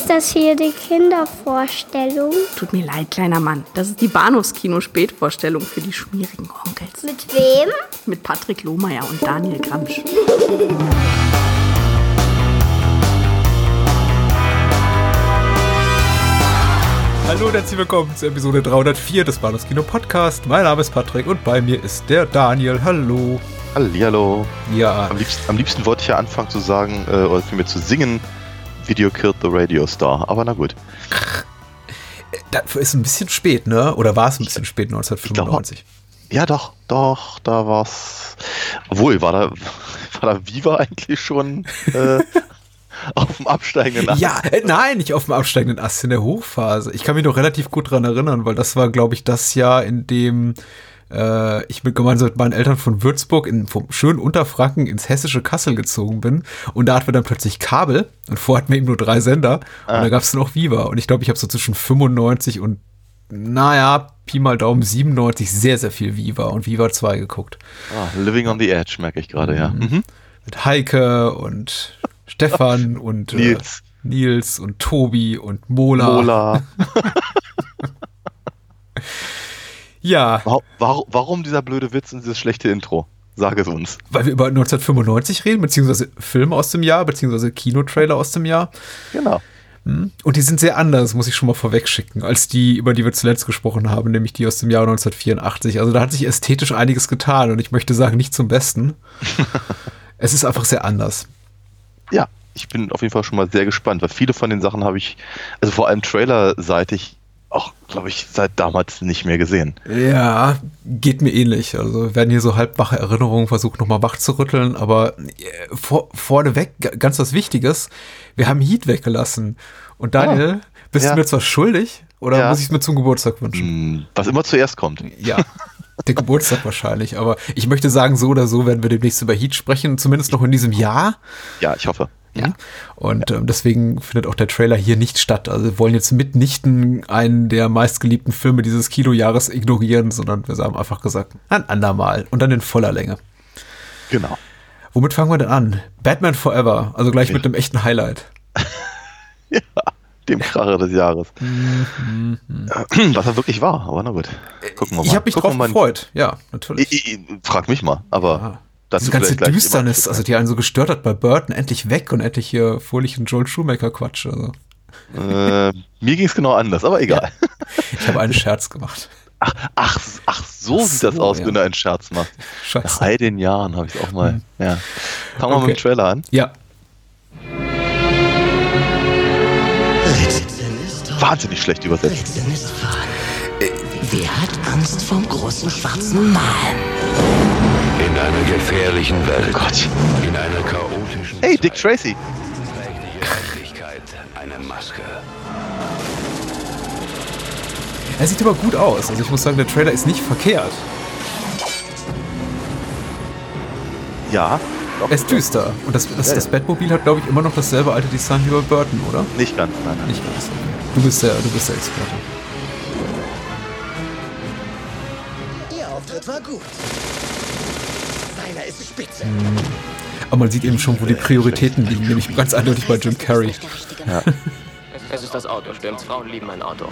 Ist das hier die Kindervorstellung? Tut mir leid, kleiner Mann. Das ist die Bahnhofskino-Spätvorstellung für die schmierigen Onkels. Mit wem? Mit Patrick Lohmeier und Daniel Gramsch. Hallo und herzlich willkommen zur Episode 304 des Bahnhofskino Podcast. Mein Name ist Patrick und bei mir ist der Daniel. Hallo. Hallihallo. Ja. Am liebsten, am liebsten wollte ich ja anfangen zu sagen, äh, oder vielmehr zu singen, Video killed the Radio Star. Aber na gut. Dafür ist ein bisschen spät, ne? Oder war es ein bisschen spät, 1995? Ja, doch, doch, da war's. Obwohl, war da, war da Viva eigentlich schon äh, auf dem absteigenden Ast? Ja, äh, nein, nicht auf dem absteigenden Ast, in der Hochphase. Ich kann mich noch relativ gut dran erinnern, weil das war, glaube ich, das Jahr, in dem äh, ich mit gemeinsam mit meinen Eltern von Würzburg in, vom schönen Unterfranken ins hessische Kassel gezogen bin. Und da hatten wir dann plötzlich Kabel und vorher hatten wir eben nur drei Sender. Ah. Und da gab es dann auch Viva. Und ich glaube, ich habe so zwischen 95 und, naja, Pi mal Daumen 97 sehr, sehr viel Viva und Viva 2 geguckt. Ah, living on the Edge, merke ich gerade, ja. Mhm. Mit Heike und Stefan und Nils. Äh, Nils und Tobi und Mola. Mola. Ja, Wa- Warum, warum dieser blöde Witz und dieses schlechte Intro? Sag es uns. weil wir über 1995 reden, beziehungsweise Filme aus dem Jahr, beziehungsweise Kinotrailer aus dem Jahr. Genau. Und die sind sehr anders, muss ich schon mal vorweg schicken, als die, über die wir zuletzt gesprochen haben, nämlich die aus dem Jahr 1984. Also da hat sich ästhetisch einiges getan und ich möchte sagen, nicht zum Besten. es ist einfach sehr anders. Ja, ich bin auf jeden Fall schon mal sehr gespannt, weil viele von den Sachen habe ich, also vor allem trailerseitig, auch, glaube ich, seit damals nicht mehr gesehen. Ja, geht mir ähnlich. Also werden hier so halbwache Erinnerungen versucht nochmal wach zu rütteln, aber äh, vor, vorneweg ganz was Wichtiges. Wir haben Heat weggelassen. Und Daniel, bist Ja. du mir jetzt was schuldig oder Ja. muss ich es mir zum Geburtstag wünschen? Hm, Was immer zuerst kommt. Ja. Der Geburtstag wahrscheinlich, aber ich möchte sagen, so oder so werden wir demnächst über Heat sprechen, zumindest noch in diesem Jahr. Ja, ich hoffe. Ja. Und ähm, deswegen findet auch der Trailer hier nicht statt. Also wir wollen jetzt mitnichten einen der meistgeliebten Filme dieses Kinojahres ignorieren, sondern wir haben einfach gesagt, ein andermal und dann in voller Länge. Genau. Womit fangen wir denn an? Batman Forever, also gleich mit Ja. dem echten Highlight. Dem Kracher des Jahres. Was er wirklich war, aber na gut. Gucken wir mal. Ich habe mich Gucken drauf gefreut, ja, natürlich. Ich, ich, frag mich mal, aber Ja. Dazu Diese ganze Düsternis, also die einen so gestört hat bei Burton, endlich weg und endlich hier fröhlichen Joel Schumacher-Quatsch. Also. äh, mir ging es genau anders, aber egal. Ich habe einen Scherz gemacht. Ach, ach, ach, so Ach sieht das so, aus, ja. wenn du einen Scherz machst. Nach Scheiße. all den Jahren habe ich es auch mal. Ja. Fangen wir Okay. mit dem Trailer an. Ja, Wahnsinnig schlecht übersetzt. Wahr. Wer hat Angst vom großen schwarzen Mann? In einer gefährlichen Welt. Oh Gott. In einer chaotischen Hey, Dick Tracy. eine Maske. er sieht aber gut aus. Also ich muss sagen, der Trailer ist nicht verkehrt. Ja. Doch, Er ist düster. Und das, das, Ja, das. Batmobil hat, glaube ich, immer noch dasselbe alte Design wie bei Burton, oder? Nicht ganz, nein, nein. Nicht ganz. Okay. Du bist der, du bist der Experte. Ihr Auftritt war gut. Seiner ist spitze. Aber man sieht eben schon, wo die Prioritäten liegen, nämlich ganz eindeutig bei Jim Carrey. Es ist das Auto, stimmt's? Frauen lieben mein Auto.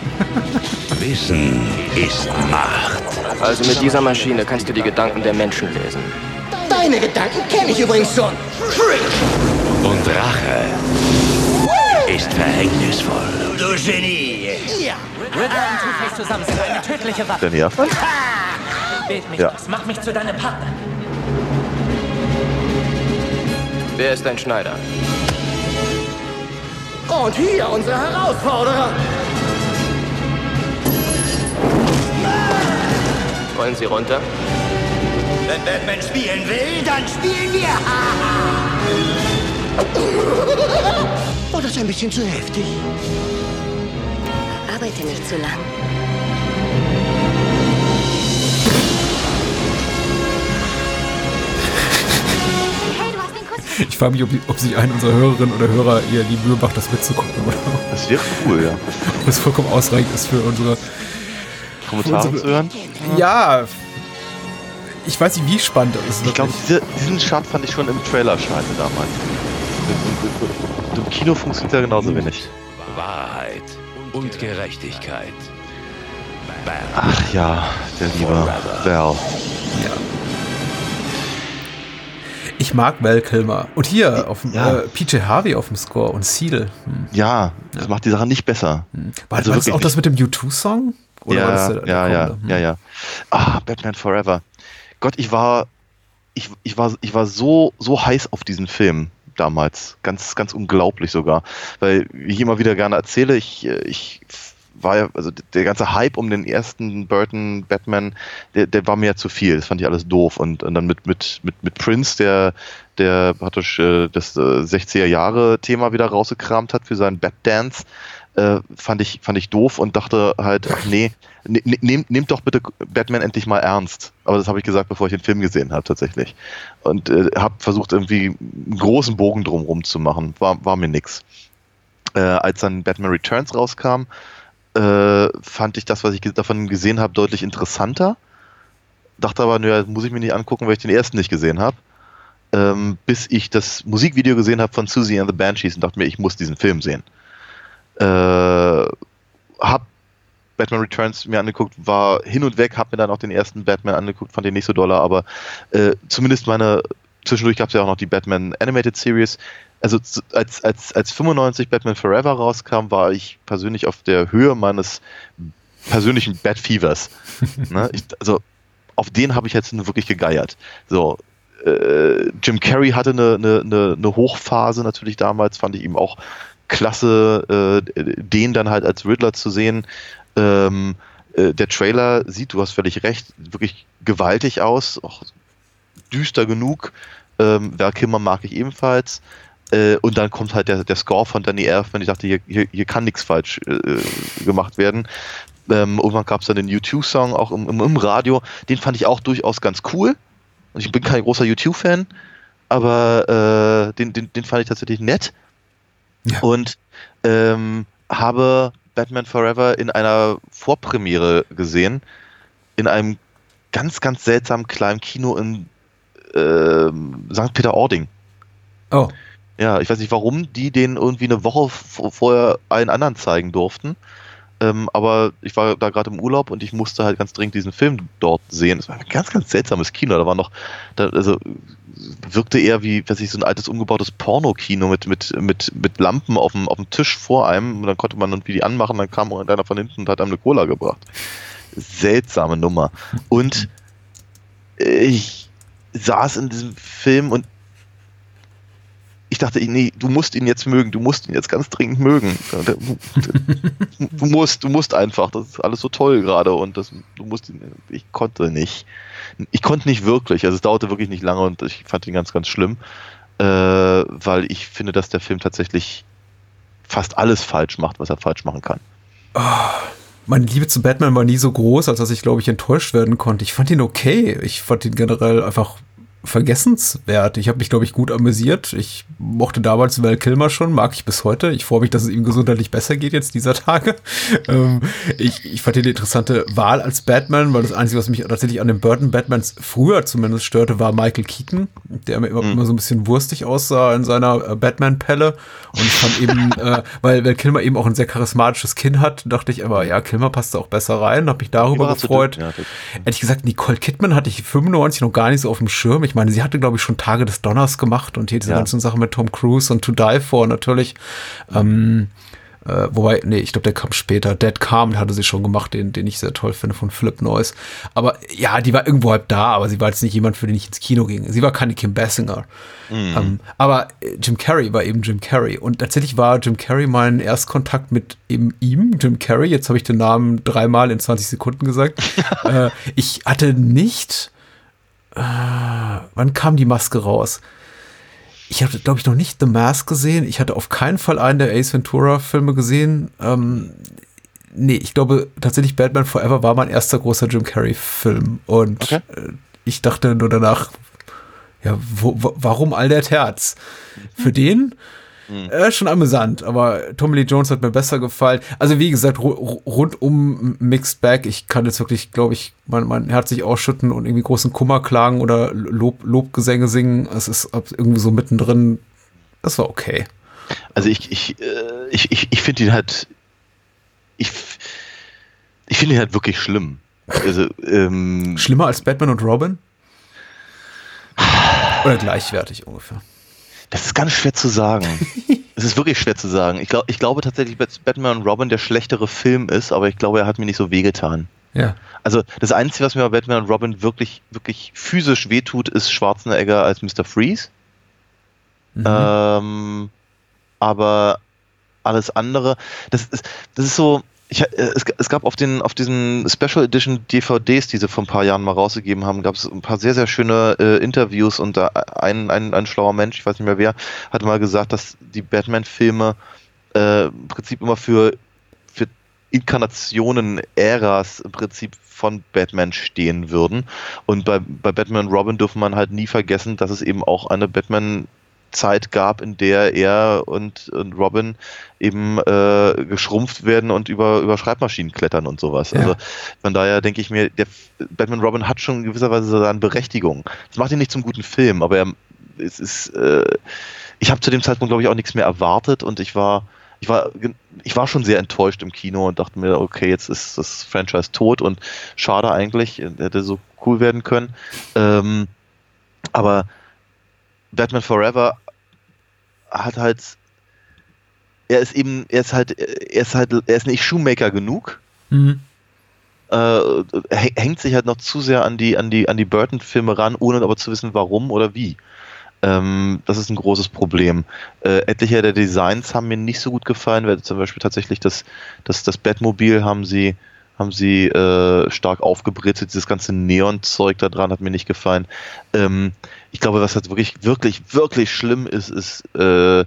Wissen ist Macht. Also mit dieser Maschine kannst du die Gedanken der Menschen lesen. Deine Gedanken kenne ich übrigens schon. Und Rache ist verhängnisvoll. Du Genie. Ja. Der nervt. Bild mich Ja. was, mach mich zu deinem Partner. Wer ist dein Schneider? Und hier unsere Herausforderer. Wollen Sie runter? Wenn Batman spielen will, dann spielen wir. War das ein bisschen zu heftig? Arbeite nicht zu lang. Ich frage mich, ob, ob sich ein unserer Hörerinnen oder Hörer ihr die Mühe macht, das mitzugucken. Oder ob Das wäre cool, ja. das vollkommen ausreichend ist für unsere. Kommentare zu hören. Ja. Ich weiß nicht, wie spannend das ist. Ich glaube, diesen Chart fand ich schon im Trailer scheiße damals. Und Im Kino funktioniert er genauso wenig. Wahrheit und Gerechtigkeit. Ach ja, der liebe Val. Ich mag Val Kilmer. Und hier auf dem Ja. äh, PJ Harvey auf dem Score und Seal. Hm. Ja, das macht die Sache nicht besser. War, Also war das wirklich auch das mit dem U2-Song? Oder war das Ja, ja, ja, kommende? Hm. ja, ja. Ah, Batman Forever. Gott, ich war, ich, ich war, ich war so, so heiß auf diesen Film damals. Ganz, ganz unglaublich sogar. Weil, wie ich immer wieder gerne erzähle, ich, äh, ich war ja, also der ganze Hype um den ersten Burton Batman, der, der war mir ja zu viel. Das fand ich alles doof. Und, und dann mit, mit, mit, mit Prince, der, der praktisch äh, das äh, 60er Jahre Thema wieder rausgekramt hat für seinen Batdance, äh, fand ich, fand ich doof und dachte halt, ach nee, ne, ne, nehmt, nehmt doch bitte Batman endlich mal ernst. Aber das habe ich gesagt, bevor ich den Film gesehen habe, tatsächlich. Und äh, habe versucht, irgendwie einen großen Bogen drumherum zu machen. War, war mir nix. Äh, als dann Batman Returns rauskam, äh, fand ich das, was ich davon gesehen habe, deutlich interessanter. Dachte aber, naja, muss ich mir nicht angucken, weil ich den ersten nicht gesehen habe. Ähm, bis ich das Musikvideo gesehen habe von Susie and the Banshees und dachte mir, ich muss diesen Film sehen. Äh, hab Batman Returns mir angeguckt, war hin und weg, hab mir dann auch den ersten Batman angeguckt, fand den nicht so doller, aber äh, zumindest meine, zwischendurch gab es ja auch noch die Batman Animated Series. Also als, als, als 95 Batman Forever rauskam, war ich persönlich auf der Höhe meines persönlichen Bat Fevers. ne? ich, also auf den habe ich jetzt wirklich gegeiert. So, äh, Jim Carrey hatte eine, eine, eine, Hochphase natürlich damals, fand ich ihm auch klasse, äh, den dann halt als Riddler zu sehen. Ähm, äh, der Trailer sieht, du hast völlig recht, wirklich gewaltig aus, auch düster genug. Ähm, Val Kilmer mag ich ebenfalls. Äh, und dann kommt halt der, der Score von Danny Elfman. Ich dachte, hier, hier, hier kann nichts falsch äh, gemacht werden. Ähm, irgendwann gab es dann den U2-Song auch im, im, im Radio. Den fand ich auch durchaus ganz cool. Und ich bin kein großer U2-Fan, aber äh, den, den, den fand ich tatsächlich nett. Ja. Und ähm, habe Batman Forever in einer Vorpremiere gesehen, in einem ganz, ganz seltsamen kleinen Kino in ähm, St. Peter-Ording. Oh, Ja, ich weiß nicht, warum die den irgendwie eine Woche vorher allen anderen zeigen durften. Ähm, aber ich war da gerade im Urlaub und ich musste halt ganz dringend diesen Film dort sehen. Es war ein ganz, ganz seltsames Kino. Da war noch, da, also wirkte eher wie, weiß ich, so ein altes umgebautes Pornokino mit, mit, mit, mit Lampen auf dem, auf dem Tisch vor einem. Und dann konnte man irgendwie die anmachen, dann kam einer von hinten und hat einem eine Cola gebracht. Seltsame Nummer. Und ich saß in diesem Film und ich dachte, nee, du musst ihn jetzt mögen, du musst ihn jetzt ganz dringend mögen. Du musst, du musst einfach, das ist alles so toll gerade und das, du musst ihn, ich konnte nicht. Ich konnte nicht wirklich, also es dauerte wirklich nicht lange und ich fand ihn ganz, ganz schlimm, äh, weil ich finde, dass der Film tatsächlich fast alles falsch macht, was er falsch machen kann. meine Liebe zu Batman war nie so groß, als dass ich, glaube ich, enttäuscht werden konnte. Ich fand ihn okay. Ich fand ihn generell einfach vergessenswert. Ich habe mich, glaube ich, gut amüsiert. Ich mochte damals Val Kilmer schon, mag ich bis heute. Ich freue mich, dass es ihm gesundheitlich besser geht jetzt dieser Tage. Ähm, ich, ich fand ihn eine interessante Wahl als Batman, weil das Einzige, was mich tatsächlich an den Burton Batmans früher zumindest störte, war Michael Keaton, der mir immer, immer so ein bisschen wurstig aussah in seiner äh, Batman-Pelle. Und ich fand eben, äh, weil Val Kilmer eben auch ein sehr charismatisches Kinn hat, dachte ich aber, ja, Kilmer passt da auch besser rein, habe mich darüber gefreut. ja, Ehrlich gesagt, Nicole Kidman hatte ich 95 noch gar nicht so auf dem Schirm. Ich meine, sie hatte, glaube ich, schon Tage des Donners gemacht und hier diese Ja. ganzen Sachen mit Tom Cruise und To Die For natürlich. Ähm, äh, wobei, nee, ich glaube, der kam später. Dead Calm hatte sie schon gemacht, den, den ich sehr toll finde von Philip Noyce. Aber ja, die war irgendwo halb da, aber sie war jetzt nicht jemand, für den ich ins Kino ging. Sie war keine Kim Basinger. Ähm, aber äh, Jim Carrey war eben Jim Carrey. Und tatsächlich war Jim Carrey mein Erstkontakt mit eben ihm, Jim Carrey. Jetzt habe ich den Namen dreimal in 20 Sekunden gesagt. äh, ich hatte nicht. Äh, wann kam die Maske raus? Ich hatte, glaube ich, noch nicht The Mask gesehen. Ich hatte auf keinen Fall einen der Ace Ventura-Filme gesehen. Ähm, nee, ich glaube tatsächlich Batman Forever war mein erster großer Jim Carrey-Film. Und Okay. äh, ich dachte nur danach, ja, wo, wo, warum all der Terz? Für den? Äh, schon amüsant, aber Tommy Lee Jones hat mir besser gefallen. Also wie gesagt, ru ru- rundum Mixed Bag. Ich kann jetzt wirklich, glaube ich, mein, mein Herz sich ausschütten und irgendwie großen Kummer klagen oder Lob, Lobgesänge singen. Es ist irgendwie so mittendrin. Das war okay. Also ich, ich, äh, ich, ich, ich finde ihn halt, ich, ich finde ihn halt wirklich schlimm. Also, ähm, Schlimmer als Batman und Robin? Oder gleichwertig ungefähr? Das ist ganz schwer zu sagen. Es ist wirklich schwer zu sagen. Ich, glaub, ich glaube tatsächlich, dass Batman und Robin der schlechtere Film ist, aber ich glaube, er hat mir nicht so wehgetan. Ja. Also das Einzige, was mir bei Batman und Robin wirklich, wirklich physisch wehtut, ist Schwarzenegger als Mr. Freeze. Mhm. Ähm, aber alles andere, das ist, das ist so, ich, äh, es, es, gab auf, den, auf diesen Special Edition DVDs, die sie vor ein paar Jahren mal rausgegeben haben, gab es ein paar sehr, sehr schöne äh, Interviews und ein, ein, ein schlauer Mensch, ich weiß nicht mehr wer, hat mal gesagt, dass die Batman-Filme äh, im Prinzip immer für, für Inkarnationen, Äras im Prinzip von Batman stehen würden. Und bei, bei Batman Robin dürfen man halt nie vergessen, dass es eben auch eine Batman Zeit gab, in der er und, und Robin eben äh, geschrumpft werden und über, über Schreibmaschinen klettern und sowas. Ja. Also von daher denke ich mir, der Batman Robin hat schon in gewisser Weise seine Berechtigung. Das macht ihn nicht zum guten Film, aber er, es ist, äh, ich habe zu dem Zeitpunkt, glaube ich, auch nichts mehr erwartet und ich war, ich war, ich war schon sehr enttäuscht im Kino und dachte mir, okay, jetzt ist das Franchise tot und schade eigentlich, hätte so cool werden können. Ähm, aber Batman Forever hat halt, er ist eben, er ist halt, er ist halt, er ist nicht Shoemaker genug. Mhm. Äh, hängt sich halt noch zu sehr an die, an die, an die Burton-Filme ran, ohne aber zu wissen, warum oder wie. Ähm, das ist ein großes Problem. Äh, etliche der Designs haben mir nicht so gut gefallen, weil zum Beispiel tatsächlich das, das, das Batmobil haben sie, haben sie äh, stark aufgebritzelt. Dieses ganze Neon-Zeug da dran hat mir nicht gefallen. Ähm, ich glaube, was halt wirklich, wirklich, wirklich schlimm ist, ist, äh,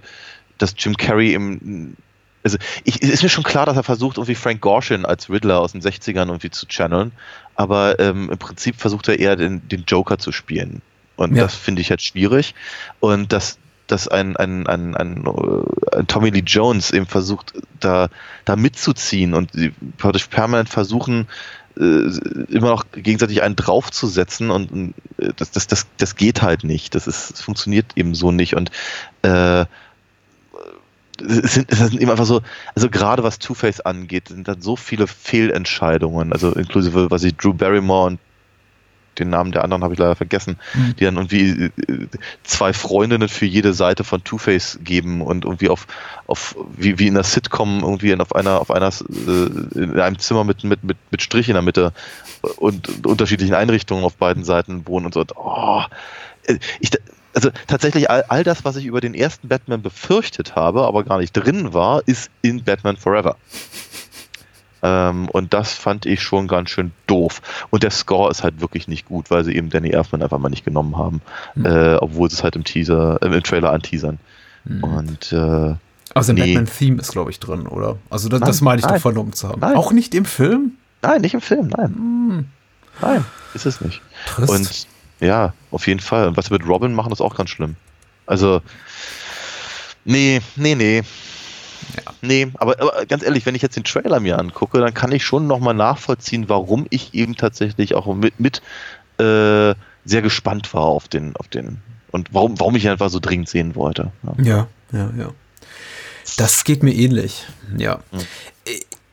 dass Jim Carrey im also ich, es ist mir schon klar, dass er versucht, irgendwie Frank Gorshin als Riddler aus den 60ern irgendwie zu channeln, aber ähm, im Prinzip versucht er eher den, den Joker zu spielen. Und ja. das finde ich halt schwierig. Und dass, dass ein, ein, ein, ein, ein Tommy Lee Jones eben versucht, da, da mitzuziehen und praktisch permanent versuchen, äh, immer noch gegenseitig einen draufzusetzen und äh, das, das, das, das geht halt nicht. Das, ist, das funktioniert eben so nicht. Und äh, es sind, es sind eben einfach so, also gerade was Two-Face angeht, sind dann so viele Fehlentscheidungen, also inklusive, was ich Drew Barrymore und den Namen der anderen habe ich leider vergessen, mhm. die dann irgendwie äh, zwei Freundinnen für jede Seite von Two-Face geben und irgendwie auf, auf wie, wie in der Sitcom irgendwie auf einer, auf einer äh, in einem Zimmer mit, mit, mit, mit Strich in der Mitte und unterschiedlichen Einrichtungen auf beiden Seiten wohnen und so. Oh, äh, ich, also tatsächlich all, all das, was ich über den ersten Batman befürchtet habe, aber gar nicht drin war, ist in Batman Forever. Ähm, und das fand ich schon ganz schön doof. Und der Score ist halt wirklich nicht gut, weil sie eben Danny Elfman einfach mal nicht genommen haben, mhm. äh, obwohl sie es halt im Teaser, äh, im Trailer anteasern. Mhm. Und äh, also ein nee. Batman-Theme ist, glaube ich, drin, oder? Also das, nein, das meine ich nein, doch vernommen zu haben. Nein. Auch nicht im Film? Nein, nicht im Film, nein. Mhm. Nein, ist es nicht. Trist. Und ja, auf jeden Fall. Und was wir mit Robin machen, ist auch ganz schlimm. Also, nee, nee, nee. Ja. Nee, aber, aber, ganz ehrlich, wenn ich jetzt den Trailer mir angucke, dann kann ich schon nochmal nachvollziehen, warum ich eben tatsächlich auch mit, mit äh, sehr gespannt war auf den, auf den und warum, warum ich ihn einfach so dringend sehen wollte. Ja, ja, ja. ja. Das geht mir ähnlich. Ja. Hm.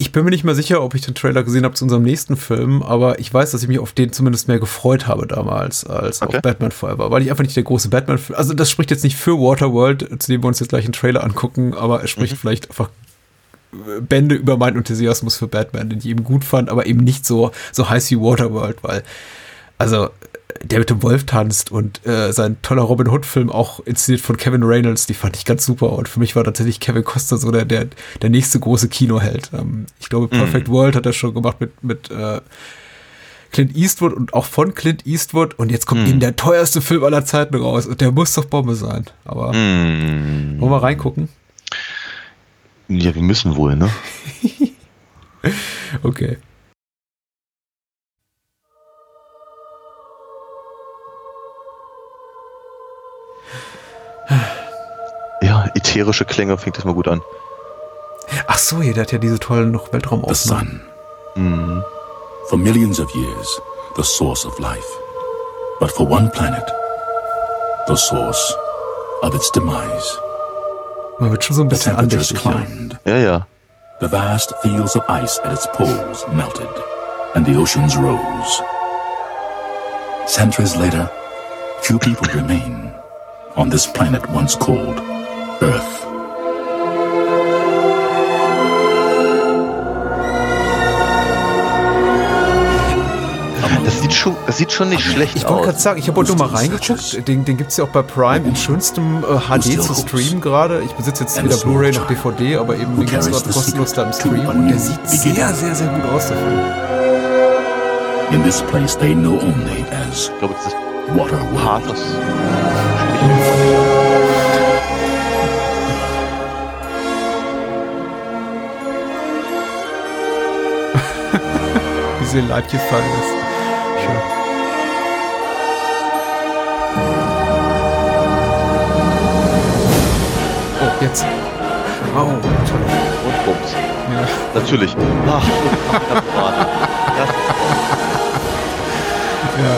Ich bin mir nicht mal sicher, ob ich den Trailer gesehen habe zu unserem nächsten Film, aber ich weiß, dass ich mich auf den zumindest mehr gefreut habe damals als okay. auf Batman Forever, weil ich einfach nicht der große Batman, also das spricht jetzt nicht für Waterworld, zu dem wir uns jetzt gleich einen Trailer angucken, aber es spricht mhm. vielleicht einfach Bände über meinen Enthusiasmus für Batman, den ich eben gut fand, aber eben nicht so, so heiß wie Waterworld, weil, also der mit dem Wolf tanzt und äh, sein toller Robin Hood-Film auch inszeniert von Kevin Reynolds, die fand ich ganz super. Und für mich war tatsächlich Kevin Costa so der, der, der nächste große Kinoheld. Ähm, ich glaube, Perfect mm. World hat er schon gemacht mit, mit äh, Clint Eastwood und auch von Clint Eastwood. Und jetzt kommt mm. eben der teuerste Film aller Zeiten raus. Und der muss doch Bombe sein. Aber mm. wollen wir reingucken? Ja, wir müssen wohl, ne? okay. Ätherische Klänge fängt das mal gut an. Ach so, der hat ja diese tollen noch Weltraumaufnahmen. The sun. Mm. For millions of years, the source of life. But for one planet, the source of its demise. Man wird schon so ein bisschen andächtig. Ja, ja. The vast fields of ice at its poles melted, and the oceans rose. Centuries later, few people remain on this planet once called Earth. Das sieht schon, das sieht schon nicht schlecht Ich wollte aus. gerade sagen, ich habe heute nur mal reingeguckt. Den, den gibt es ja auch bei Prime in schönstem äh, HD zu streamen gerade. Ich besitze jetzt weder Blu-ray noch DVD, aber eben den gibt es gerade kostenlos da im Stream. Und der sieht sehr, sehr, sehr gut aus, der Film. In this place they know only as Ich glaube, das ist Waterworld. Sie Leib gefallen ist. Schön. Oh, jetzt. Oh, toll. Und Bums. Ja. Natürlich. Ach, Parade. Das Ja.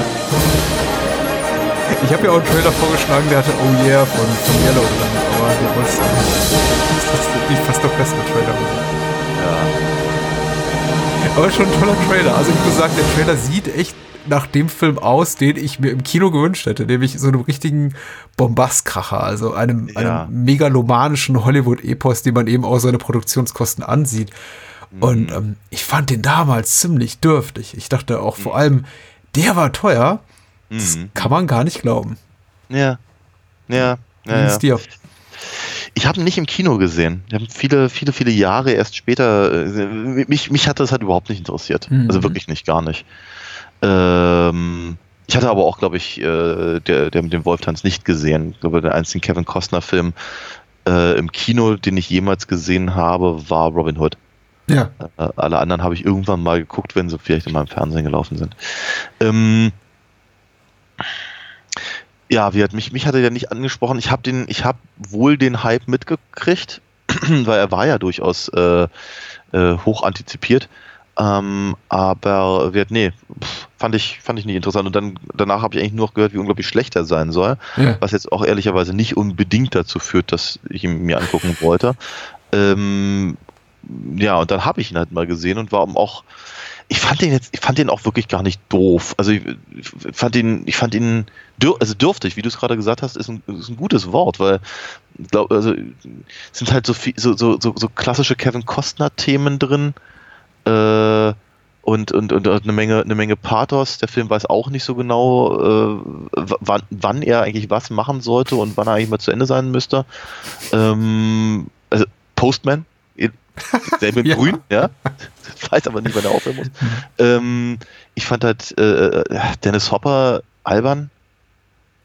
Ich habe ja auch einen Trailer vorgeschlagen, der hatte Oh Yeah von, von Yellow drin, aber der war das ist die fast noch bessere Trailer. Aber schon ein toller Trailer. Also ich muss sagen, der Trailer sieht echt nach dem Film aus, den ich mir im Kino gewünscht hätte, nämlich so einem richtigen Bombastkracher, also einem, Ja. einem megalomanischen Hollywood-Epos, den man eben auch seine Produktionskosten ansieht. Und ähm, ich fand den damals ziemlich dürftig. Ich dachte auch vor allem, der war teuer. Das Mhm. kann man gar nicht glauben. Ja. Ja. Ja, ja. Ich habe ihn nicht im Kino gesehen. Wir haben viele, viele, viele Jahre erst später. äh, Mich, mich hat das halt überhaupt nicht interessiert. Mhm. Also wirklich nicht, gar nicht. Ähm, ich hatte aber auch, glaube ich, äh, der, der mit dem Wolftanz nicht gesehen. Ich glaube, der einzige Kevin Costner-Film äh, im Kino, den ich jemals gesehen habe, war Robin Hood. Ja. Äh, alle anderen habe ich irgendwann mal geguckt, wenn sie vielleicht in meinem Fernsehen gelaufen sind. Ähm, ja, wie hat mich, mich hat er ja nicht angesprochen. Ich habe den, ich habe wohl den Hype mitgekriegt, weil er war ja durchaus äh, äh, hoch antizipiert. Ähm, aber wird, nee, pff, fand ich, fand ich nicht interessant. Und dann danach habe ich eigentlich nur noch gehört, wie unglaublich schlecht er sein soll. Ja. Was jetzt auch ehrlicherweise nicht unbedingt dazu führt, dass ich ihn mir angucken wollte. Ähm, ja, und dann habe ich ihn halt mal gesehen und war auch, ich fand den jetzt, ich fand den auch wirklich gar nicht doof. Also ich, ich fand ihn, ich fand ihn, dür, also dürftig, wie du es gerade gesagt hast, ist ein, ist ein gutes Wort, weil glaub, also sind halt so viel, so, so, so, so klassische Kevin Costner-Themen drin. Äh, und, und, und eine Menge, eine Menge Pathos. Der Film weiß auch nicht so genau, äh, wann, wann er eigentlich was machen sollte und wann er eigentlich mal zu Ende sein müsste. Ähm, also Postman, selbe Ja. grün, ja. Weiß aber nicht, wann er aufhören muss. Ähm, ich fand halt äh, Dennis Hopper albern.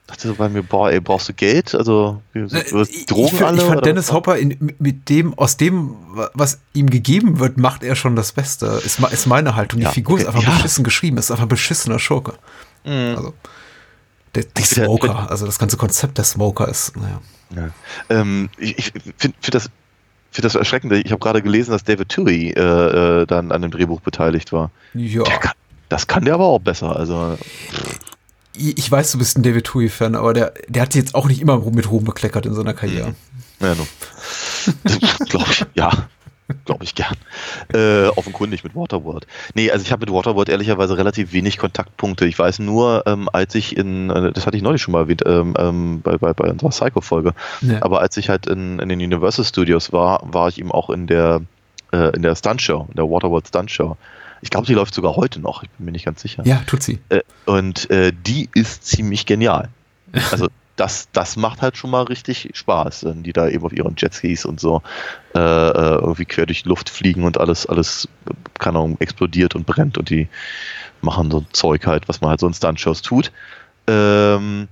Dachte so bei mir, boah, ey, brauchst du Geld? Also, Äh, Ich, Drogen ich, find- alle? ich fand Dennis? Hopper in, mit dem, aus dem, was ihm gegeben wird, macht er schon das Beste. Ist, ist meine Haltung. Ja, Die Figur ist okay, einfach ja. beschissen geschrieben, ist einfach ein beschissener Schurke. Mhm. Also, der, der Ich Smoker, also das ganze Konzept der Smoker ist, naja. Ja. Ähm, ich ich finde find das, find das erschreckend. Ich habe gerade gelesen, dass David Tui äh, äh, dann an dem Drehbuch beteiligt war. Ja. Kann, das kann der aber auch besser. Also, Ich ich weiß, du bist ein David Tui-Fan, aber der, der hat sich jetzt auch nicht immer mit Ruhm bekleckert in seiner Karriere. ja, no. glaube ich, ja. Glaube ich gern. Äh, offenkundig mit Waterworld. Nee, also ich habe mit Waterworld ehrlicherweise relativ wenig Kontaktpunkte. Ich weiß nur, ähm, als ich in, äh, das hatte ich neulich schon mal erwähnt, ähm, ähm, bei, bei, bei unserer Psycho-Folge, Ja. aber als ich halt in, in den Universal Studios war, war ich eben auch in der, äh, in der Stunt-Show, in der Waterworld Stunt-Show. Ich glaube, die läuft sogar heute noch, ich bin mir nicht ganz sicher. Ja, tut sie. Äh, und äh, die ist ziemlich genial. Also das, das macht halt schon mal richtig Spaß, die da eben auf ihren Jetskis und so äh, äh, irgendwie quer durch die Luft fliegen und alles, alles, keine Ahnung, explodiert und brennt und die machen so Zeug halt, was man halt so in Stuntshows tut. Ähm,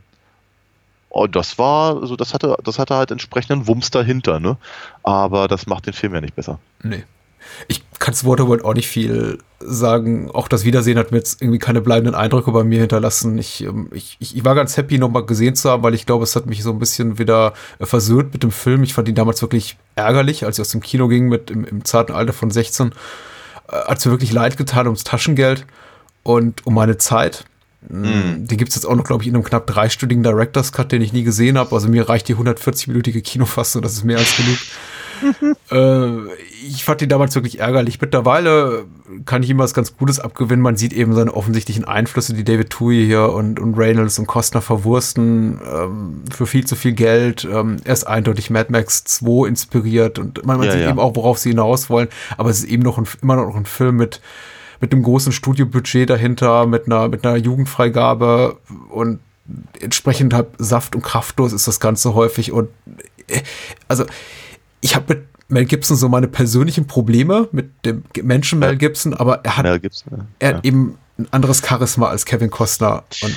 und das war, also das hatte, das hatte halt entsprechenden Wumms dahinter, ne? Aber das macht den Film ja nicht besser. Nee. Ich kann zu Waterworld auch nicht viel sagen. Auch das Wiedersehen hat mir jetzt irgendwie keine bleibenden Eindrücke bei mir hinterlassen. Ich, ähm, ich, ich war ganz happy, nochmal gesehen zu haben, weil ich glaube, es hat mich so ein bisschen wieder äh, versöhnt mit dem Film. Ich fand ihn damals wirklich ärgerlich, als ich aus dem Kino ging mit im, im zarten Alter von 16. Äh, hat mir wirklich leid getan ums Taschengeld und um meine Zeit. Mm. Den gibt's jetzt auch noch, glaube ich, in einem knapp dreistündigen Director's Cut, den ich nie gesehen habe. Also mir reicht die 140-minütige Kinofassung, das ist mehr als genug. äh, ich fand ihn damals wirklich ärgerlich. Mittlerweile kann ich ihm was ganz Gutes abgewinnen. Man sieht eben seine offensichtlichen Einflüsse, die David Tui hier und, und Reynolds und Costner verwursten ähm, für viel zu viel Geld. Ähm, er ist eindeutig Mad Max 2 inspiriert und man, man Ja, sieht ja. eben auch, worauf sie hinaus wollen. Aber es ist eben noch ein, immer noch ein Film mit mit einem großen Studiobudget dahinter, mit einer, mit einer Jugendfreigabe und entsprechend halt saft- und kraftlos ist das Ganze häufig. Und äh, also ich habe mit Mel Gibson so meine persönlichen Probleme mit dem Menschen Mel Gibson, aber er hat, Gibson, ja. er Ja. hat eben ein anderes Charisma als Kevin Costner. Und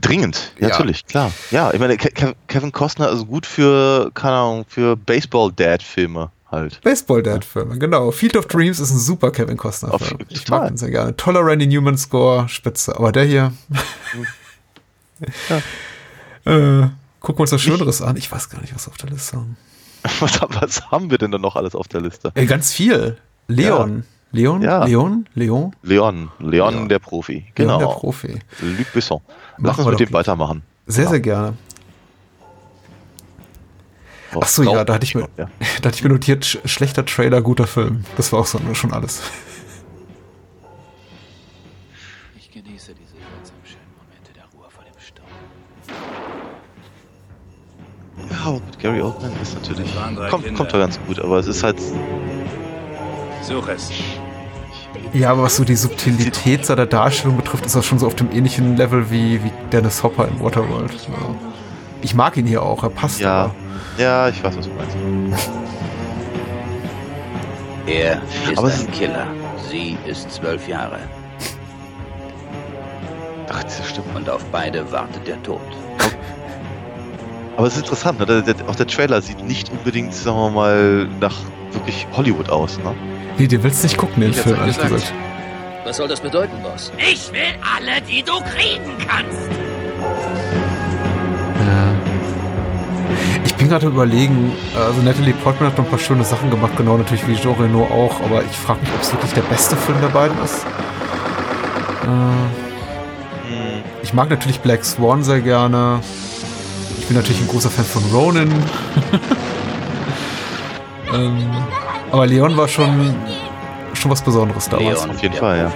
Dringend, Ja. natürlich, klar. Ja, ich meine, Ke Ke Kevin Costner ist gut für, keine Ahnung, für Baseball-Dad-Filme halt. Baseball Dad Filme, genau. Field of Dreams ist ein super Kevin Costner Auf- Film. Ich total. mag ihn sehr gerne. Toller Randy Newman Score, spitze. Aber der hier. äh, gucken wir uns was Schöneres an. Ich weiß gar nicht, was auf der Liste haben. Was, was haben wir denn dann noch alles auf der Liste? Äh, ganz viel. Leon. Leon? Ja. Leon? Leon? Leon, Leon Ja. der Profi, genau. Leon, der Profi. Luc Besson. Machen Lass uns mit dem weitermachen. Sehr, sehr gerne. Oh, Ach so, ja, da hatte ich mir, Ja. da hatte ich mir notiert, sch schlechter Trailer, guter Film. Das war auch so, schon alles. Ja, aber mit Gary Oldman ist natürlich. Das Kommt, Kinder. kommt doch ganz gut, aber es ist halt. Such es. Ja, aber was so die Subtilität seiner Darstellung betrifft, ist das schon so auf dem ähnlichen Level wie, wie Dennis Hopper in Waterworld. Ja. Ich mag ihn hier auch, er passt. Ja, aber- ja, ich weiß, was du meinst. Er ist Aber ein Killer. Sie ist zwölf Jahre. Ach, diese Stimme. Und auf beide wartet der Tod. Aber es ist interessant, ne? der, der, auch der Trailer sieht nicht unbedingt, sagen wir mal, nach wirklich Hollywood aus, ne? Nee, den willst du nicht gucken, den Ich Film, ehrlich gesagt. gesagt. Was soll das bedeuten, Boss? Ich will alle, die du kriegen kannst. Ja. Ich bin gerade überlegen, also Natalie Portman hat noch ein paar schöne Sachen gemacht, genau natürlich wie Jean Reno auch, aber ich frage mich, ob es wirklich der beste Film der beiden ist. Äh, Hm. ich mag natürlich Black Swan sehr gerne. Ich bin natürlich ein großer Fan von Ronin. ähm, aber Leon war schon, schon was Besonderes damals. Leon, auf jeden Fall, ja.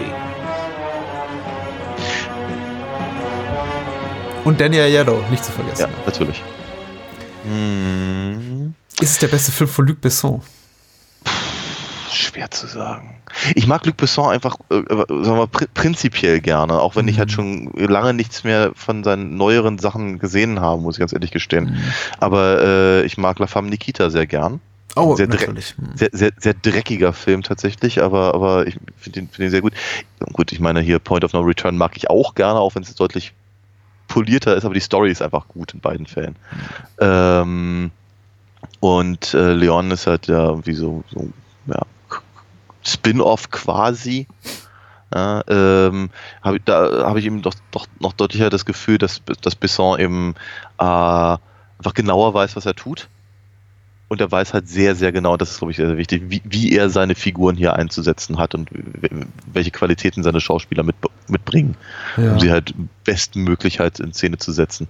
Und Daniel Yellow, nicht zu vergessen. Ja, natürlich. Hm. Ist es der beste Film von Luc Besson? Schwer zu sagen. Ich mag Luc Besson einfach, äh, sagen wir pri prinzipiell gerne, auch wenn ich halt schon lange nichts mehr von seinen neueren Sachen gesehen habe, muss ich ganz ehrlich gestehen. Aber äh, ich mag La Femme Nikita sehr gern. Oh, sehr, natürlich. Hm. sehr, sehr, sehr dreckiger Film tatsächlich, aber, aber ich finde den, find den sehr gut. Gut, ich meine, hier Point of No Return mag ich auch gerne, auch wenn es deutlich polierter ist, aber die Story ist einfach gut in beiden Fällen. Ähm, und äh, Leon ist halt ja wie so, so ja, Spin-off quasi. Ja, ähm, hab, da habe ich eben doch, doch noch deutlicher das Gefühl, dass, dass Besson eben äh, einfach genauer weiß, was er tut. Und er weiß halt sehr, sehr genau, das ist, glaube ich, sehr, sehr wichtig, wie, wie er seine Figuren hier einzusetzen hat und welche Qualitäten seine Schauspieler mit, mitbringen, Ja. um sie halt bestmöglich halt in Szene zu setzen.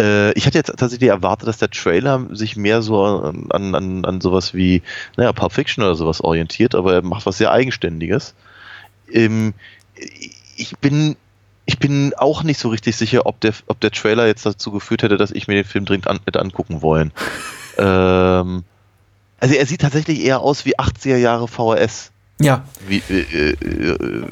Äh, ich hatte jetzt tatsächlich erwartet, dass der Trailer sich mehr so an, an, an sowas wie, naja, Pulp Fiction oder sowas orientiert, aber er macht was sehr Eigenständiges. Ähm, ich bin ich bin auch nicht so richtig sicher, ob der, ob der Trailer jetzt dazu geführt hätte, dass ich mir den Film dringend an, hätte angucken wollen. Ähm, also er sieht tatsächlich eher aus wie 80er Jahre VHS. Ja. Wie, äh, äh, äh,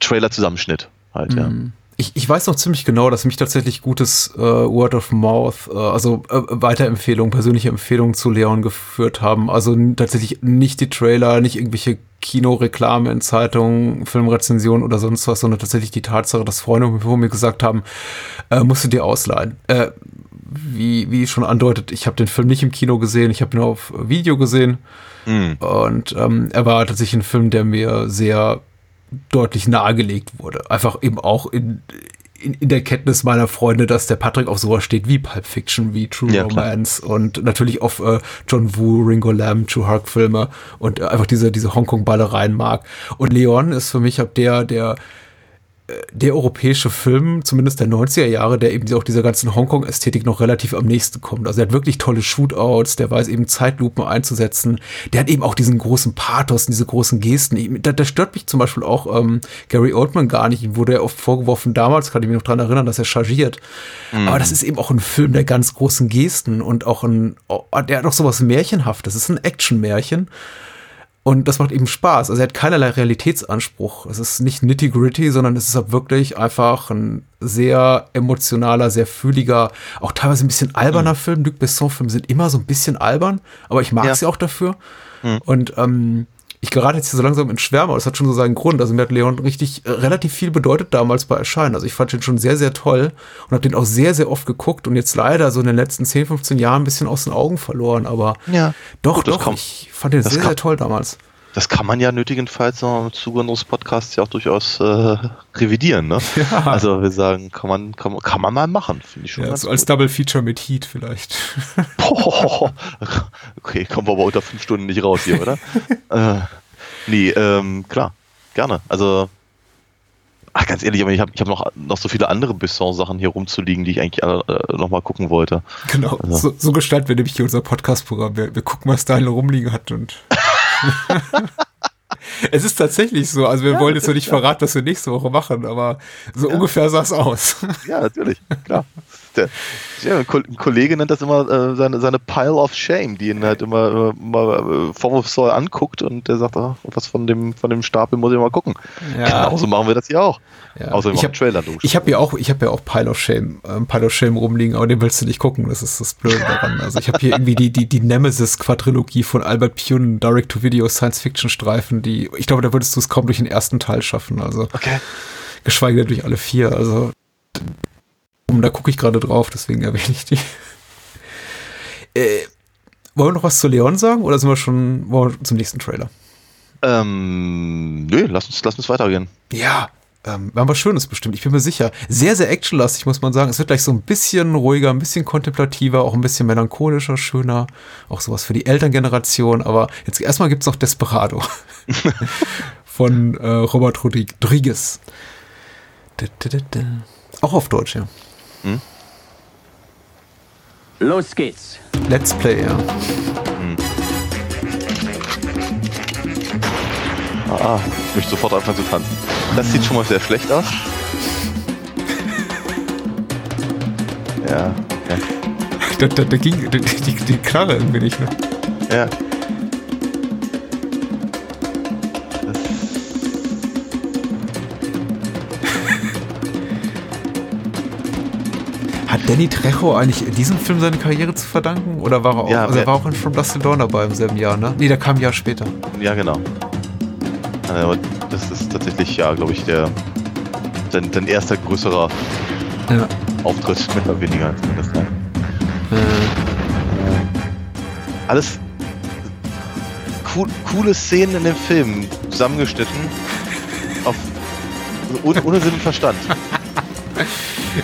Trailer-Zusammenschnitt halt, ja. Mhm. Ich, ich weiß noch ziemlich genau, dass mich tatsächlich gutes äh, Word of Mouth, äh, also äh, Weiterempfehlungen, persönliche Empfehlungen zu Leon geführt haben. Also tatsächlich nicht die Trailer, nicht irgendwelche Kinoreklame in Zeitungen, Filmrezensionen oder sonst was, sondern tatsächlich die Tatsache, dass Freunde von mir gesagt haben, äh, musst du dir ausleihen. Äh, wie, wie schon andeutet, ich habe den Film nicht im Kino gesehen, ich habe ihn auf Video gesehen. Mhm. Und ähm, er war tatsächlich ein Film, der mir sehr deutlich nahegelegt wurde. Einfach eben auch in, in, in der Kenntnis meiner Freunde, dass der Patrick auf sowas steht wie Pulp Fiction, wie True Ja, klar. Romance und natürlich auf äh, John Woo, Ringo Lam, True Hark Filme und äh, einfach diese, diese Hongkong-Ballereien mag. Und Leon ist für mich ab der, der der europäische Film, zumindest der 90er Jahre, der eben auch dieser ganzen Hongkong-Ästhetik noch relativ am nächsten kommt. Also er hat wirklich tolle Shootouts, der weiß eben Zeitlupen einzusetzen. Der hat eben auch diesen großen Pathos, diese großen Gesten. Da, da stört mich zum Beispiel auch ähm, Gary Oldman gar nicht. Ihm wurde ja oft vorgeworfen, damals kann ich mich noch dran erinnern, dass er chargiert. Mhm. Aber das ist eben auch ein Film der ganz großen Gesten und auch ein, oh, der hat auch sowas Märchenhaftes. Das ist ein Action-Märchen. Und das macht eben Spaß. Also er hat keinerlei Realitätsanspruch. Es ist nicht nitty-gritty, sondern es ist halt wirklich einfach ein sehr emotionaler, sehr fühliger, auch teilweise ein bisschen alberner mhm. Film. Luc Besson-Filme sind immer so ein bisschen albern, aber ich mag ja. sie auch dafür. Mhm. Und ähm, ich gerate jetzt hier so langsam in Schwärme, aber das hat schon so seinen Grund. Also mir hat Leon richtig äh, relativ viel bedeutet damals bei Erscheinen. Also ich fand den schon sehr, sehr toll und habe den auch sehr, sehr oft geguckt und jetzt leider so in den letzten 10, 15 Jahren ein bisschen aus den Augen verloren. Aber ja. doch, Gut, doch, ich fand den sehr, sehr toll damals das kann man ja nötigenfalls noch im Zuge unseres Podcasts ja auch durchaus äh, revidieren. Ne? Ja. Also wir sagen, kann man, kann, kann man mal machen, finde ich schon. Ja, so als Double Feature mit Heat vielleicht. Boah. Okay, kommen wir aber unter fünf Stunden nicht raus hier, oder? äh, nee, ähm, klar, gerne. Also Ach, ganz ehrlich, aber ich habe ich hab noch, noch so viele andere Besson-Sachen hier rumzuliegen, die ich eigentlich äh, noch mal gucken wollte. Genau, also. so, so gestalten wir nämlich hier unser Podcast-Programm. Wir, wir gucken, was da rumliegen hat und es ist tatsächlich so. Also wir ja, wollen jetzt noch nicht verraten, was wir nächste Woche machen, aber so ja. ungefähr sah es aus. Ja, natürlich, klar. Ja, ein Kollege nennt das immer äh, seine, seine Pile of Shame, die ihn halt immer, immer äh, vorwurfsvoll anguckt und der sagt, oh, was von dem, von dem Stapel muss ich mal gucken. Ja. Genauso machen wir das hier auch. Ja. Außer ich habe Trailer durch. Ich habe ja auch, ich habe ja auch Pile of Shame, ähm, Pile of Shame rumliegen, aber den willst du nicht gucken. Das ist das Blöde daran. Also ich habe hier irgendwie die die die Nemesis Quadrilogie von Albert Pune, Direct to Video Science Fiction Streifen. Die, ich glaube, da würdest du es kaum durch den ersten Teil schaffen. Also okay. geschweige denn durch alle vier. Also da gucke ich gerade drauf, deswegen erwähne ich die. Äh, wollen wir noch was zu Leon sagen oder sind wir schon wir zum nächsten Trailer? Ähm, nö, lass uns, lass uns weitergehen. Ja, ähm, wir haben was Schönes bestimmt, ich bin mir sicher. Sehr, sehr actionlastig, muss man sagen. Es wird gleich so ein bisschen ruhiger, ein bisschen kontemplativer, auch ein bisschen melancholischer, schöner. Auch sowas für die Elterngeneration. Aber jetzt erstmal gibt es noch Desperado von äh, Robert Rodriguez. Auch auf Deutsch, ja. Hm? Los geht's. Let's Play, ja. Hm. Ah, ich möchte sofort anfangen zu tanzen. Das sieht schon mal sehr schlecht aus. Ja, okay. Da, da, da ging die, die, die Karre irgendwie nicht, ne? Ja. Danny Trejo eigentlich in diesem Film seine Karriere zu verdanken? Oder war er auch, ja, also er war auch in From Dust to Dawn dabei im selben Jahr, ne? Nee, der kam ein Jahr später. Ja, genau. Aber das ist tatsächlich, ja, glaube ich, der sein, sein erster größerer ja. Auftritt, mehr oder weniger zumindest. Ne? Äh. Alles cool, coole Szenen in dem Film, zusammengeschnitten, auf, ohne, ohne Sinn und Verstand.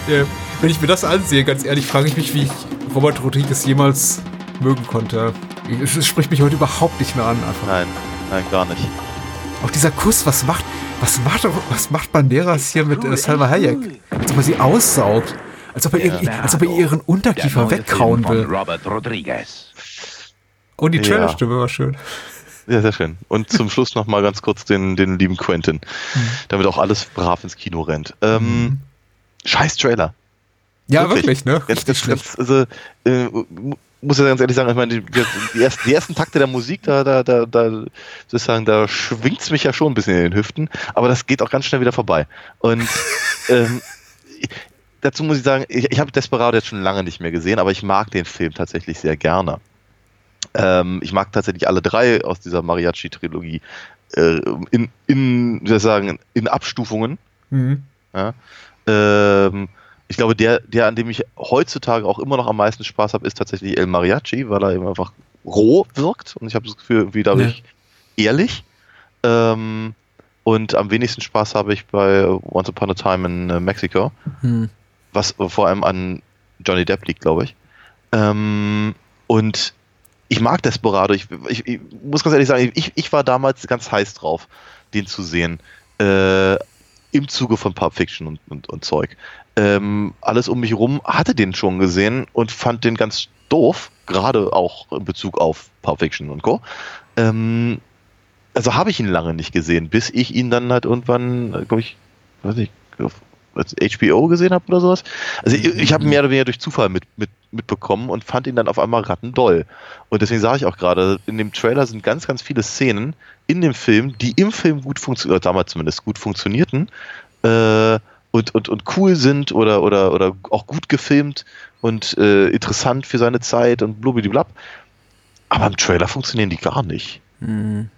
ja wenn ich mir das ansehe, ganz ehrlich, frage ich mich, wie ich Robert Rodriguez jemals mögen konnte. Es spricht mich heute überhaupt nicht mehr an. Einfach. Nein, nein, gar nicht. Auch dieser Kuss, was macht, was macht, was macht Banderas hier mit äh, Salma Hayek? Als ob er sie aussaugt. Als ob er, ja. ihr, als ob er ihren Unterkiefer wegkauen will. Robert Rodriguez. Und die Trailerstimme ja. war schön. Ja, sehr schön. Und zum Schluss noch mal ganz kurz den, den lieben Quentin, mhm. damit auch alles brav ins Kino rennt. Ähm, mhm. Scheiß Trailer. Ja, wirklich, wirklich ne? Jetzt, jetzt, jetzt, also, äh, muss ja ganz ehrlich sagen, ich meine, die, die, ersten, die ersten Takte der Musik, da, da, da, da sozusagen, da schwingt es mich ja schon ein bisschen in den Hüften, aber das geht auch ganz schnell wieder vorbei. Und ähm, dazu muss ich sagen, ich, ich habe Desperado jetzt schon lange nicht mehr gesehen, aber ich mag den Film tatsächlich sehr gerne. Ähm, ich mag tatsächlich alle drei aus dieser Mariachi-Trilogie äh, in, in, wie soll ich sagen, in Abstufungen. Mhm. Ja? Ähm, ich glaube, der, der, an dem ich heutzutage auch immer noch am meisten Spaß habe, ist tatsächlich El Mariachi, weil er eben einfach roh wirkt und ich habe das Gefühl, irgendwie dadurch ja. ehrlich. Ähm, und am wenigsten Spaß habe ich bei Once Upon a Time in äh, Mexico, hm. was vor allem an Johnny Depp liegt, glaube ich. Ähm, und ich mag Desperado. Ich, ich, ich, muss ganz ehrlich sagen, ich, ich war damals ganz heiß drauf, den zu sehen. Äh, im Zuge von Pulp Fiction und, und, und Zeug. Ähm, alles um mich rum hatte den schon gesehen und fand den ganz doof, gerade auch in Bezug auf Pulp Fiction und Co. Ähm, also habe ich ihn lange nicht gesehen, bis ich ihn dann halt irgendwann, glaube ich, weiß nicht, auf HBO gesehen habe oder sowas. Also ich, ich habe mehr oder weniger durch Zufall mit, mit, mitbekommen und fand ihn dann auf einmal rattendoll. Und deswegen sage ich auch gerade, in dem Trailer sind ganz, ganz viele Szenen in dem Film, die im Film gut funktionieren, damals zumindest gut funktionierten äh, und, und, und cool sind oder, oder, oder auch gut gefilmt und äh, interessant für seine Zeit und blub. Aber im Trailer funktionieren die gar nicht. Mhm.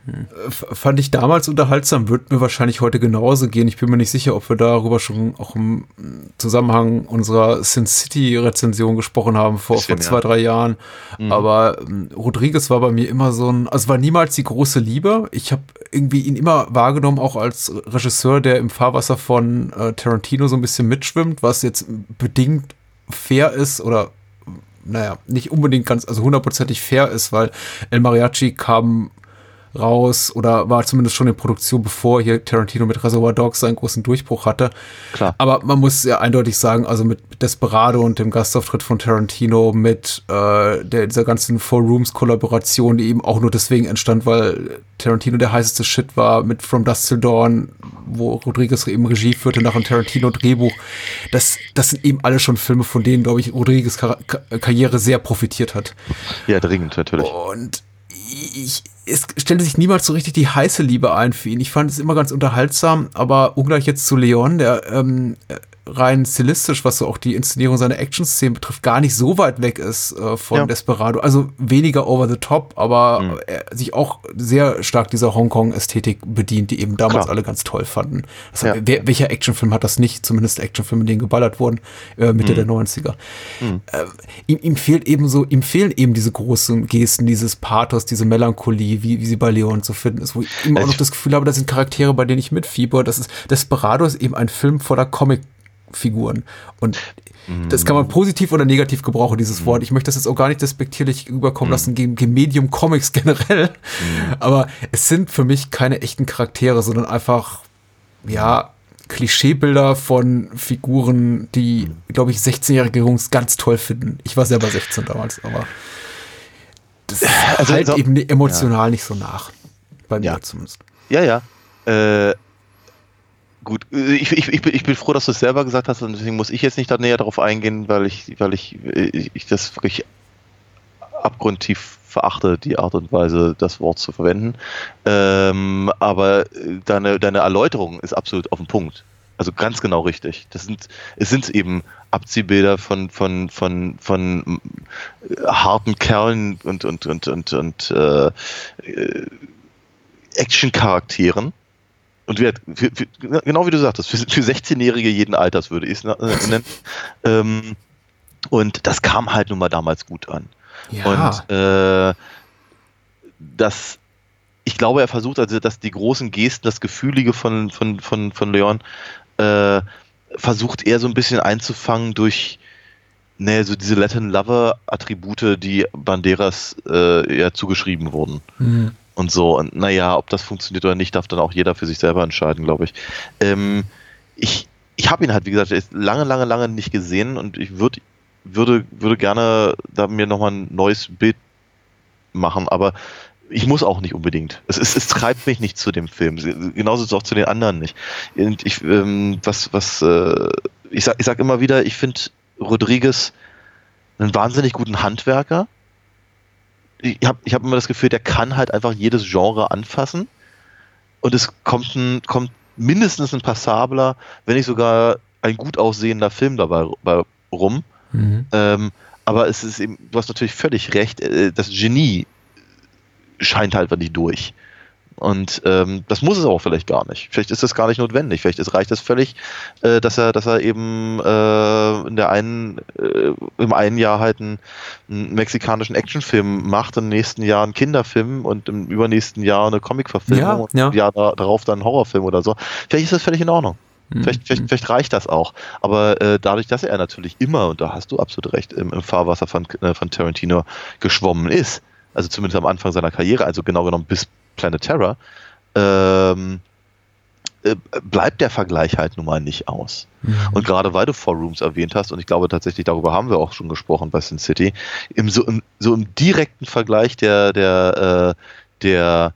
Fand ich damals unterhaltsam, wird mir wahrscheinlich heute genauso gehen. Ich bin mir nicht sicher, ob wir darüber schon auch im Zusammenhang unserer Sin City-Rezension gesprochen haben vor, Bisschen, vor zwei, ja. drei Jahren. Mhm. Aber ähm, Rodriguez war bei mir immer so ein, also war niemals die große Liebe. Ich habe irgendwie ihn immer wahrgenommen, auch als Regisseur, der im Fahrwasser von äh, Tarantino so ein bisschen mitschwimmt, was jetzt bedingt fair ist oder naja, nicht unbedingt ganz, also hundertprozentig fair ist, weil El Mariachi kam raus oder war zumindest schon in Produktion, bevor hier Tarantino mit Reservoir Dogs seinen großen Durchbruch hatte. Klar. Aber man muss ja eindeutig sagen, also mit Desperado und dem Gastauftritt von Tarantino, mit äh, der, dieser ganzen Four Rooms Kollaboration, die eben auch nur deswegen entstand, weil Tarantino der heißeste Shit war, mit From Dust Till Dawn, wo Rodriguez eben Regie führte nach einem Tarantino Drehbuch. Das, das sind eben alle schon Filme, von denen, glaube ich, Rodriguez Kar Karriere sehr profitiert hat. Ja, dringend, natürlich. Und ich, es stellte sich niemals so richtig die heiße Liebe ein für ihn. Ich fand es immer ganz unterhaltsam, aber ungleich jetzt zu Leon, der ähm, rein stilistisch, was so auch die Inszenierung seiner Action-Szenen betrifft, gar nicht so weit weg ist äh, von ja. Desperado. Also weniger over the top, aber mhm. er sich auch sehr stark dieser Hongkong-Ästhetik bedient, die eben damals Klar. alle ganz toll fanden. Ja. Hat, wer, welcher Actionfilm hat das nicht? Zumindest Actionfilme, in denen geballert wurden, äh, Mitte mhm. der 90er. Mhm. Äh, ihm, ihm fehlt eben so, ihm fehlen eben diese großen Gesten, dieses Pathos, diese Melancholie, wie, wie sie bei Leon zu finden ist, wo ich immer auch noch das Gefühl habe, das sind Charaktere, bei denen ich mitfieber. Das ist, Desperado ist eben ein Film voller Comic Figuren. Und das kann man positiv oder negativ gebrauchen, dieses Wort. Ich möchte das jetzt auch gar nicht despektierlich überkommen lassen gegen, gegen Medium Comics generell. Aber es sind für mich keine echten Charaktere, sondern einfach, ja, Klischeebilder von Figuren, die, glaube ich, 16-jährige Jungs ganz toll finden. Ich war selber 16 damals, aber das also, halt so, eben emotional ja. nicht so nach. Bei mir ja. zumindest. Ja, ja. Äh, Gut, äh, ich, ich, ich, bin, ich bin froh, dass du es selber gesagt hast und deswegen muss ich jetzt nicht da näher darauf eingehen, weil ich, weil ich, äh, ich das wirklich abgrundtief verachte, die Art und Weise, das Wort zu verwenden. Ähm, aber deine, deine Erläuterung ist absolut auf den Punkt. Also ganz genau richtig. Das sind, es sind eben Abziehbilder von, von, von, von äh, harten Kerlen und, und, und, und, und äh, Action-Charakteren und wir, für, für, genau wie du sagtest, für, für 16-Jährige jeden Alters würde ich es äh, nennen. ähm, und das kam halt nun mal damals gut an. Ja. Und äh, das, ich glaube, er versucht also, dass die großen Gesten, das Gefühlige von, von, von, von Leon, äh, versucht er so ein bisschen einzufangen durch ne, so diese Latin Lover Attribute, die Banderas äh, ja zugeschrieben wurden. Mhm und so. Und naja, ob das funktioniert oder nicht, darf dann auch jeder für sich selber entscheiden, glaube ich. Ähm, ich ich habe ihn halt, wie gesagt, lange, lange, lange nicht gesehen und ich würd, würde, würde gerne da mir nochmal ein neues Bild machen, aber ich muss auch nicht unbedingt. Es, es, es treibt mich nicht zu dem Film. Genauso ist es auch zu den anderen nicht. Und ich, ähm, was, was, äh, ich sag, ich sag immer wieder, ich finde Rodriguez einen wahnsinnig guten Handwerker ich habe ich hab immer das Gefühl, der kann halt einfach jedes Genre anfassen und es kommt, ein, kommt mindestens ein passabler, wenn nicht sogar ein gut aussehender Film dabei rum. Mhm. Ähm, aber es ist eben, du hast natürlich völlig recht, äh, das Genie scheint halt nicht durch. Und ähm, das muss es auch vielleicht gar nicht. Vielleicht ist das gar nicht notwendig. Vielleicht ist, reicht es völlig, äh, dass er, dass er eben äh, in der einen, äh, im einen Jahr halt einen, einen mexikanischen Actionfilm macht, im nächsten Jahr einen Kinderfilm und im übernächsten Jahr eine Comicverfilmung ja, und ja. im Jahr darauf dann einen Horrorfilm oder so. Vielleicht ist das völlig in Ordnung. Mhm. Vielleicht, vielleicht, vielleicht, reicht das auch. Aber äh, dadurch, dass er natürlich immer, und da hast du absolut recht, im, im Fahrwasser von, äh, von Tarantino geschwommen ist, also zumindest am Anfang seiner Karriere, also genau genommen bis Planet Terror, ähm, äh, bleibt der Vergleich halt nun mal nicht aus. Mhm. Und gerade weil du Four Rooms erwähnt hast, und ich glaube tatsächlich, darüber haben wir auch schon gesprochen bei Sin City, im, so, im, so im direkten Vergleich der, der, äh, der,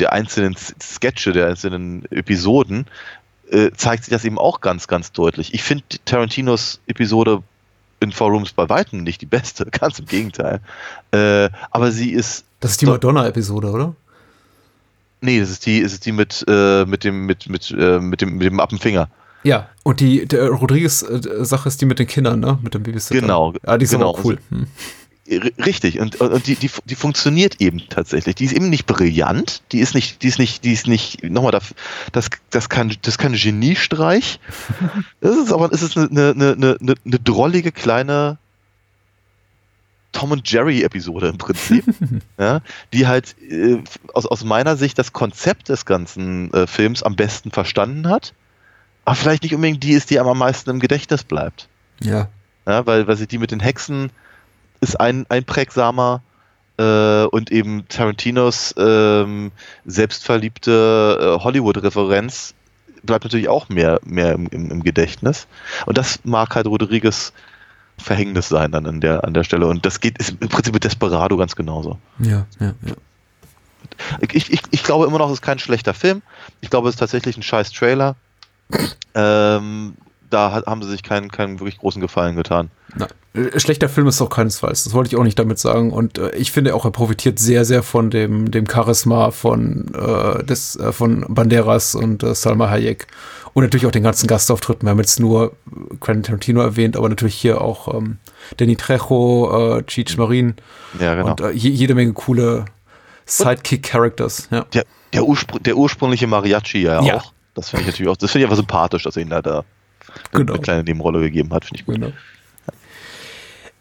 der einzelnen Sketche, der einzelnen Episoden, äh, zeigt sich das eben auch ganz, ganz deutlich. Ich finde Tarantinos Episode in Four Rooms bei Weitem nicht die beste, ganz im Gegenteil. Äh, aber sie ist. Das ist die Madonna-Episode, oder? Nee, das ist die, ist die mit, äh, mit dem, mit, mit, äh, mit dem, mit dem Appenfinger. Ja, und die Rodriguez-Sache ist die mit den Kindern, ne? Mit dem Babysitter. Genau. Ja, die ist genau. auch cool. Hm. Richtig, und, und die, die, die funktioniert eben tatsächlich. Die ist eben nicht brillant, die ist nicht, die ist nicht, die ist nicht, nochmal, das, das, das, kann, das ist kein Geniestreich. Das ist aber es ist eine, eine, eine, eine, eine drollige kleine Tom und Jerry Episode im Prinzip, ja, die halt äh, aus, aus meiner Sicht das Konzept des ganzen äh, Films am besten verstanden hat, aber vielleicht nicht unbedingt die ist, die am meisten im Gedächtnis bleibt. Ja. Ja, weil, weil sie die mit den Hexen ist ein, einprägsamer äh, und eben Tarantinos ähm, selbstverliebte äh, Hollywood-Referenz bleibt natürlich auch mehr, mehr im, im, im, Gedächtnis. Und das mag halt Rodriguez Verhängnis sein dann an der, an der Stelle. Und das geht ist im Prinzip mit Desperado ganz genauso. Ja, ja, ja. Ich, ich, ich glaube immer noch, es ist kein schlechter Film. Ich glaube, es ist tatsächlich ein scheiß Trailer. ähm, da haben sie sich keinen, keinen wirklich großen Gefallen getan. Nein. Äh, schlechter Film ist auch keinesfalls. Das wollte ich auch nicht damit sagen. Und äh, ich finde auch, er profitiert sehr, sehr von dem, dem Charisma von, äh, des, äh, von Banderas und äh, Salma Hayek. Und natürlich auch den ganzen Gastauftritten. Wir haben jetzt nur Quentin Tarantino erwähnt, aber natürlich hier auch ähm, Danny Trejo, äh, Cheech Marin ja, genau. und äh, jede Menge coole Sidekick-Characters. Ja. Der, der, Urspr der ursprüngliche Mariachi ja, Ja. auch. Das finde ich natürlich auch, das finde ich einfach sympathisch, dass er ihn da, da Genau. eine kleine Nebenrolle gegeben hat, finde ich gut. Genau.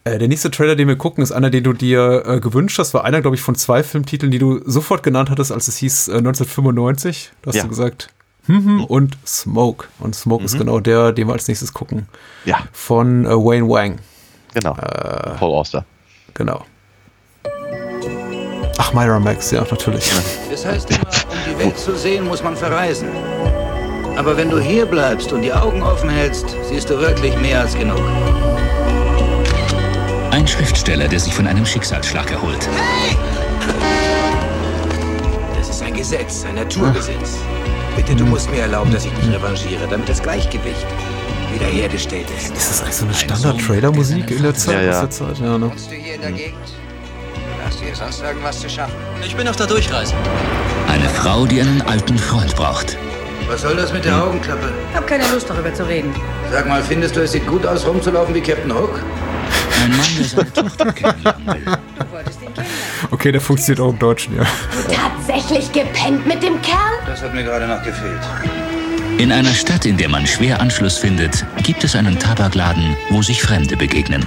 Äh, der nächste Trailer, den wir gucken, ist einer, den du dir äh, gewünscht hast. War einer, glaube ich, von zwei Filmtiteln, die du sofort genannt hattest, als es hieß äh, 1995. Da hast Ja. du gesagt, hm, hm, und Smoke. Und Smoke ist genau der, den wir als nächstes gucken. Ja, Von äh, Wayne Wang. genau. Äh, Paul Auster. Genau. Ach, Myra Max, ja, natürlich. Es heißt immer, um die Welt zu sehen, muss man verreisen. Aber wenn du hier bleibst und die Augen offen hältst, siehst du wirklich mehr als genug. Ein Schriftsteller, der sich von einem Schicksalsschlag erholt. Das ist ein Gesetz, ein Naturgesetz. Bitte, du musst mir erlauben, dass ich mich revanchiere, damit das Gleichgewicht wiederhergestellt ist. Ist das eigentlich so eine Standard-Trailer-Musik in der Zeit? Ja, ja. Zeit? ja ne? Wohnst du hier in der Gegend? Oder hast du hier sonst irgendwas zu schaffen? Ich bin auf der Durchreise. Eine Frau, die einen alten Freund braucht. Was soll das mit der Augenklappe? Ich hab keine Lust, darüber zu reden. Sag mal, findest du, es sieht gut aus, rumzulaufen wie Captain Hook? Ein Mann, der seine Tochter kennenlernen will. Du wolltest ihn kennenlernen. Okay, der funktioniert auch im Deutschen, ja. Tatsächlich gepennt mit dem Kerl? Das hat mir gerade noch gefehlt. In einer Stadt, in der man schwer Anschluss findet, gibt es einen Tabakladen, wo sich Fremde begegnen.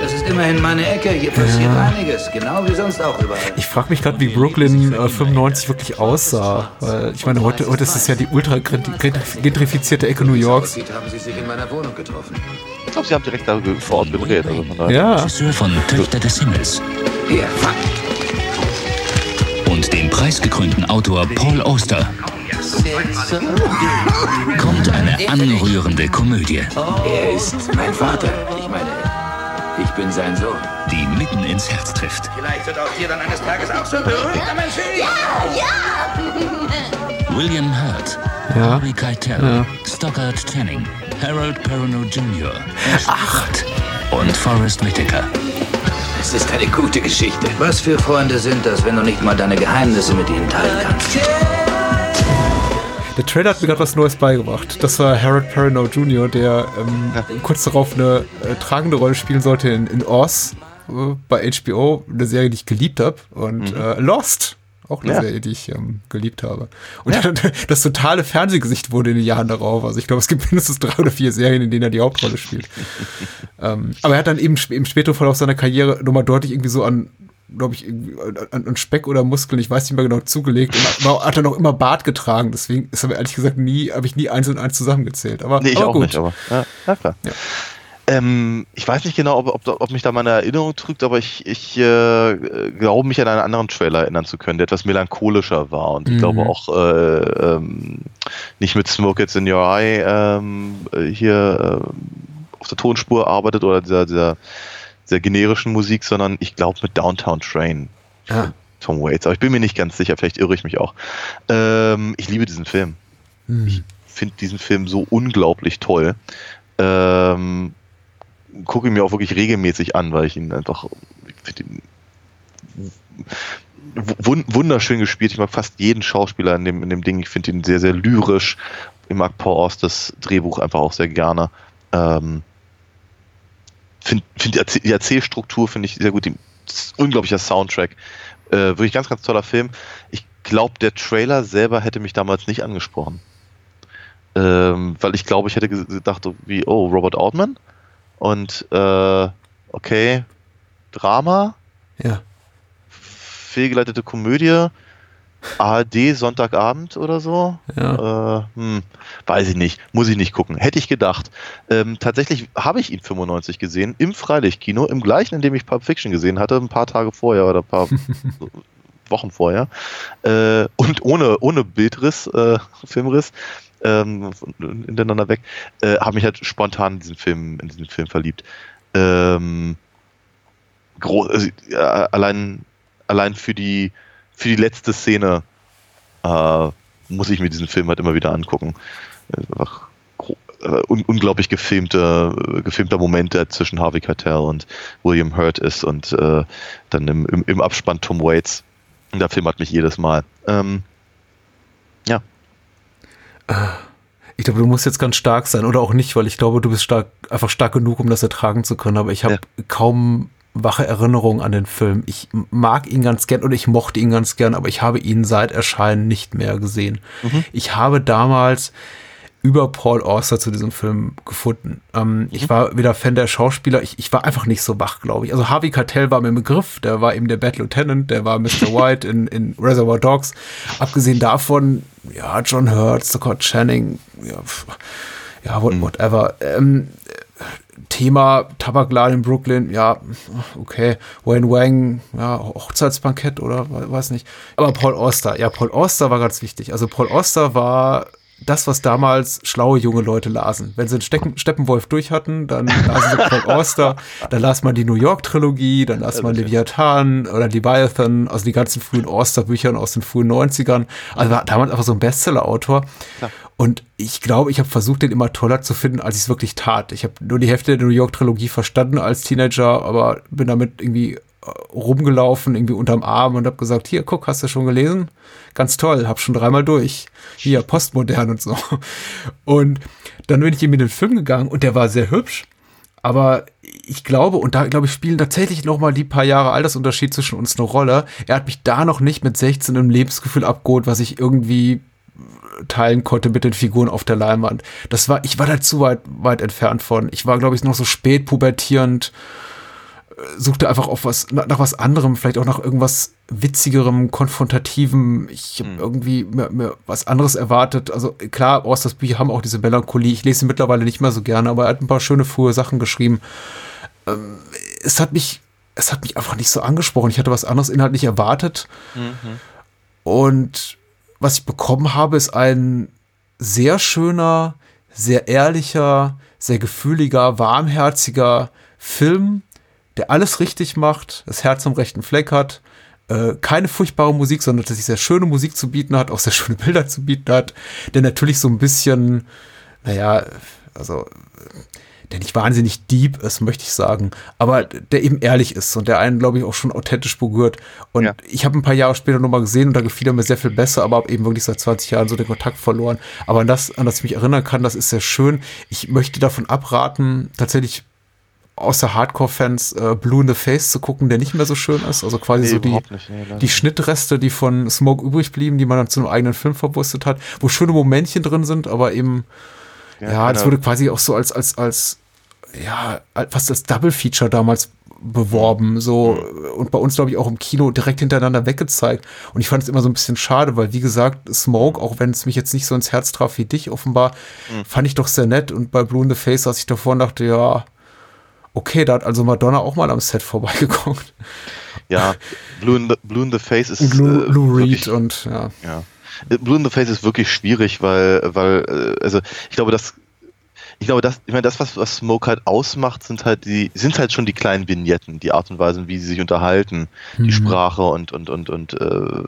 Das ist immerhin meine Ecke. Hier passiert einiges. Genau wie sonst auch überall. Ich frage mich gerade, wie Brooklyn äh, 95 wirklich aussah. Weil ich meine, heute, heute ist es ja die ultra gentrifizierte Ecke New Yorks. Aussieht, haben sie sich in meiner Wohnung getroffen. Ich glaube, sie haben direkt da vor Ort gedreht. Also von. Ja, Regisseur von Töchter des Himmels Hier, fang. und dem preisgekrönten Autor Paul Auster kommt eine anrührende Komödie, Er ist mein Vater. Ich meine, ich bin sein Sohn. die mitten ins Herz trifft. Vielleicht wird auch dir dann eines Tages auch so berühmt, Mensch. William Hurt, Ja. Harvey Keitel, Stockard Channing, Harold Perrineau Jr., Acht und Forrest Whitaker. Es ist eine gute Geschichte. Was für Freunde sind das, wenn du nicht mal deine Geheimnisse mit ihnen teilen kannst? Der Trailer hat mir gerade was Neues beigebracht. Das war Harold Perrineau Jr., der ähm, kurz darauf eine äh, tragende Rolle spielen sollte in, in Oz äh, bei HBO, eine Serie, die ich geliebt habe. Und äh, Lost, auch eine Ja. Serie, die ich ähm, geliebt habe. Und dann, das totale Fernsehgesicht wurde in den Jahren darauf. Also ich glaube, es gibt mindestens drei oder vier Serien, in denen er die Hauptrolle spielt. ähm, aber er hat dann eben im späteren Verlauf seiner Karriere nochmal deutlich irgendwie so an glaube ich, an, an Speck oder Muskeln, ich weiß nicht mehr genau, zugelegt und hat dann auch immer Bart getragen. Deswegen ist aber ehrlich gesagt nie, habe ich nie eins und eins zusammengezählt. Aber, Nee, ich aber auch gut. nicht, aber ja, ja klar. Ähm, ich weiß nicht genau, ob, ob, ob, mich da meine Erinnerung trügt, aber ich, ich äh, glaube, mich an einen anderen Trailer erinnern zu können, der etwas melancholischer war und mhm. ich glaube auch äh, ähm, nicht mit Smoke It's in Your Eye ähm, hier äh, auf der Tonspur arbeitet oder dieser, dieser, dieser generischen Musik, sondern ich glaube mit Downtown Train. Ja. Tom Waits, aber ich bin mir nicht ganz sicher, vielleicht irre ich mich auch. Ähm, ich liebe diesen Film. Mhm. Ich finde diesen Film so unglaublich toll. Ähm, gucke ihn mir auch wirklich regelmäßig an, weil ich ihn einfach ich ihn wunderschön gespielt. Ich mag fast jeden Schauspieler in dem, in dem Ding. Ich finde ihn sehr, sehr lyrisch. Ich mag Paul Austers Drehbuch einfach auch sehr gerne. Ähm, finde find die Erzählstruktur finde ich sehr gut. Die, unglaublicher Soundtrack. Äh, wirklich ganz, ganz toller Film. Ich glaube, der Trailer selber hätte mich damals nicht angesprochen. Ähm, weil ich glaube, ich hätte gedacht, wie, oh, Robert Altman? Und äh, okay, Drama. Ja. Fehlgeleitete Komödie. ARD Sonntagabend oder so. Ja. Äh, hm, weiß ich nicht, muss ich nicht gucken. Hätte ich gedacht. Ähm, tatsächlich habe ich ihn 95 gesehen im Freilichtkino, im gleichen, in dem ich Pulp Fiction gesehen hatte, ein paar Tage vorher oder ein paar Wochen vorher. Äh, und ohne, ohne Bildriss, äh, Filmriss ähm, hintereinander weg, äh, habe mich halt spontan in diesen Film, in diesen Film verliebt. Ähm, also, äh, allein, allein für die, für die letzte Szene äh, muss ich mir diesen Film halt immer wieder angucken. Einfach äh, un unglaublich gefilmte, gefilmter Moment, der zwischen Harvey Keitel und William Hurt ist und äh, dann im, im, im, Abspann Tom Waits. Und der Film hat mich jedes Mal. Ähm, ja. Ich glaube, du musst jetzt ganz stark sein oder auch nicht, weil ich glaube, du bist stark, einfach stark genug, um das ertragen zu können. Aber ich habe ja. kaum wache Erinnerungen an den Film. Ich mag ihn ganz gern oder ich mochte ihn ganz gern, aber ich habe ihn seit Erscheinen nicht mehr gesehen. Mhm. Ich habe damals über Paul Auster zu diesem Film gefunden. Ähm, mhm. Ich war wieder Fan der Schauspieler. Ich, ich war einfach nicht so wach, glaube ich. Also Harvey Keitel war mir im Begriff. Der war eben der Bad Lieutenant. Der war Mr. White in, in Reservoir Dogs. Abgesehen davon, ja, John Hurt, Scott Channing, ja, ja mhm. whatever. Ähm, Thema Tabakladen in Brooklyn, ja, okay. Wayne Wang, ja, Hochzeitsbankett oder weiß nicht. Aber Paul Auster, ja, Paul Auster war ganz wichtig. Also Paul Auster war das, was damals schlaue junge Leute lasen. Wenn sie den Stecken, Steppenwolf durch hatten, dann lasen sie Paul Auster, dann las man die New York-Trilogie, dann las man Leviathan oder Leviathan, also die ganzen frühen Auster-Büchern aus den frühen 90ern. Also war damals einfach so ein Bestseller-Autor. Und ich glaube, ich habe versucht, den immer toller zu finden, als ich es wirklich tat. Ich habe nur die Hälfte der New York-Trilogie verstanden als Teenager, aber bin damit irgendwie rumgelaufen, irgendwie unterm Arm und habe gesagt, hier, guck, hast du schon gelesen? Ganz toll, hab schon dreimal durch. Hier, postmodern und so. Und dann bin ich eben in den Film gegangen und der war sehr hübsch. Aber ich glaube, und da glaube ich, spielen tatsächlich noch mal die paar Jahre Altersunterschied zwischen uns eine Rolle. Er hat mich da noch nicht mit 16 im Lebensgefühl abgeholt, was ich irgendwie teilen konnte mit den Figuren auf der Leinwand. Das war, ich war da zu weit, weit entfernt von. Ich war, glaube ich, noch so spät pubertierend suchte einfach auf was, nach was anderem, vielleicht auch nach irgendwas witzigerem, konfrontativem. Ich habe hm. irgendwie mir, mir, was anderes erwartet. Also klar, Austers Bücher haben auch diese Melancholie. Ich lese sie mittlerweile nicht mehr so gerne, aber er hat ein paar schöne frühe Sachen geschrieben. Ähm, es hat mich, es hat mich einfach nicht so angesprochen. Ich hatte was anderes inhaltlich erwartet. Mhm. Und was ich bekommen habe, ist ein sehr schöner, sehr ehrlicher, sehr gefühliger, warmherziger Film, der alles richtig macht, das Herz am rechten Fleck hat, äh, keine furchtbare Musik, sondern dass sich sehr schöne Musik zu bieten hat, auch sehr schöne Bilder zu bieten hat, der natürlich so ein bisschen, naja, also der nicht wahnsinnig deep ist, möchte ich sagen, aber der eben ehrlich ist und der einen, glaube ich, auch schon authentisch berührt. Und ja. ich habe ein paar Jahre später nochmal gesehen und da gefiel er mir sehr viel besser, aber habe eben wirklich seit 20 Jahren so den Kontakt verloren. Aber an das, an das ich mich erinnern kann, das ist sehr schön. Ich möchte davon abraten, tatsächlich außer Hardcore-Fans äh, Blue in the Face zu gucken, der nicht mehr so schön ist. Also quasi nee, so die, nicht, nee, die Schnittreste, die von Smoke übrig blieben, die man dann zu einem eigenen Film verwurstet hat, wo schöne Momentchen drin sind, aber eben, ja, ja das wurde quasi auch so als, als, als, ja, fast als Double-Feature damals beworben, so mhm. und bei uns glaube ich auch im Kino direkt hintereinander weggezeigt und ich fand es immer so ein bisschen schade, weil wie gesagt Smoke, auch wenn es mich jetzt nicht so ins Herz traf wie dich offenbar, mhm. fand ich doch sehr nett und bei Blue in the Face, als ich davor dachte, ja, okay, da hat also Madonna auch mal am Set vorbeigeguckt. Ja, Blue in the, Blue in the Face ist. Lou, äh, Lou Reed wirklich- und ja. Ja. Äh, Blue in the Face ist wirklich schwierig, weil, weil, äh, also ich glaube, das, ich glaube, das, ich meine, das, was, was Smoke halt ausmacht, sind halt die, sind halt schon die kleinen Vignetten, die Art und Weise, wie sie sich unterhalten, die Mhm. Sprache und, und, und, und äh,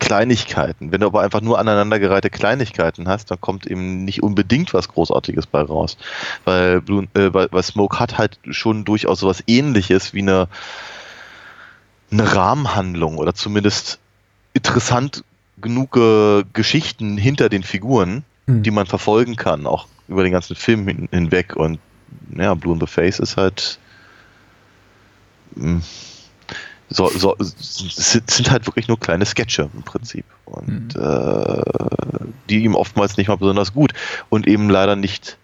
Kleinigkeiten. Wenn du aber einfach nur aneinandergereihte Kleinigkeiten hast, dann kommt eben nicht unbedingt was Großartiges bei raus. Weil, Blue, äh, weil, weil Smoke hat halt schon durchaus sowas ähnliches wie eine, eine Rahmenhandlung oder zumindest interessant genug äh, Geschichten hinter den Figuren, Hm. die man verfolgen kann, auch über den ganzen Film hin, hinweg. Und ja, Blue in the Face ist halt. mh, So, so, sind, sind halt wirklich nur kleine Sketche im Prinzip. Und äh, die ihm oftmals nicht mal besonders gut und eben leider nicht,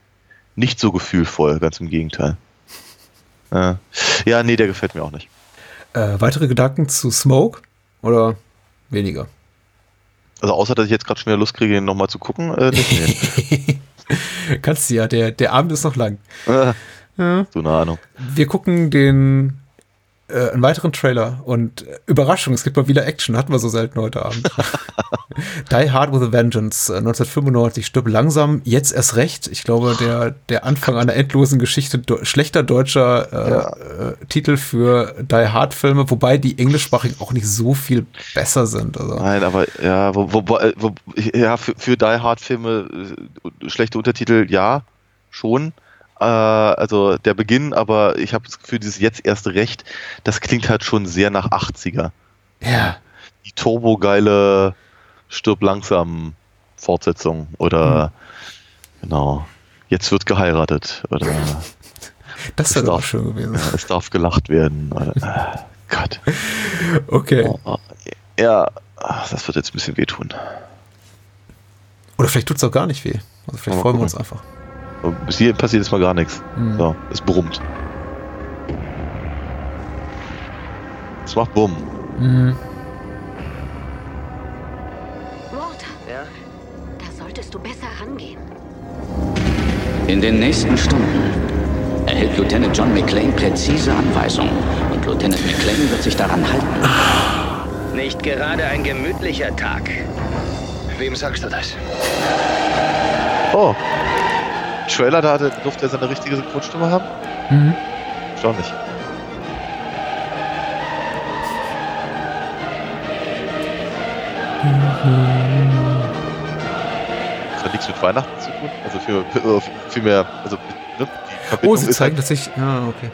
nicht so gefühlvoll, ganz im Gegenteil. Äh, ja, nee, der gefällt mir auch nicht. Äh, weitere Gedanken zu Smoke oder weniger? Also außer, dass ich jetzt gerade schon wieder Lust kriege, ihn nochmal zu gucken, äh. Kannst du ja, der, der Abend ist noch lang. Äh, Ja. so eine Ahnung. Wir gucken den äh, einen weiteren Trailer und äh, Überraschung, es gibt mal wieder Action, hatten wir so selten heute Abend. Die Hard with a Vengeance, äh, 1995, stirb langsam, jetzt erst recht. Ich glaube, der, der Anfang einer endlosen Geschichte, do, schlechter deutscher äh, äh, Titel für Die Hard Filme, wobei die englischsprachigen auch nicht so viel besser sind. Also. Nein, aber ja, wo, wo, wo, wo, ja für, für Die Hard Filme äh, schlechte Untertitel, ja, schon. Äh, also der Beginn, aber ich habe das Gefühl, dieses jetzt erst recht, das klingt halt schon sehr nach 80er. Ja. Die turbogeile Stirb langsam Fortsetzung oder genau, jetzt wird geheiratet oder Das wäre darf- schön gewesen. ja, es darf gelacht werden. Oder, äh, Gott. Okay. Oh, oh, ja, das wird jetzt ein bisschen wehtun. Oder vielleicht tut es auch gar nicht weh. Also vielleicht Mal freuen wir uns einfach. Und Bis hier passiert jetzt mal gar nichts. Hm. So, es brummt. Es macht Bumm. Mhm. Walter, Ja? da solltest du besser rangehen. In den nächsten Stunden erhält Lieutenant John McClane präzise Anweisungen und Lieutenant McClane wird sich daran halten. Nicht gerade ein gemütlicher Tag. Wem sagst du das? Oh. Trailer, da hatte, durfte er seine richtige Synchronstimme haben? Mhm. Erstaunlich. Das hat nichts mit Weihnachten zu tun. Also für, für mehr, also ne, Oh, sie ist zeigen halt, tatsächlich. Ja, okay.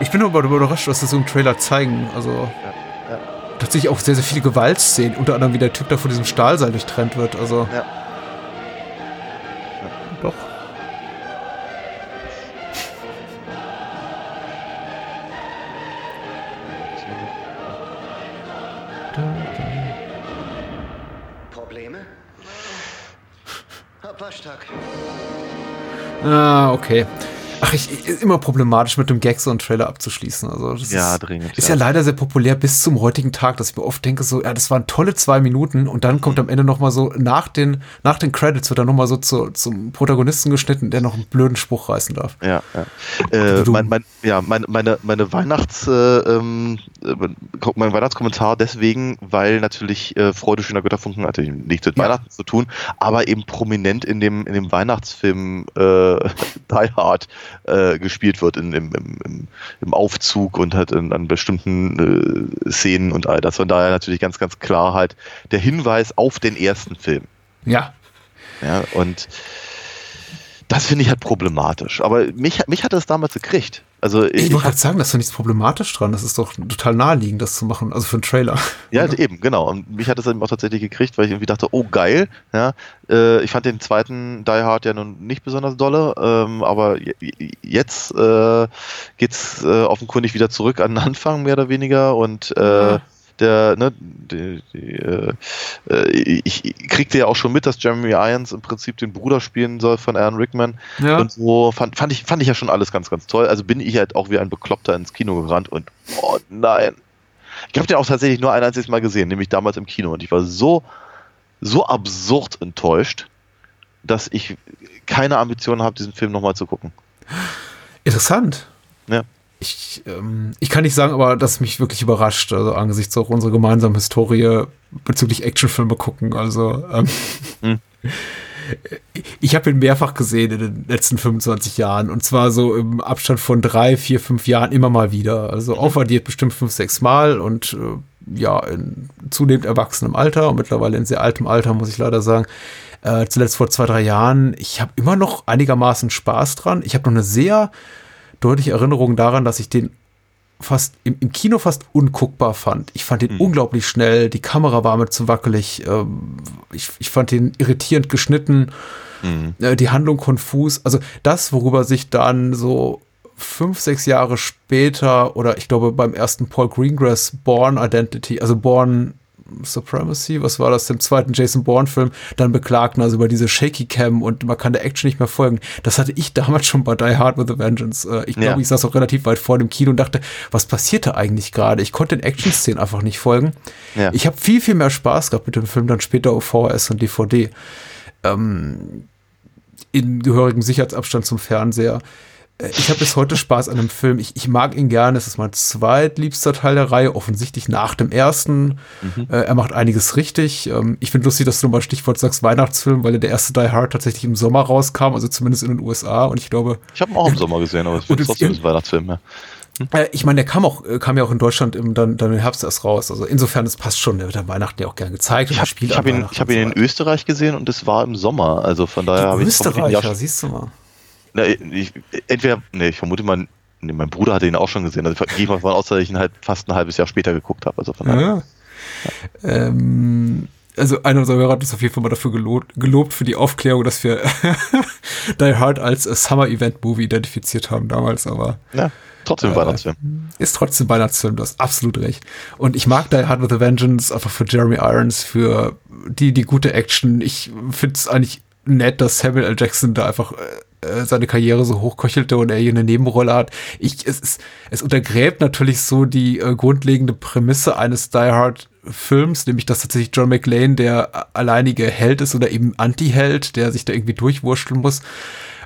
Ich bin aber überrascht, was sie so im Trailer zeigen. Also ja. tatsächlich auch sehr, sehr viele Gewaltszenen. Unter anderem, wie der Typ da von diesem Stahlseil durchtrennt wird. Also. Ja. Ah, okay. Ach, ich, ich- immer problematisch mit dem Gag so einen Trailer abzuschließen. Also das Ja, ist, dringend, Ist ja. ja leider sehr populär bis zum heutigen Tag, dass ich mir oft denke, so, ja, das waren tolle zwei Minuten und dann kommt am Ende noch mal so, nach den, nach den Credits wird dann noch mal so zu, zum Protagonisten geschnitten, der noch einen blöden Spruch reißen darf. Ja, ja. Äh, mein, mein, ja meine, meine, meine Weihnachts, äh, ähm, äh, mein Weihnachtskommentar deswegen, weil natürlich äh, Freude schöner Götterfunken hat natürlich nichts mit Weihnachten zu tun, aber eben prominent in dem, in dem Weihnachtsfilm äh, Die Hard äh, gespielt wird in, im, im, im, Aufzug und halt in, an bestimmten äh, Szenen und all das. Von daher natürlich ganz, ganz klar halt der Hinweis auf den ersten Film. Ja. Ja, und das finde ich halt problematisch. Aber mich, mich hat das damals gekriegt. Also Ich, ich, wollte gerade sagen, das ist doch nichts problematisch dran. Das ist doch total naheliegend, das zu machen. Also für einen Trailer. ja, eben, genau. Und mich hat das eben auch tatsächlich gekriegt, weil ich irgendwie dachte, oh geil. Ja, äh, ich fand den zweiten Die Hard ja nun nicht besonders dolle, ähm, aber je- je- jetzt äh, geht's äh, offenkundig wieder zurück an den Anfang, mehr oder weniger. Und äh, der, ne, die, die, äh, äh, ich, ich kriegte ja auch schon mit, dass Jeremy Irons im Prinzip den Bruder spielen soll von Aaron Rickman. Ja. Und so fand, fand, ich, fand ich ja schon alles ganz, ganz toll. Also bin ich halt auch wie ein Bekloppter ins Kino gerannt und oh nein. Ich habe den auch tatsächlich nur ein einziges Mal gesehen, nämlich damals im Kino. Und ich war so, so absurd enttäuscht, dass ich keine Ambition habe, diesen Film nochmal zu gucken. Interessant. Ja. Ich, ähm, ich kann nicht sagen, aber das mich wirklich überrascht, also angesichts auch unserer gemeinsamen Historie bezüglich Actionfilme gucken. Also ähm, Hm. ich habe ihn mehrfach gesehen in den letzten 25 Jahren und zwar so im Abstand von drei, vier, fünf Jahren immer mal wieder. Also aufaddiert bestimmt fünf, sechs Mal und äh, ja, in zunehmend erwachsenem Alter und mittlerweile in sehr altem Alter, muss ich leider sagen. Äh, zuletzt vor zwei, drei Jahren. Ich habe immer noch einigermaßen Spaß dran. Ich habe noch eine sehr deutliche Erinnerung daran, dass ich den fast im, im Kino fast unguckbar fand. Ich fand den unglaublich schnell, die Kamera war mir zu wackelig, ähm, ich, ich fand den irritierend geschnitten, äh, die Handlung konfus. Also das, worüber sich dann so fünf, sechs Jahre später oder ich glaube beim ersten Paul Greengrass Born Identity, also Born Supremacy, was war das, dem zweiten Jason Bourne-Film, dann beklagten, also über diese Shaky Cam und man kann der Action nicht mehr folgen. Das hatte ich damals schon bei Die Hard with a Vengeance. Äh, Ich glaube, Ja. ich saß auch relativ weit vor dem Kino und dachte, was passierte eigentlich gerade? Ich konnte den Action-Szenen einfach nicht folgen. Ja. Ich habe viel, viel mehr Spaß gehabt mit dem Film dann später auf VHS und DVD. Ähm, in gehörigem Sicherheitsabstand zum Fernseher. Äh, Ich habe bis heute Spaß an dem Film. Ich, ich mag ihn gerne. Es ist mein zweitliebster Teil der Reihe, offensichtlich nach dem ersten. Mhm. Äh, er macht einiges richtig. Ähm, ich finde lustig, dass du mal Stichwort sagst Weihnachtsfilm, weil der erste Die Hard tatsächlich im Sommer rauskam, also zumindest in den USA. Und ich glaube, Ich habe ihn auch im Sommer gesehen, aber ich Und finde es trotzdem in- ein Weihnachtsfilm. Ja. äh, ich meine, der kam auch, äh, kam ja auch in Deutschland im, dann, dann im Herbst erst raus. Also insofern, es passt schon. Der wird an Weihnachten ja auch gern gezeigt. Ich und habe hab ihn, ich hab ihn in so weiter. Österreich gesehen und es war im Sommer. Also von daher habe ich Österreicher, siehst du mal. Na, ich, entweder, nee, ich vermute mal, nee, mein Bruder hatte ihn auch schon gesehen. Also ich gehe mal davon aus, dass ich ihn halt fast ein halbes Jahr später geguckt habe. Also von daher. Ja. Ähm, also einer unserer Hörer hat uns auf jeden Fall mal dafür gelobt, gelobt für die Aufklärung, dass wir Die Hard als äh, Summer Event Movie identifiziert haben damals, aber Ja, trotzdem Äh, Weihnachtsfilm. ist trotzdem Weihnachtsfilm, du hast absolut recht. Und ich mag Die Hard with a Vengeance einfach für Jeremy Irons, für die, die gute Action. Ich finde es eigentlich nett, dass Samuel L. Jackson da einfach äh, äh, seine Karriere so hochköchelte und er hier eine Nebenrolle hat. Ich, es, ist, es untergräbt natürlich so die äh, grundlegende Prämisse eines Die Hard Films, nämlich dass tatsächlich John McClane der alleinige Held ist oder eben Anti-Held, der sich da irgendwie durchwurschteln muss.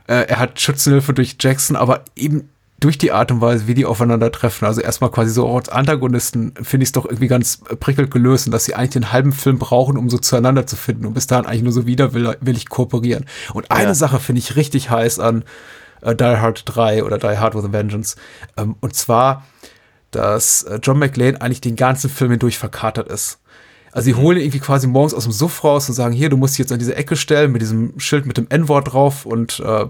Äh, er hat Schützenhilfe durch Jackson, aber eben durch die Art und Weise, wie die aufeinandertreffen. Also erstmal quasi so als Antagonisten finde ich es doch irgendwie ganz prickelnd gelöst und dass sie eigentlich den halben Film brauchen, um so zueinander zu finden und bis dahin eigentlich nur so widerwillig kooperieren. Und eine Ja. Sache finde ich richtig heiß an äh, Die Hard 3 oder Die Hard with a Vengeance. Ähm, und zwar, dass äh, John McClane eigentlich den ganzen Film hindurch verkatert ist. Also sie holen ihn irgendwie quasi morgens aus dem Suff raus und sagen, hier, du musst dich jetzt an diese Ecke stellen mit diesem Schild mit dem N-Wort drauf und äh,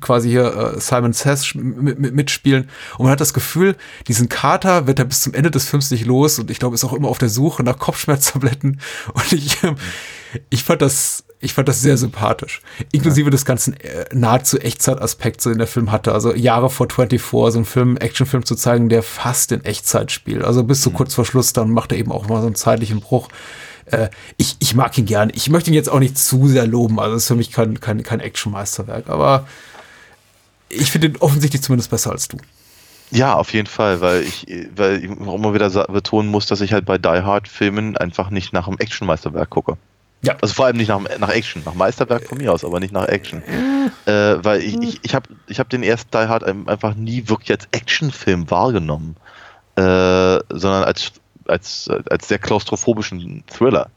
quasi hier äh, Simon Says mitspielen. Und man hat das Gefühl, diesen Kater wird er bis zum Ende des Films nicht los und ich glaube, ist auch immer auf der Suche nach Kopfschmerztabletten. Und ich, ähm, ich fand das, ich fand das sehr sympathisch. Inklusive des ganzen äh, nahezu Echtzeitaspekts, den der Film hatte. Also Jahre vor 24, so einen Film, Actionfilm zu zeigen, der fast in Echtzeit spielt. Also bis zu kurz vor Schluss, dann macht er eben auch mal so einen zeitlichen Bruch. Äh, ich, ich mag ihn gern. Ich möchte ihn jetzt auch nicht zu sehr loben. Also es ist für mich kein, kein, kein Action-Meisterwerk. Aber ich finde ihn offensichtlich zumindest besser als du. Ja, auf jeden Fall, weil ich, weil ich auch immer wieder betonen muss, dass ich halt bei Die Hard Filmen einfach nicht nach einem Actionmeisterwerk gucke. Ja. Also vor allem nicht nach, nach Action, nach Meisterwerk von mir aus, aber nicht nach Action. Äh, weil ich, ich, ich habe ich hab den ersten Die Hard ein- einfach nie wirklich als Actionfilm wahrgenommen, äh, sondern als, als, als sehr klaustrophobischen Thriller.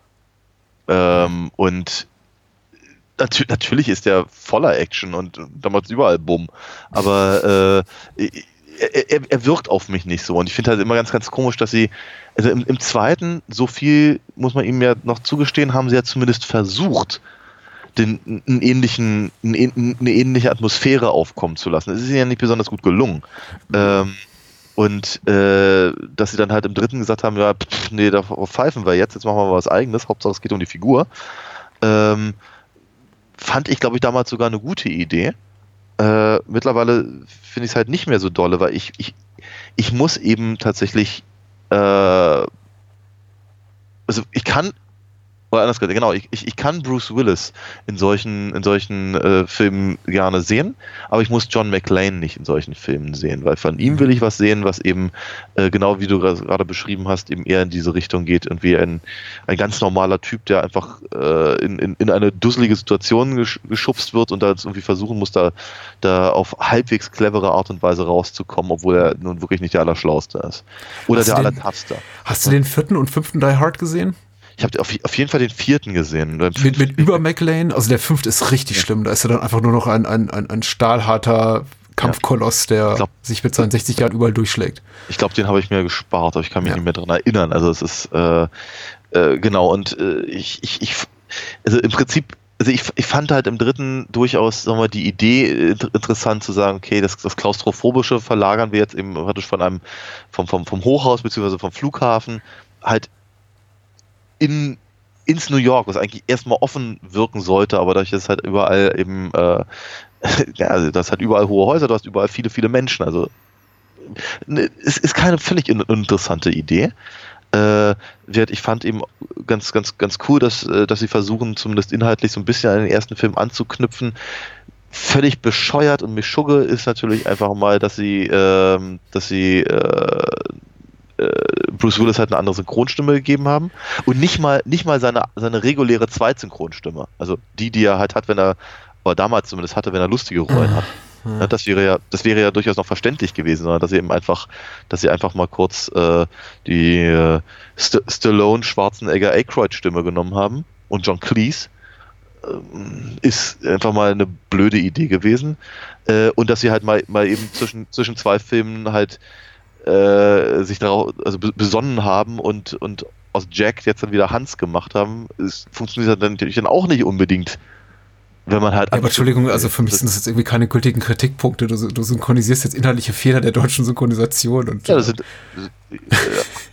Ähm, und natü natürlich ist der voller Action und damals überall Bumm, aber äh, er, er, er wirkt auf mich nicht so. Und ich finde halt immer ganz, ganz komisch, dass sie, also im, im zweiten, so viel muss man ihm ja noch zugestehen, haben sie ja zumindest versucht, den, einen ähnlichen, einen, eine ähnliche Atmosphäre aufkommen zu lassen. Es ist ihnen ja nicht besonders gut gelungen. Ähm, und äh, dass sie dann halt im dritten gesagt haben, ja, pff, nee, da pfeifen wir jetzt, jetzt machen wir mal was eigenes, Hauptsache es geht um die Figur. Ähm, fand ich, glaube ich, damals sogar eine gute Idee. Äh, mittlerweile finde ich es halt nicht mehr so dolle, weil ich, ich, ich muss eben tatsächlich, äh, also ich kann Oder anders gesagt, genau, ich, ich, ich kann Bruce Willis in solchen, in solchen äh, Filmen gerne sehen, aber ich muss John McClane nicht in solchen Filmen sehen, weil von ihm will ich was sehen, was eben, äh, genau wie du gerade beschrieben hast, eben eher in diese Richtung geht und wie ein, ein ganz normaler Typ, der einfach äh, in, in, in eine dusselige Situation gesch geschubst wird und da jetzt irgendwie versuchen muss, da, da auf halbwegs clevere Art und Weise rauszukommen, obwohl er nun wirklich nicht der Allerschlauste ist. Oder Hast der Allertafste. Hast du den vierten und fünften Die Hard gesehen? Ich habe auf, auf jeden Fall den vierten gesehen. Mit, mit über McLean? Also der fünfte ist richtig schlimm. Da ist er dann einfach nur noch ein, ein, ein, ein stahlharter Kampfkoloss, der sich mit seinen 60 Jahren überall durchschlägt. Ich glaube, den habe ich mir gespart, aber ich kann mich nicht mehr dran erinnern. Also es ist äh, äh, genau und äh, ich, ich, ich, also im Prinzip, also ich, ich fand halt im dritten durchaus, sagen wir, die Idee inter- interessant zu sagen, okay, das, das Klaustrophobische verlagern wir jetzt eben praktisch von einem, vom, vom, vom Hochhaus beziehungsweise vom Flughafen halt in ins New York, was eigentlich erstmal offen wirken sollte, aber dadurch ist halt überall eben, äh, ja, also das hat überall hohe Häuser, du hast überall viele, viele Menschen. Also ne, es ist keine völlig un uninteressante Idee. Äh, ich fand eben ganz, ganz, ganz cool, dass, äh, dass sie versuchen, zumindest inhaltlich so ein bisschen an den ersten Film anzuknüpfen. Völlig bescheuert und Mischugge ist natürlich einfach mal, dass sie, ähm, dass sie äh, äh, Bruce Willis halt eine andere Synchronstimme gegeben haben und nicht mal, nicht mal seine, seine reguläre Zweitsynchronstimme. Also die, die er halt hat, wenn er, oder damals zumindest hatte, wenn er lustige Rollen hat. Ja, das wäre ja, das wäre ja durchaus noch verständlich gewesen, sondern dass sie eben einfach, dass sie einfach mal kurz äh, die äh, St Stallone Schwarzenegger Aykroyd Stimme genommen haben und John Cleese ähm, ist einfach mal eine blöde Idee gewesen äh, und dass sie halt mal, mal eben zwischen, zwischen zwei Filmen halt äh, sich darauf also be- besonnen haben und, und aus Jack jetzt dann wieder Hans gemacht haben, es funktioniert dann natürlich dann auch nicht unbedingt, wenn man halt Ja, aber Entschuldigung, also für mich sind das jetzt irgendwie keine gültigen Kritikpunkte. Du, du synchronisierst jetzt inhaltliche Fehler der deutschen Synchronisation. Und, Ja, das sind, äh,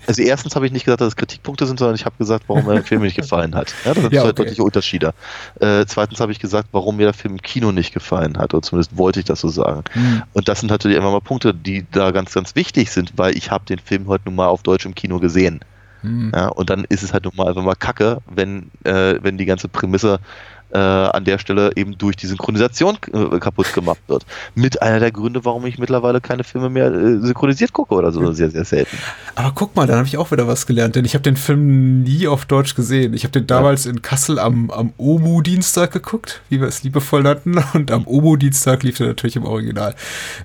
also erstens habe ich nicht gesagt, dass es Kritikpunkte sind, sondern ich habe gesagt, warum mir der Film nicht gefallen hat. Ja, das sind Ja, zwei okay. deutliche Unterschiede. Äh, zweitens habe ich gesagt, warum mir der Film im Kino nicht gefallen hat, oder zumindest wollte ich das so sagen. Hm. Und das sind natürlich einfach mal Punkte, die da ganz, ganz wichtig sind, weil ich habe den Film heute nun mal auf Deutsch im Kino gesehen. Hm. Ja, und dann ist es halt nun mal einfach mal kacke, wenn, äh, wenn die ganze Prämisse äh, an der Stelle eben durch die Synchronisation äh, kaputt gemacht wird. Mit einer der Gründe, warum ich mittlerweile keine Filme mehr äh, synchronisiert gucke oder so, sehr, sehr selten. Aber guck mal, dann habe ich auch wieder was gelernt, denn ich habe den Film nie auf Deutsch gesehen. Ich habe den damals in Kassel am, am Omu-Dienstag geguckt, wie wir es liebevoll nannten. Und am Omu-Dienstag lief der natürlich im Original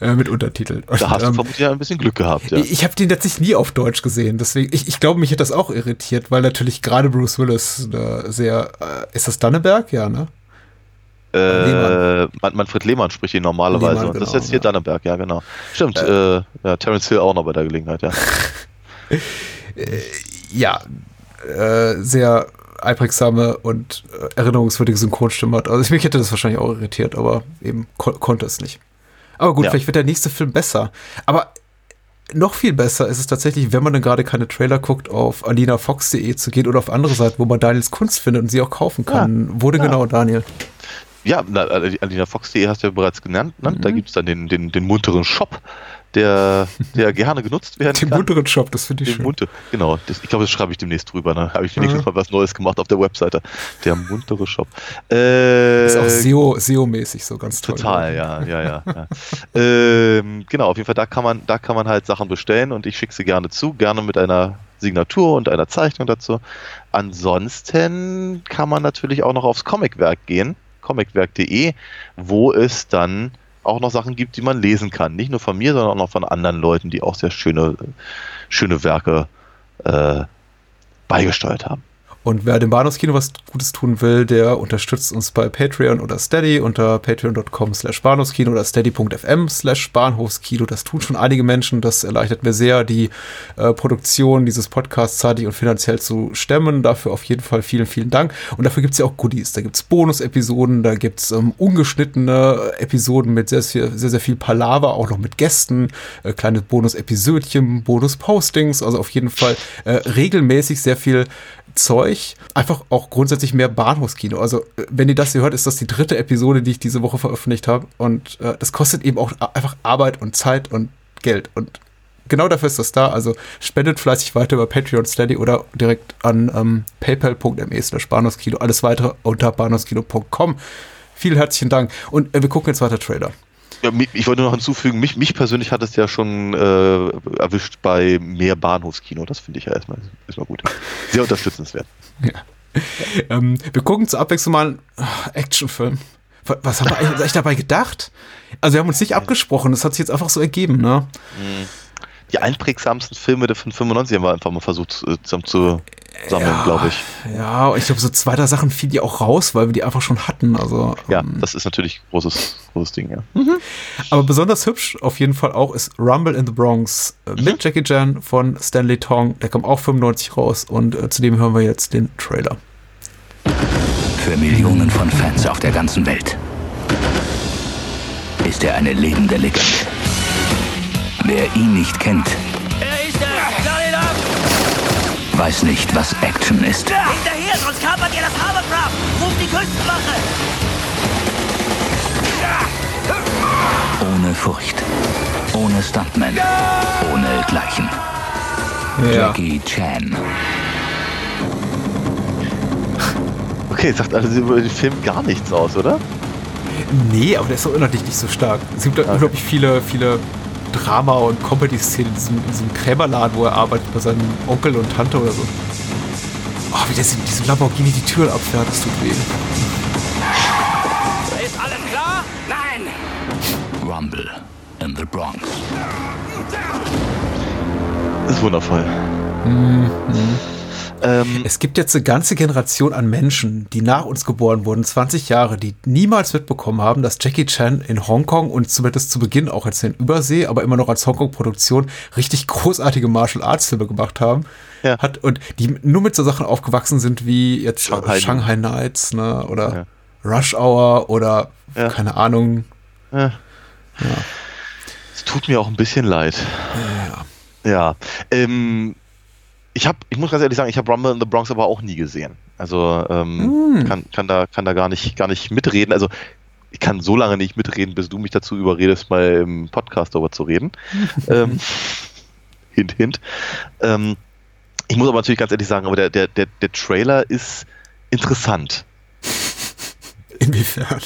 äh, mit Untertiteln. Und, Da hast du ähm, vermutlich ein bisschen Glück gehabt, ja. Ich, ich habe den tatsächlich nie auf Deutsch gesehen, deswegen, ich, ich glaube, mich hat das auch irritiert, weil natürlich gerade Bruce Willis äh, sehr, äh, ist das Danneberg? Ja, ne? Äh, Man Manfred Lehmann spricht ihn normalerweise. Lehmann, und das ist genau, jetzt hier Danneberg, ja, genau. Stimmt, äh, ja, Terence Hill auch noch bei der Gelegenheit, ja. ja, äh, sehr einprägsame und äh, erinnerungswürdige Synchronstimme hat. Also mich hätte das wahrscheinlich auch irritiert, aber eben ko konnte es nicht. Aber gut, Ja. vielleicht wird der nächste Film besser. Aber noch viel besser ist es tatsächlich, wenn man dann gerade keine Trailer guckt, auf alinafox.de zu gehen oder auf andere Seiten, wo man Daniels Kunst findet und sie auch kaufen kann. Wo denn Ja. genau, Daniel? Ja, na, Alina Fox.de hast du ja bereits genannt. Ne? Mhm. Da gibt es dann den, den, den munteren Shop, der, der gerne genutzt werden Den kann. munteren Shop, das finde ich Den schön. munter, genau, das, ich glaube, das schreibe ich demnächst drüber. Dann habe ich wenigstens Mhm. mal was Neues gemacht auf der Webseite. Der muntere Shop. Äh, Ist auch SEO, SEO-mäßig so ganz toll. Total, ja, ja, ja. ja. ähm, genau, auf jeden Fall, da kann man, da kann man halt Sachen bestellen und ich schicke sie gerne zu, gerne mit einer Signatur und einer Zeichnung dazu. Ansonsten kann man natürlich auch noch aufs Comicwerk gehen, comicwerk.de, wo es dann auch noch Sachen gibt, die man lesen kann. Nicht nur von mir, sondern auch noch von anderen Leuten, die auch sehr schöne, schöne Werke äh, beigesteuert haben. Und wer dem Bahnhofskino was Gutes tun will, der unterstützt uns bei Patreon oder Steady unter patreon.com slash Bahnhofskino oder steady.fm slash Bahnhofskino. Das tun schon einige Menschen. Das erleichtert mir sehr, die äh, Produktion dieses Podcasts zeitig und finanziell zu stemmen. Dafür auf jeden Fall vielen, vielen Dank. Und dafür gibt's ja auch Goodies. Da gibt's Bonus-Episoden, da gibt's ähm, ungeschnittene Episoden mit sehr, sehr, sehr, sehr viel Palaver, auch noch mit Gästen, äh, kleine Bonus-Episödchen, Bonus-Postings. Also auf jeden Fall äh, regelmäßig sehr viel Zeug, einfach auch grundsätzlich mehr Bahnhofskino. Also, wenn ihr das hier hört, ist das die dritte Episode, die ich diese Woche veröffentlicht habe. Und äh, das kostet eben auch einfach Arbeit und Zeit und Geld und genau dafür ist das da. Also spendet fleißig weiter über Patreon, Steady oder direkt an ähm, paypal.me slash Bahnhofskino. Alles weitere unter bahnhofskino.com. Vielen herzlichen Dank. Und äh, wir gucken jetzt weiter Trailer. Ja, ich wollte noch hinzufügen, mich, mich persönlich hat es ja schon äh, erwischt bei mehr Bahnhofskino. Das finde ich ja erstmal, erstmal gut. Sehr unterstützenswert. Ähm, wir gucken zur Abwechslung mal einen Actionfilm. Was, haben wir eigentlich, eigentlich dabei gedacht? Also wir haben uns nicht abgesprochen, das hat sich jetzt einfach so ergeben, ne? Die einprägsamsten Filme der von 95 haben wir einfach mal versucht äh, zusammen zu sammeln, Ja. glaube ich. Ja, ich glaube, so zwei, drei Sachen fielen die auch raus, weil wir die einfach schon hatten. Also, Ja, das ist natürlich ein großes, großes Ding, ja. Aber besonders hübsch auf jeden Fall auch ist Rumble in the Bronx äh, mit Jackie Chan von Stanley Tong. Der kam auch 95 raus und äh, zudem hören wir jetzt den Trailer. Für Millionen von Fans auf der ganzen Welt ist er eine lebende Legende. Wer ihn nicht kennt, weiß nicht, was Action ist. Hinterher, sonst kapert ihr das Hovercraft! Ruft die Küstenwache! Ohne Furcht, ohne Stuntman, ohne Gleichen. Ja. Jackie Chan. Okay, sagt also über den Film gar nichts aus, oder? Nee, aber der ist doch inhaltlich nicht so stark. Es gibt da unglaublich viele, viele Drama- und Comedy-Szenen in diesem, in diesem Krämerladen, wo er arbeitet bei seinem Onkel und Tante oder so. Oh, wie der in diesem Lamborghini die Türen abfährt, das tut weh. Ist alles klar? Nein! Rumble in the Bronx. Das ist wundervoll. Es gibt jetzt eine ganze Generation an Menschen, die nach uns geboren wurden, 20 Jahre, die niemals mitbekommen haben, dass Jackie Chan in Hongkong und zumindest zu Beginn auch jetzt in Übersee, aber immer noch als Hongkong-Produktion richtig großartige Martial Arts Filme gemacht haben. Hat, und die nur mit so Sachen aufgewachsen sind wie jetzt Shanghai, Shanghai Nights ne, oder Rush Hour oder keine Ahnung. Ja. Es tut mir auch ein bisschen leid. Ja. Ja. Ähm, ich habe, ich muss ganz ehrlich sagen, ich habe Rumble in the Bronx aber auch nie gesehen. Also ähm, Hm. kann, kann da, kann da gar nicht, gar nicht mitreden. Also ich kann so lange nicht mitreden, bis du mich dazu überredest, mal im Podcast darüber zu reden. ähm, hint, hint. Ähm, ich muss aber natürlich ganz ehrlich sagen, aber der, der, der, der Trailer ist interessant. Inwiefern?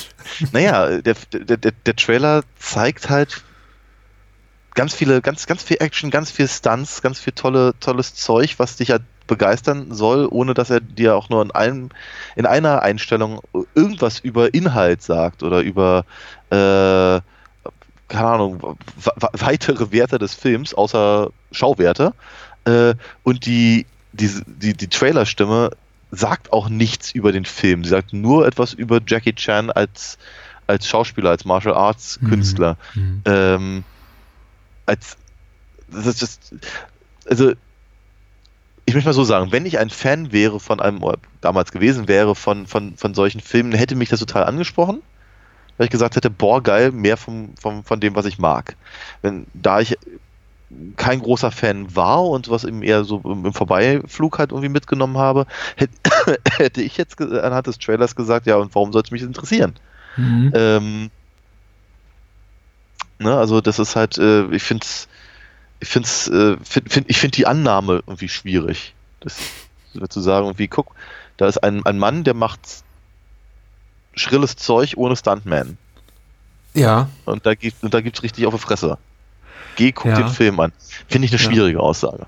Naja, der, der, der, der Trailer zeigt halt ganz viele, ganz, ganz viel Action, ganz viel Stunts, ganz viel tolle, tolles Zeug, was dich halt begeistern soll, ohne dass er dir auch nur in einem, in einer Einstellung irgendwas über Inhalt sagt oder über äh, keine Ahnung, weitere Werte des Films, außer Schauwerte. Äh, und die, die, die, die Trailerstimme sagt auch nichts über den Film. Sie sagt nur etwas über Jackie Chan als, als Schauspieler, als Martial Arts Künstler. Ähm, als das ist just, also ich möchte mal so sagen, wenn ich ein Fan wäre von einem, oder damals gewesen wäre, von, von, von solchen Filmen, hätte mich das total angesprochen, weil ich gesagt hätte, boah, geil, mehr vom, vom, von dem, was ich mag. Wenn, da ich kein großer Fan war und was eben eher so im, Vorbeiflug halt irgendwie mitgenommen habe, hätte, ich jetzt anhand des Trailers gesagt, ja, und warum soll es mich interessieren? Mhm. Ähm, ne, also das ist halt, äh, ich finde es, ich finde äh, find, find, ich finde die Annahme irgendwie schwierig. Das zu sagen, irgendwie, guck, da ist ein, ein Mann, der macht schrilles Zeug ohne Stuntman. Ja. Und da gibt gibt's richtig auf die Fresse. Geh, guck Ja. den Film an. Finde ich eine Ja. schwierige Aussage.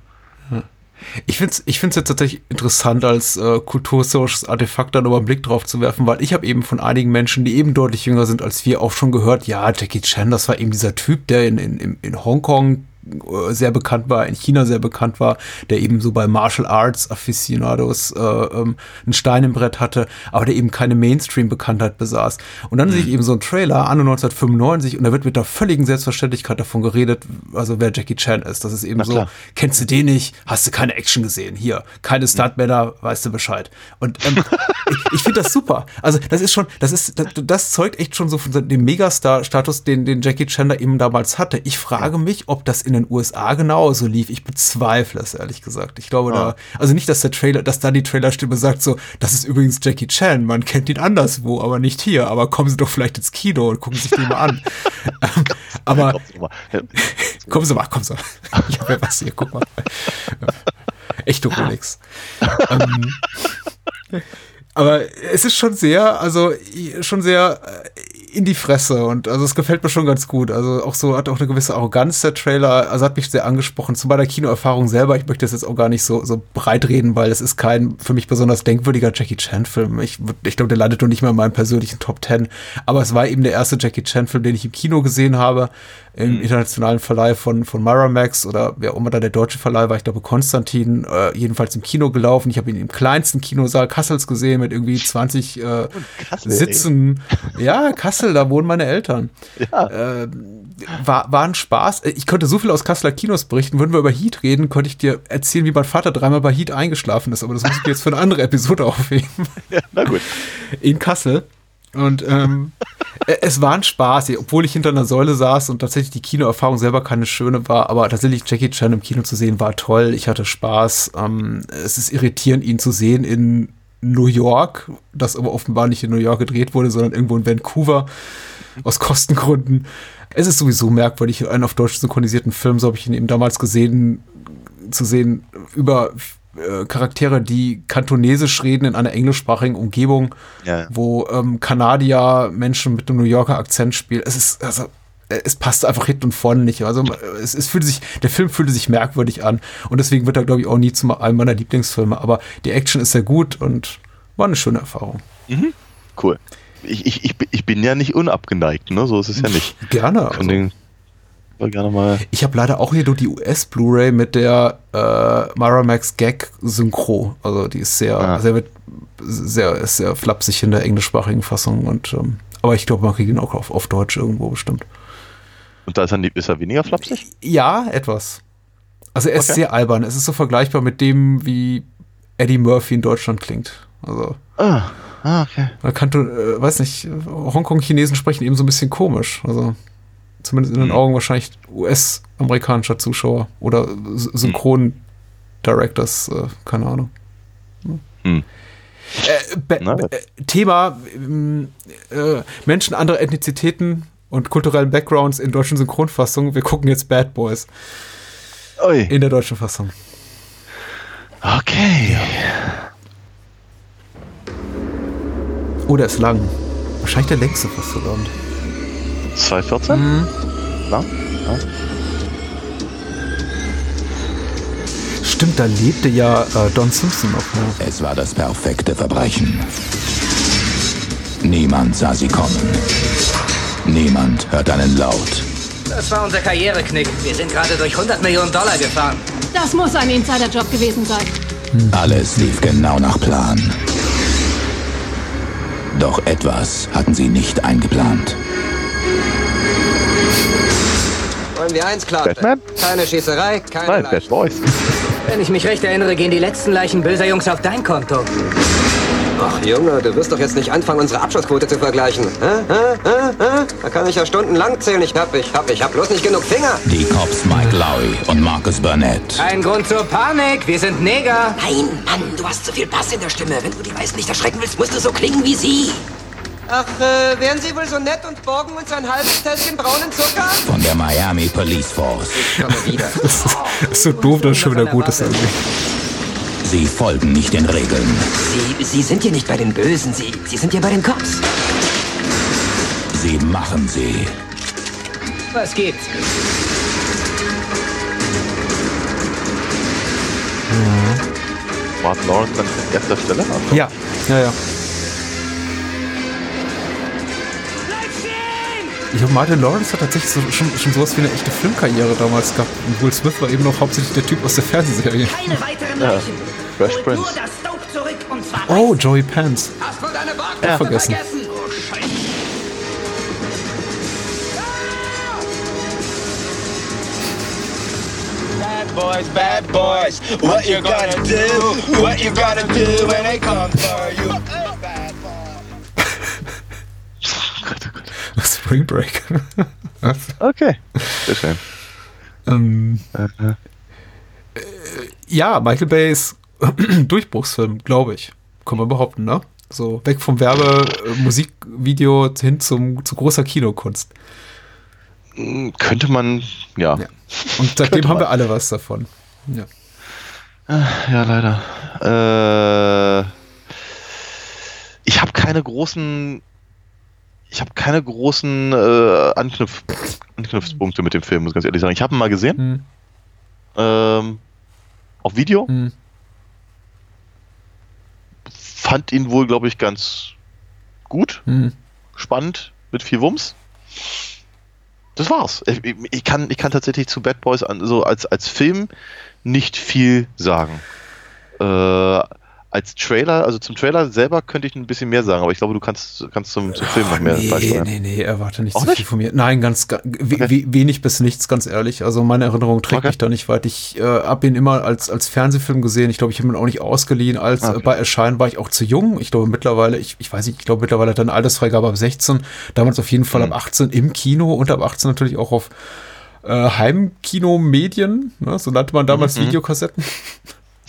Ich finde es ich find's jetzt tatsächlich interessant, als äh, kulturhistorisches Artefakt da nochmal einen Blick drauf zu werfen, weil ich habe eben von einigen Menschen, die eben deutlich jünger sind als wir, auch schon gehört, ja, Jackie Chan, das war eben dieser Typ, der in, in, in- Hongkong sehr bekannt war, in China sehr bekannt war, der eben so bei Martial Arts Aficionados äh, ähm, einen Stein im Brett hatte, aber der eben keine Mainstream-Bekanntheit besaß. Und dann sehe ich eben so einen Trailer, anno 1995, und da wird mit der völligen Selbstverständlichkeit davon geredet, also wer Jackie Chan ist. Das ist eben so, kennst du den nicht? Hast du keine Action gesehen? Hier, keine Stuntmänner, weißt du Bescheid. Und ähm, ich, ich finde das super. Also das ist schon, das ist, das, das zeugt echt schon so von dem Megastar-Status, den, den Jackie Chan da eben damals hatte. Ich frage mich, ob das in den USA genauso lief. Ich bezweifle es, ehrlich gesagt. Ich glaube Ah. da, also nicht, dass der Trailer, dass da die Trailerstimme sagt so, das ist übrigens Jackie Chan, man kennt ihn anderswo, aber nicht hier. Aber kommen Sie doch vielleicht ins Kino und gucken sich den mal an. Ähm, aber kommen Sie mal, kommen Sie. Ich habe ja was hier, guck mal. Echte Rolex. ähm, aber es ist schon sehr, also schon sehr äh, in die Fresse und also es gefällt mir schon ganz gut. Also auch so hat auch eine gewisse Arroganz der Trailer, also hat mich sehr angesprochen. Zu meiner Kinoerfahrung selber, ich möchte das jetzt auch gar nicht so, so breit reden, weil es ist kein für mich besonders denkwürdiger Jackie Chan-Film. Ich, würd- ich glaube, der landet noch nicht mal in meinen persönlichen Top Ten. Aber es war eben der erste Jackie Chan-Film, den ich im Kino gesehen habe, im internationalen Verleih von, von Miramax oder wer auch immer da der deutsche Verleih war, ich glaube Konstantin, äh, jedenfalls im Kino gelaufen. Ich habe ihn im kleinsten Kinosaal Kassels gesehen mit irgendwie 20 äh, Kassel, Sitzen. Ja, Kassel, da wohnen meine Eltern. Äh, war, war ein Spaß. Äh, Ich könnte so viel aus Kasseler Kinos berichten. Würden wir über Heat reden, könnte ich dir erzählen, wie mein Vater dreimal bei Heat eingeschlafen ist. Aber das muss ich jetzt für eine andere Episode aufheben. Ja, na gut. In Kassel. Und ähm, äh, es war ein Spaß, obwohl ich hinter einer Säule saß und tatsächlich die Kinoerfahrung selber keine schöne war, aber tatsächlich Jackie Chan im Kino zu sehen war toll. Ich hatte Spaß. Ähm, es ist irritierend, ihn zu sehen in New York, das aber offenbar nicht in New York gedreht wurde, sondern irgendwo in Vancouver aus Kostengründen. Es ist sowieso merkwürdig, einen auf Deutsch synchronisierten Film, so habe ich ihn eben damals gesehen, zu sehen über äh, Charaktere, die kantonesisch reden in einer englischsprachigen Umgebung, Ja. wo ähm, Kanadier Menschen mit einem New Yorker Akzent spielen. Es ist, also, äh, es passt einfach hinten und vorne nicht. Also äh, es, es fühlte sich, der Film fühlte sich merkwürdig an und deswegen wird er, glaube ich, auch nie zu einem meiner Lieblingsfilme. Aber die Action ist sehr gut und war eine schöne Erfahrung. Mhm. Cool. Ich, ich, ich, bin- ja nicht unabgeneigt, ne? So ist es ja nicht. Gerne. Von den, gerne mal. Ich habe leider auch hier nur die US-Blu-ray mit der äh, Miramax Gag Synchro. Also die ist sehr, Ah. sehr, sehr, sehr flapsig in der englischsprachigen Fassung. Und, ähm, aber ich glaube, man kriegt ihn auch auf, auf Deutsch irgendwo bestimmt. Und da ist er, ist er weniger flapsig? Ja, etwas. Also er ist Okay. sehr albern. Es ist so vergleichbar mit dem, wie Eddie Murphy in Deutschland klingt. Also Ah, ah okay. man kann, äh, weiß nicht, Hongkong-Chinesen sprechen eben so ein bisschen komisch. Also zumindest in den Augen wahrscheinlich US-amerikanischer Zuschauer oder S- Synchron-Directors, äh, keine Ahnung. Hm. Äh, Thema äh, Menschen anderer Ethnizitäten und kulturellen Backgrounds in deutschen Synchronfassungen. Wir gucken jetzt Bad Boys. Ui. In der deutschen Fassung. Okay. Oh, der ist lang. Wahrscheinlich der längste Fastodont. 214? Mhm. Na? Ja. Stimmt, da lebte ja äh, Don Simpson noch. Ja. Es war das perfekte Verbrechen. Niemand sah sie kommen. Niemand hört einen Laut. Das war unser Karriereknick. Wir sind gerade durch 100 Millionen Dollar gefahren. Das muss ein Insiderjob gewesen sein. Alles lief genau nach Plan. Doch etwas hatten sie nicht eingeplant. Wollen wir eins klar Batman? Keine Schießerei, keine Nein. Bad Boys. Wenn ich mich recht erinnere, gehen die letzten Leichen böser Jungs auf dein Konto. Ach Junge, du wirst doch jetzt nicht anfangen, unsere Abschussquote zu vergleichen. Hä? Hä? Hä? Hä? Da kann ich ja stundenlang zählen. Ich hab, ich hab, ich hab bloß nicht genug Finger. Die Cops Mike Lowry und Marcus Burnett. Ein Grund zur Panik. Wir sind Neger. Nein, Mann, du hast zu viel Bass in der Stimme. Wenn du die Weißen nicht erschrecken willst, musst du so klingen wie sie. Ach, äh, wären Sie wohl so nett und borgen uns ein halbes Tässchen braunen Zucker? Von der Miami Police Force. Ich komme wieder. Das ist so doof, dass schon wieder gut ist irgendwie. Sie folgen nicht den Regeln. Sie, sie sind hier nicht bei den Bösen, sie, sie sind hier bei den Cops. Sie machen sie. Was gibt's? Martin Lawrence an erster Stelle? Also, Ja, ja, ja. Ich glaube, Martin Lawrence hat tatsächlich so, schon, schon sowas wie eine echte Filmkarriere damals gehabt. Und Will Smith war eben noch hauptsächlich der Typ aus der Fernsehserie. Keine weiteren Ja. Leichen. Fresh Prince. Oh, Joey Pants. Hast wohl deine Ja. vergessen. Oh, Scheiße. Bad boys, bad boys. What you gonna do? What you gonna do when they come for you? Spring Break. okay, sehr schön. Ähm, äh, ja, Michael Bays Durchbruchsfilm, glaube ich. Kann man behaupten, ne? So weg vom Werbe, äh, hin zum, zu großer Kinokunst. Hm, Könnte man, ja. ja. Und seitdem haben wir alle was davon. Ja, ja leider. Äh, ich habe keine großen ich habe keine großen äh, Anknüpf Anknüpfpunkte mit dem Film, muss ich ganz ehrlich sagen. Ich habe ihn mal gesehen. Hm. Ähm, auf Video. Hm. Fand ihn wohl, glaube ich, ganz gut. Hm. Spannend, mit viel Wumms. Das war's. Ich, ich, kann, ich kann tatsächlich zu Bad Boys an, so als, als Film nicht viel sagen. Äh, als Trailer, also zum Trailer selber könnte ich ein bisschen mehr sagen, aber ich glaube, du kannst, kannst zum, zum Film noch mehr nee, beisteuern. Nee, nee, erwarte nicht Auch zu nicht? viel von mir. Nein, ganz, Okay. we, wenig bis nichts, ganz ehrlich. Also meine Erinnerung trägt Okay. mich da nicht weit. Ich äh, habe ihn immer als, als Fernsehfilm gesehen. Ich glaube, ich habe ihn auch nicht ausgeliehen. Als Okay. äh, bei Erscheinen war ich auch zu jung. Ich glaube mittlerweile, ich, ich weiß nicht, ich glaube mittlerweile er eine Altersfreigabe ab 16. Damals auf jeden Fall Mhm. ab 18 im Kino und ab 18 natürlich auch auf äh, Heimkinomedien. Ne? So nannte man damals Mhm. Videokassetten.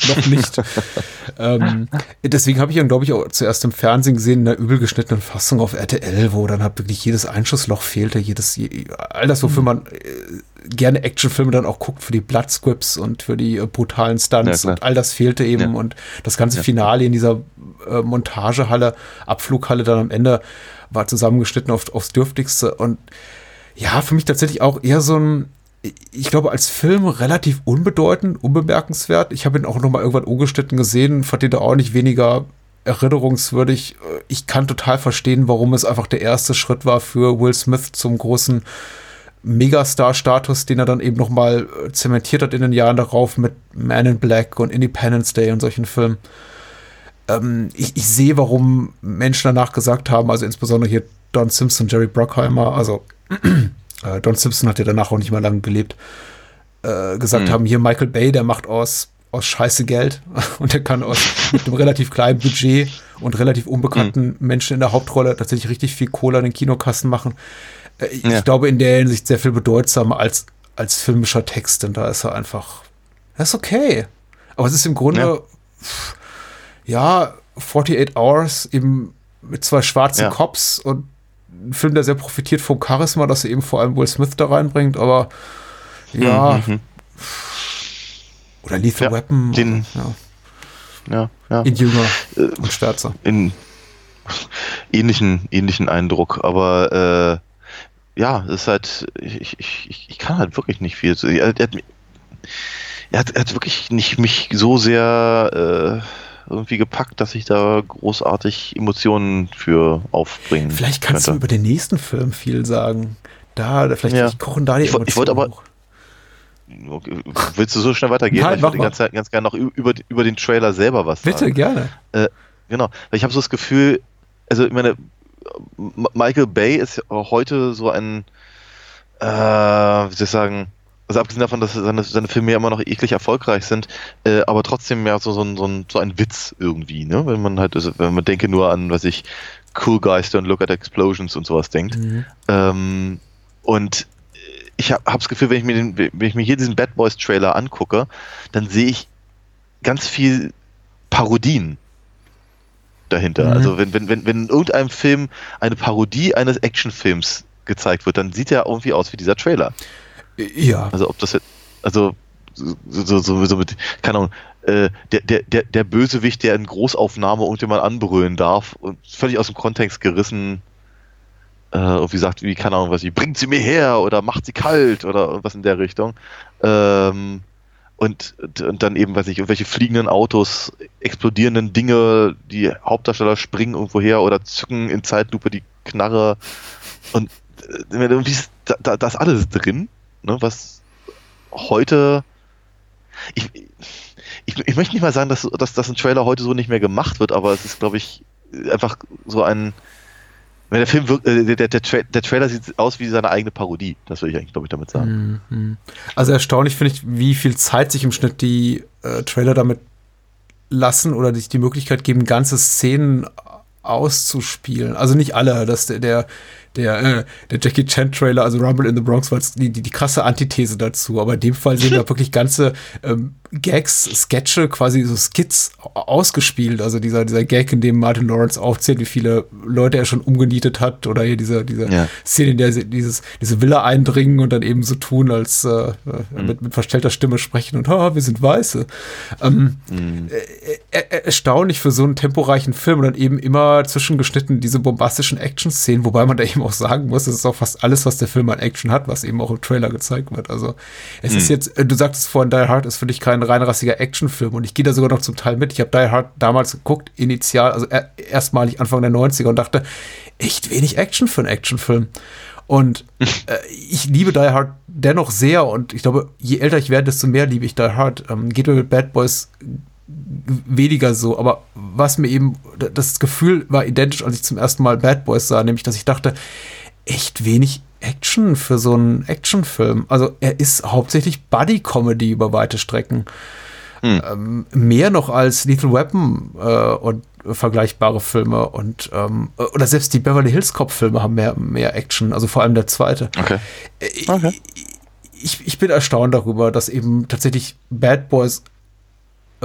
noch nicht. ähm, deswegen habe ich ihn, glaube ich, auch zuerst im Fernsehen gesehen, in einer übel geschnittenen Fassung auf RTL, wo dann halt wirklich jedes Einschussloch fehlte, jedes, je, all das, Mhm. wofür man äh, gerne Actionfilme dann auch guckt, für die Bloodscripts und für die äh, brutalen Stunts Ja, und all das fehlte eben Ja. und das ganze Ja. Finale in dieser äh, Montagehalle, Abflughalle dann am Ende war zusammengeschnitten auf, aufs Dürftigste und ja, für mich tatsächlich auch eher so ein, ich glaube, als Film relativ unbedeutend, unbemerkenswert. Ich habe ihn auch noch mal irgendwann ungeschnitten gesehen, fand ihn auch nicht weniger erinnerungswürdig. Ich kann total verstehen, warum es einfach der erste Schritt war für Will Smith zum großen Megastar-Status, den er dann eben noch mal äh, zementiert hat in den Jahren darauf mit Man in Black und Independence Day und solchen Filmen. Ähm, ich, ich sehe, warum Menschen danach gesagt haben, also insbesondere hier Don Simpson, Jerry Bruckheimer, also äh, Don Simpson hat ja danach auch nicht mehr lange gelebt, äh, gesagt Mhm. haben, hier Michael Bay, der macht aus, aus Scheiße Geld und der kann aus mit einem relativ kleinen Budget und relativ unbekannten Menschen in der Hauptrolle tatsächlich richtig viel Kohle an den Kinokassen machen. Äh, ich Ja. glaube in der Hinsicht sehr viel bedeutsamer als, als filmischer Text, denn da ist er einfach, das ist okay. Aber es ist im Grunde, Ja. pff, ja, 48 Hours eben mit zwei schwarzen Ja. Cops und ein Film, der sehr profitiert vom Charisma, das er eben vor allem Will Smith da reinbringt, aber ja, Mhm, mhm. oder Lethal Ja, Weapon, den- ja, Ja, ja. in jünger Äh, und stärzer. in ähnlichen, ähnlichen Eindruck, aber äh, ja, es ist halt, ich, ich, ich, kann halt wirklich nicht viel. Er, er, er, hat, er hat wirklich nicht mich so sehr äh, irgendwie gepackt, dass ich da großartig Emotionen für aufbringen Vielleicht kannst du könnte. über den nächsten Film viel sagen. Da, vielleicht Ja. kochen da die Ich woll- ich wollte Emotionen aber- hoch. Willst du so schnell weitergehen? Nein, ich würde ganz, ganz gerne noch über, über den Trailer selber was sagen. Bitte, gerne. Äh, genau, weil ich habe so das Gefühl, also ich meine, Michael Bay ist heute so ein, äh, wie soll ich sagen, also abgesehen davon, dass seine, seine Filme ja immer noch eklig erfolgreich sind, äh, aber trotzdem ja so, so, ein, so, ein, so ein Witz irgendwie, ne? Wenn man halt, also, wenn man denke nur an, was ich, Cool Guys Don't Look at Explosions und sowas denkt. Mhm. Ähm, und ich habe das Gefühl, wenn ich, mir den, wenn ich mir hier diesen Bad Boys Trailer angucke, dann sehe ich ganz viel Parodien dahinter. Mhm. Also wenn, wenn, wenn, wenn in irgendeinem Film eine Parodie eines Actionfilms gezeigt wird, dann sieht er irgendwie aus wie dieser Trailer. Ja. Also ob das jetzt, also so, so, so, mit, keine Ahnung, äh, der, der, der, der Bösewicht, der in Großaufnahme irgendjemand anbrüllen darf und völlig aus dem Kontext gerissen äh, irgendwie sagt, wie, keine Ahnung, was ich, bringt sie mir her oder macht sie kalt oder irgendwas in der Richtung. Ähm, und, und dann eben, weiß ich, irgendwelche fliegenden Autos, explodierenden Dinge, die Hauptdarsteller springen irgendwo her oder zücken in Zeitlupe die Knarre und äh, irgendwie ist da, da, da ist alles drin, ne, was heute ich, ich, ich möchte nicht mal sagen, dass, dass, dass ein Trailer heute so nicht mehr gemacht wird, aber es ist, glaube ich, einfach so ein Der Film wirkt, äh, der, der, der, Tra der Trailer sieht aus wie seine eigene Parodie. Das würde ich eigentlich, glaube ich, damit sagen. Mhm. Also erstaunlich finde ich, wie viel Zeit sich im Schnitt die äh, Trailer damit lassen oder sich die Möglichkeit geben, ganze Szenen auszuspielen. Also nicht alle, dass der, der, der, äh, der Jackie Chan Trailer, also Rumble in the Bronx, war die, die, die krasse Antithese dazu. Aber in dem Fall sehen wir wirklich ganze ähm, Gags, Sketche, quasi so Skits ausgespielt. Also dieser, dieser Gag, in dem Martin Lawrence aufzählt, wie viele Leute er schon umgenietet hat. Oder hier diese, diese Ja. Szene, in der sie dieses, diese Villa eindringen und dann eben so tun, als äh, äh, mit, mit verstellter Stimme sprechen und ha, wir sind Weiße. Ähm, äh, äh, erstaunlich für so einen temporeichen Film und dann eben immer zwischengeschnitten diese bombastischen Action-Szenen, wobei man da eben auch sagen muss, das ist auch fast alles, was der Film an Action hat, was eben auch im Trailer gezeigt wird. Also es ist Mhm. jetzt, äh, du sagtest vorhin, Die Hard ist für dich kein reinrassiger Actionfilm und ich gehe da sogar noch zum Teil mit. Ich habe Die Hard damals geguckt, initial, also er, erstmalig Anfang der 90er und dachte, echt wenig Action für einen Actionfilm. Und äh, ich liebe Die Hard dennoch sehr und ich glaube, je älter ich werde, desto mehr liebe ich Die Hard. Ähm, geht mir mit Bad Boys weniger so, aber was mir eben, das Gefühl war identisch, als ich zum ersten Mal Bad Boys sah, nämlich, dass ich dachte, echt wenig Action für so einen Actionfilm. Also er ist hauptsächlich Buddy-Comedy über weite Strecken. Ähm, mehr noch als Lethal Weapon äh, und vergleichbare Filme und ähm, oder selbst die Beverly Hills Cop Filme haben mehr, mehr Action, also vor allem der zweite. Okay. Ich, ich bin erstaunt darüber, dass eben tatsächlich Bad Boys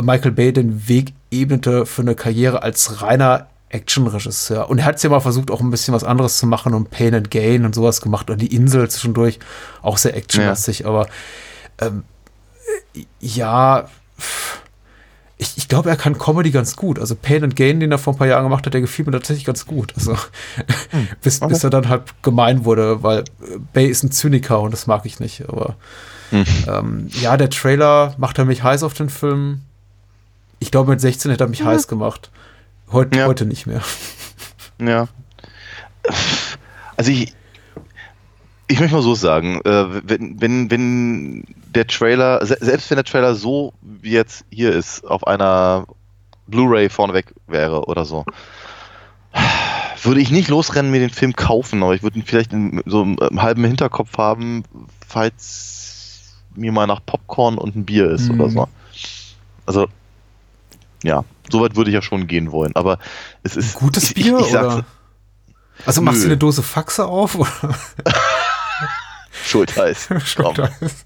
Michael Bay den Weg ebnete für eine Karriere als reiner Actionregisseur. Und er hat es ja mal versucht, auch ein bisschen was anderes zu machen und Pain and Gain und sowas gemacht und die Insel zwischendurch auch sehr actionlastig, aber ähm, ja, ich, ich glaube, er kann Comedy ganz gut. Also Pain and Gain, den er vor ein paar Jahren gemacht hat, der gefiel mir tatsächlich ganz gut. Also bis, bis er dann halt gemein wurde, weil Bay ist ein Zyniker und das mag ich nicht. Aber ähm, ja, der Trailer macht er mich heiß auf den Film. Ich glaube, mit 16 hätte er mich heiß gemacht. Heut, Heute nicht mehr. Ja. Also ich, ich möchte mal so sagen, äh, wenn, wenn, wenn der Trailer, se- selbst wenn der Trailer so wie jetzt hier ist, auf einer Blu-ray vorneweg wäre oder so, würde ich nicht losrennen, mir den Film kaufen, aber ich würde ihn vielleicht in, so im, halben Hinterkopf haben, falls mir mal nach Popcorn und ein Bier ist oder Mhm. so. Also, ja, soweit würde ich ja schon gehen wollen, aber es ist. Gutes ich, Bier ich, ich oder? Also machst du eine Dose Faxe auf? Oder? Schultheiß. Schultheiß.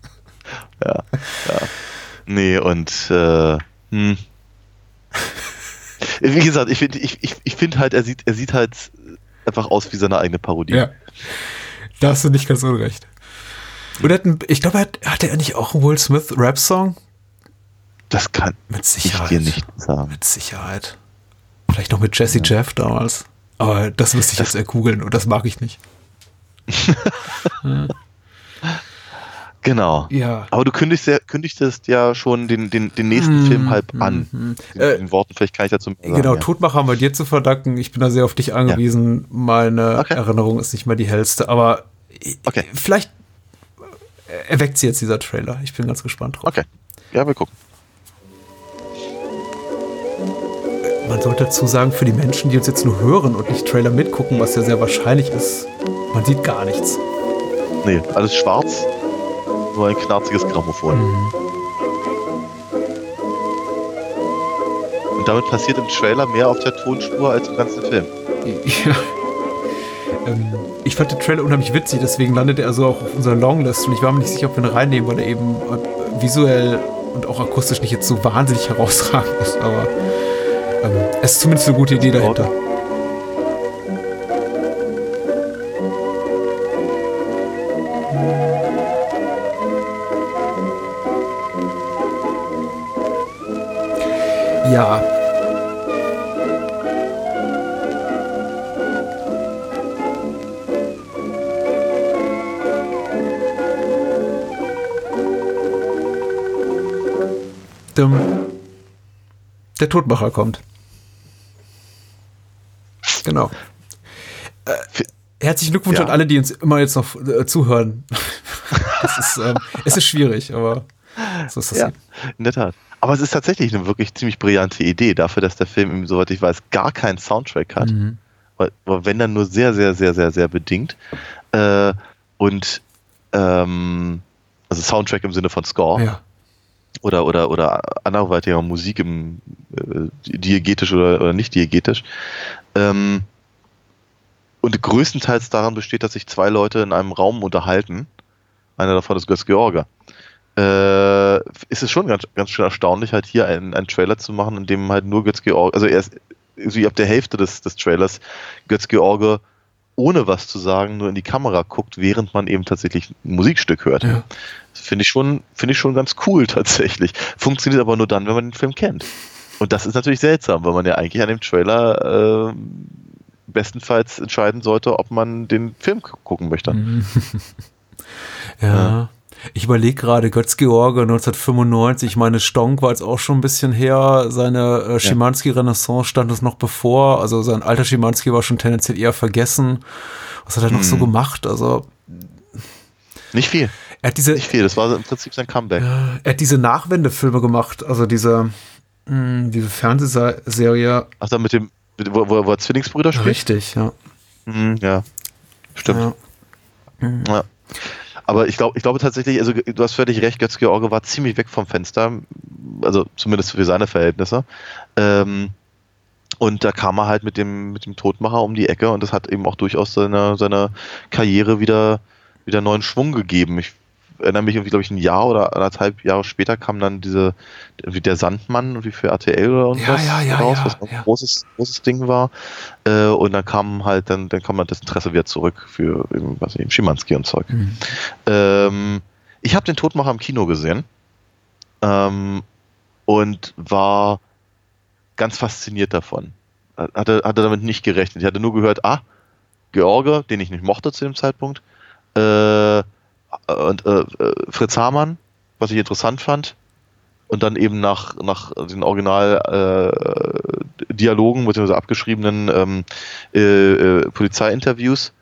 Ja, ja. Nee, und äh, hm. wie gesagt, ich finde ich, ich, ich find halt, er sieht, er sieht halt einfach aus wie seine eigene Parodie. Ja. Da hast du nicht ganz unrecht. Und hat ein, ich glaube, er hat, hatte er nicht auch einen Will Smith Rap-Song? Das kann mit ich Sicherheit. dir nicht sagen. Mit Sicherheit. Vielleicht noch mit Jesse Jeff damals. Aber das müsste ich jetzt erkugeln und das mag ich nicht. Genau. Ja. Aber du kündigst ja, kündigtest ja schon den, den, den nächsten Mhm, Film halb mhm, an. mhm. Den, Äh, Worten, vielleicht kann ich dazu sagen, Genau, ja. Todmacher haben wir dir zu verdanken. Ich bin da sehr auf dich angewiesen. Meine Erinnerung ist nicht mehr die hellste, aber Okay. vielleicht erweckt sie jetzt dieser Trailer. Ich bin ganz gespannt drauf. Okay. Ja, wir gucken. Man sollte dazu sagen, für die Menschen, die uns jetzt nur hören und nicht Trailer mitgucken, was ja sehr wahrscheinlich ist, man sieht gar nichts. Nee, alles schwarz. Nur ein knarziges Grammophon. Mhm. Und damit passiert im Trailer mehr auf der Tonspur als im ganzen Film. Ja. Ähm, ich fand den Trailer unheimlich witzig, deswegen landete er so auch auf unserer Longlist und ich war mir nicht sicher, ob wir ihn reinnehmen, weil er eben visuell und auch akustisch nicht jetzt so wahnsinnig herausragend ist, aber es ist zumindest eine gute Idee dahinter. Ja. Der Todmacher kommt. Genau. Äh, herzlichen Glückwunsch Ja. an alle, die uns immer jetzt noch äh, zuhören. ist, ähm, es ist schwierig, aber so ist das Ja, in der Tat. Aber es ist tatsächlich eine wirklich ziemlich brillante Idee dafür, dass der Film, soweit ich weiß, gar keinen Soundtrack hat. Mhm. wenn dann nur sehr, sehr, sehr, sehr, sehr bedingt. Äh, und ähm, also Soundtrack im Sinne von Score. Ja. Oder, oder, oder anderweitiger Musik im äh, diegetisch oder, oder nicht diegetisch. Ähm, und größtenteils daran besteht, dass sich zwei Leute in einem Raum unterhalten. Einer davon ist Götz George. Äh, ist es schon ganz, ganz schön erstaunlich, halt hier einen, einen Trailer zu machen, in dem halt nur Götz George, also erst wie ab der Hälfte des, des Trailers Götz George ohne was zu sagen nur in die Kamera guckt, während man eben tatsächlich ein Musikstück hört. Ja. Das finde ich schon, finde ich schon ganz cool tatsächlich. Funktioniert aber nur dann, wenn man den Film kennt. Und das ist natürlich seltsam, weil man ja eigentlich an dem Trailer äh, bestenfalls entscheiden sollte, ob man den Film gucken möchte. ja. ja. Ich überlege gerade, Götz-George 1995, ich meine, Stonk war jetzt auch schon ein bisschen her, seine äh, Schimanski-Renaissance stand es noch bevor, also sein alter Schimanski war schon tendenziell eher vergessen. Was hat er noch so Mhm. gemacht? Also Nicht viel. er hat diese, Nicht viel, das war im Prinzip sein Comeback. er hat diese Nachwendefilme gemacht, also diese, mh, diese Fernsehserie. Ach, da mit dem, wo, wo, wo er Zwillingsbrüder spielt? Richtig, ja. Mhm, ja, stimmt. Ja. Aber ich glaube, ich glaube tatsächlich, also du hast völlig recht, Götz George war ziemlich weg vom Fenster, also zumindest für seine Verhältnisse. Ähm, und da kam er halt mit dem, mit dem Todmacher um die Ecke und das hat eben auch durchaus seiner seine Karriere wieder, wieder neuen Schwung gegeben. Ich erinnere mich irgendwie, glaube ich, ein Jahr oder anderthalb Jahre später kam dann diese, wie der Sandmann, irgendwie für RTL oder irgendwas ja, ja, raus, ja, was auch ein großes, großes Ding war. Äh, und dann kam halt, dann, dann kam halt das Interesse wieder zurück für was eben Schimanski und Zeug. Ähm, ich habe den Todmacher im Kino gesehen ähm, und war ganz fasziniert davon. Hatte, hatte damit nicht gerechnet. Ich hatte nur gehört, ah, George, den ich nicht mochte zu dem Zeitpunkt, äh, und äh, äh, Fritz Hamann, was ich interessant fand. Und dann eben nach, nach den Original-Dialogen bzw. abgeschriebenen ähm, äh, äh, Polizeiinterviews.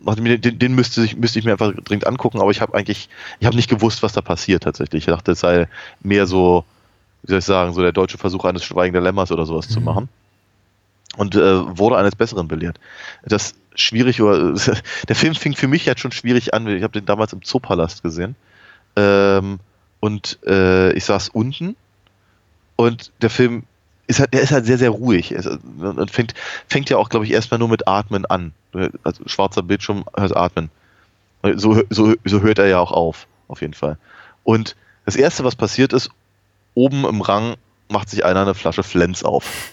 Den, den müsste, ich, müsste ich mir einfach dringend angucken, aber ich habe eigentlich, ich habe nicht gewusst, was da passiert tatsächlich. Ich dachte, es sei mehr so, wie soll ich sagen, so der deutsche Versuch eines Schweigenden Lämmers oder sowas zu machen. Und äh, wurde eines Besseren belehrt. Das schwierig, oder der Film fing für mich jetzt schon schwierig an. Ich habe den damals im Zoopalast gesehen. Ähm, und äh, ich saß unten und der Film ist halt, der ist halt sehr, sehr ruhig. Und fängt, fängt ja auch, glaube ich, erstmal nur mit Atmen an. Also schwarzer Bildschirm, hört Atmen. So, so, so hört er ja auch auf, auf jeden Fall. Und das erste, was passiert ist, oben im Rang macht sich einer eine Flasche Flens auf.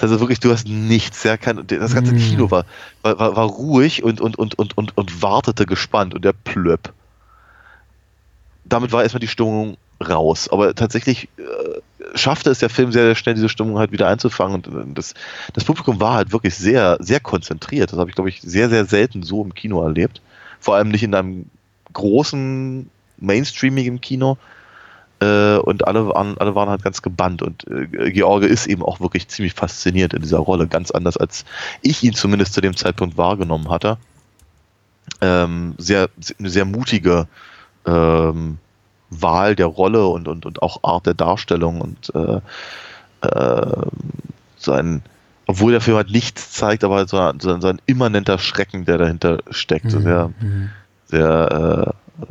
Das heißt wirklich, du hast nichts, ja, kein, das ganze Kino war, war, war, war ruhig und, und, und, und, und, und wartete gespannt und der plöpp. Damit war erstmal die Stimmung raus. Aber tatsächlich äh, schaffte es der Film sehr, sehr schnell, diese Stimmung halt wieder einzufangen. Und äh, das, das Publikum war halt wirklich sehr, sehr konzentriert. Das habe ich, glaube ich, sehr, sehr selten so im Kino erlebt. Vor allem nicht in einem großen, mainstreamigen Kino. Äh, und alle waren, alle waren halt ganz gebannt. Und äh, George ist eben auch wirklich ziemlich fasziniert in dieser Rolle. Ganz anders, als ich ihn zumindest zu dem Zeitpunkt wahrgenommen hatte. Ähm, sehr, eine sehr mutige ähm, Wahl der Rolle und, und, und auch Art der Darstellung und äh, äh, sein, obwohl der Film halt nichts zeigt, aber halt so, ein- so, ein- so ein immanenter Schrecken, der dahinter steckt. Mhm. Sehr, sehr, äh,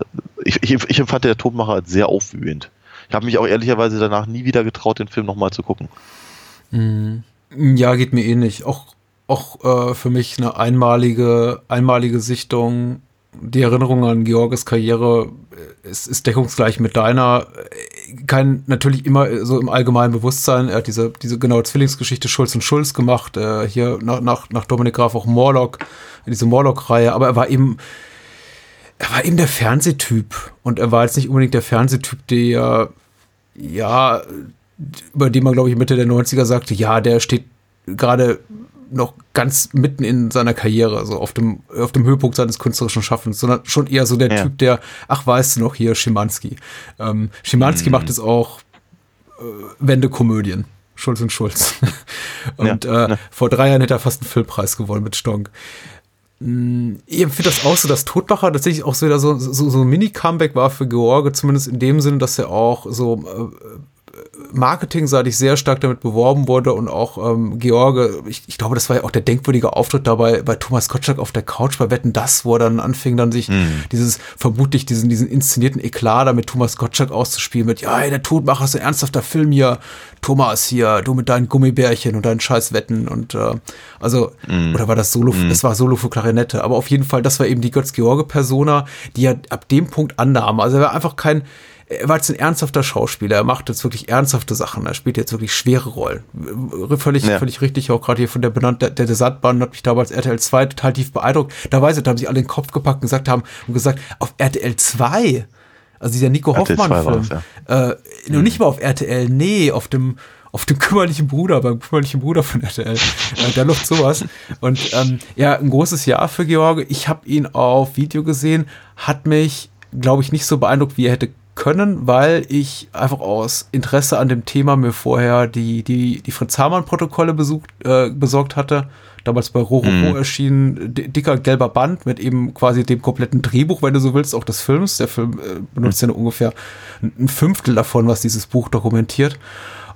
ich, ich, ich empfand der Todmacher als sehr aufwühlend. Ich habe mich auch ehrlicherweise danach nie wieder getraut, den Film nochmal zu gucken. Mhm. Ja, geht mir ähnlich. Auch, auch äh, für mich eine einmalige, einmalige Sichtung. Die Erinnerung an Georges Karriere äh, ist, ist deckungsgleich mit deiner. Äh, Kein natürlich immer so im allgemeinen Bewusstsein. Er hat diese, diese genaue Zwillingsgeschichte Schulz und Schulz gemacht. Äh, hier nach, nach, nach Dominik Graf auch Morlock, diese Morlock-Reihe. Aber er war eben, er war eben der Fernsehtyp. Und er war jetzt nicht unbedingt der Fernsehtyp, der, ja, über den man, glaube ich, Mitte der 90er sagte, ja, der steht gerade noch ganz mitten in seiner Karriere, so auf dem, auf dem Höhepunkt seines künstlerischen Schaffens, sondern schon eher so der Ja. Typ, der, ach, weißt du noch, hier Schimanski. Ähm, Schimanski Mhm. macht es auch äh, Wendekomödien. Schulz und Schulz. und äh, vor drei Jahren hätte er fast einen Filmpreis gewonnen mit Stonk. Mm, Ich empfinde das auch so, dass Todmacher tatsächlich auch so wieder so, so, so ein Mini-Comeback war für George, zumindest in dem Sinne, dass er auch so äh, marketingseitig sehr stark damit beworben wurde und auch ähm, George, ich, ich glaube, das war ja auch der denkwürdige Auftritt dabei bei Thomas Gottschalk auf der Couch bei Wetten Das, wo er dann anfing, dann sich Mhm. dieses, vermutlich diesen, diesen inszenierten Eklat da mit Thomas Gottschalk auszuspielen, mit, ja, der Todmacher ist ein ernsthafter Film hier, Thomas hier, du mit deinen Gummibärchen und deinen scheiß Wetten und äh, also, Mhm. oder war das Solo, das war Solo für Klarinette, aber auf jeden Fall, das war eben die Götz-George-Persona, die er ab dem Punkt annahm. Also er war einfach kein, er war jetzt ein ernsthafter Schauspieler, er macht jetzt wirklich ernsthafte Sachen, er spielt jetzt wirklich schwere Rollen. Völlig, Ja. völlig richtig, auch gerade hier von der benannt, der, der Desatbahn hat mich damals RTL 2 total tief beeindruckt. Da weiß ich, da haben sich alle den Kopf gepackt und gesagt haben und gesagt, auf RTL 2, also dieser Nico RTL 2 war Hoffmann-Film, das, äh, nur nicht mal auf RTL, nee, auf dem auf dem kümmerlichen Bruder, beim kümmerlichen Bruder von RTL. Äh, da läuft sowas. Und ähm, ja, ein großes Jahr für George. Ich habe ihn auf Video gesehen, hat mich, glaube ich, nicht so beeindruckt, wie er hätte können, weil ich einfach aus Interesse an dem Thema mir vorher die, die, die Fritz Hamann-Protokolle besucht, äh, besorgt hatte. Damals bei Roro Mhm. erschienen, di- dicker gelber Band mit eben quasi dem kompletten Drehbuch, wenn du so willst, auch des Films. Der Film äh, benutzt ja nur ungefähr ein ein Fünftel davon, was dieses Buch dokumentiert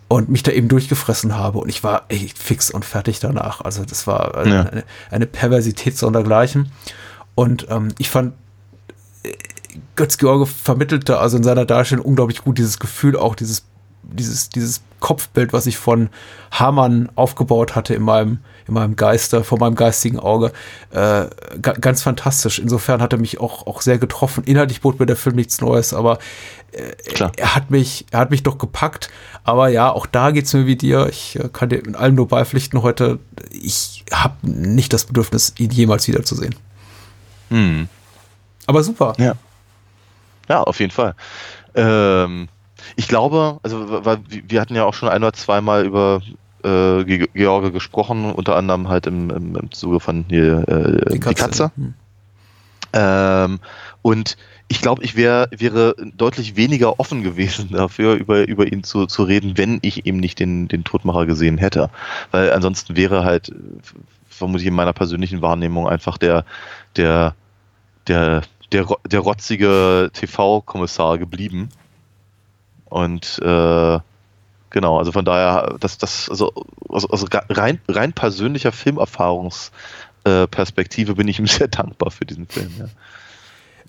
und mich da eben durchgefressen habe und ich war echt fix und fertig danach. Also das war eine, Ja. eine, eine Perversität sondergleichen. Und ähm, ich fand, äh, Götz-George vermittelte also in seiner Darstellung unglaublich gut dieses Gefühl, auch dieses, dieses, dieses Kopfbild, was ich von Hamann aufgebaut hatte in meinem, in meinem Geister, vor meinem geistigen Auge. Äh, ga, ganz fantastisch. Insofern hat er mich auch, auch sehr getroffen. Inhaltlich bot mir der Film nichts Neues, aber äh, er hat mich, er hat mich doch gepackt. Aber ja, auch da geht's mir wie dir. Ich äh, kann dir in allem nur beipflichten heute. Ich habe nicht das Bedürfnis, ihn jemals wiederzusehen. Hm. Aber super. Ja. Ja, auf jeden Fall. Ähm, ich glaube, also weil wir hatten ja auch schon ein oder zweimal über äh, Ge- George gesprochen, unter anderem halt im, im, im Zuge von hier äh, die Katze. Hm. Ähm, und ich glaube, ich wär, wäre deutlich weniger offen gewesen dafür, über, über ihn zu, zu reden, wenn ich eben nicht den, den Todmacher gesehen hätte. Weil ansonsten wäre halt äh, vermutlich in meiner persönlichen Wahrnehmung einfach der, der, der, der, der rotzige TV-Kommissar geblieben. Und äh, genau, also von daher, das, das, also, also, also rein, rein persönlicher Filmerfahrungsperspektive äh, bin ich ihm sehr dankbar für diesen Film. Ja.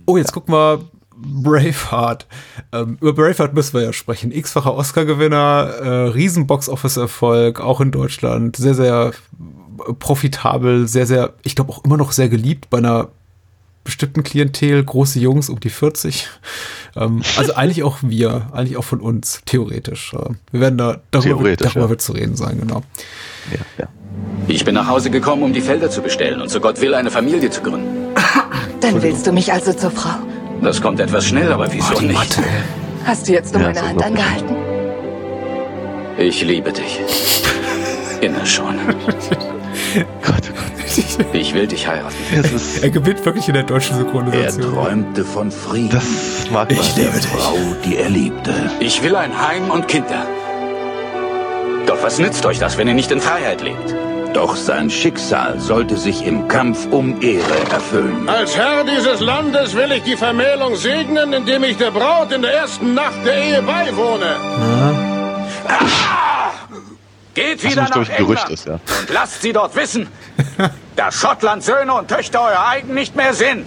Oh, jetzt guck mal Braveheart. Ähm, über Braveheart müssen wir ja sprechen. X-facher Oscar-Gewinner, äh, riesen Box-Office-Erfolg, auch in Deutschland. Sehr, sehr profitabel, sehr, sehr, ich glaube auch immer noch sehr geliebt bei einer bestimmten Klientel, große Jungs um die 40. Ähm, also eigentlich auch wir, eigentlich auch von uns, theoretisch. Äh, wir werden da, darüber, Theoretisch, darüber ja. wird zu reden sein, genau. Ich bin nach Hause gekommen, um die Felder zu bestellen und so Gott will, eine Familie zu gründen. Dann willst du mich also zur Frau. Das kommt etwas schnell, aber wieso nicht? Hast du jetzt um Ja, meine Hand angehalten? Ich liebe dich. Inne schon. Ich will dich heiraten. er gewinnt wirklich in der deutschen Synchronisation. Er träumte von Frieden. Das mag ich liebe dich. Frau, die er liebte. Ich will ein Heim und Kinder. Doch was nützt euch das, wenn ihr nicht in Freiheit lebt? Doch sein Schicksal sollte sich im Kampf um Ehre erfüllen. Als Herr dieses Landes will ich die Vermählung segnen, indem ich der Braut in der ersten Nacht der Ehe beiwohne. Geht wieder nach Gerücht England ist, ja. und lasst sie dort wissen, dass Schottland Söhne und Töchter euer eigen nicht mehr sind.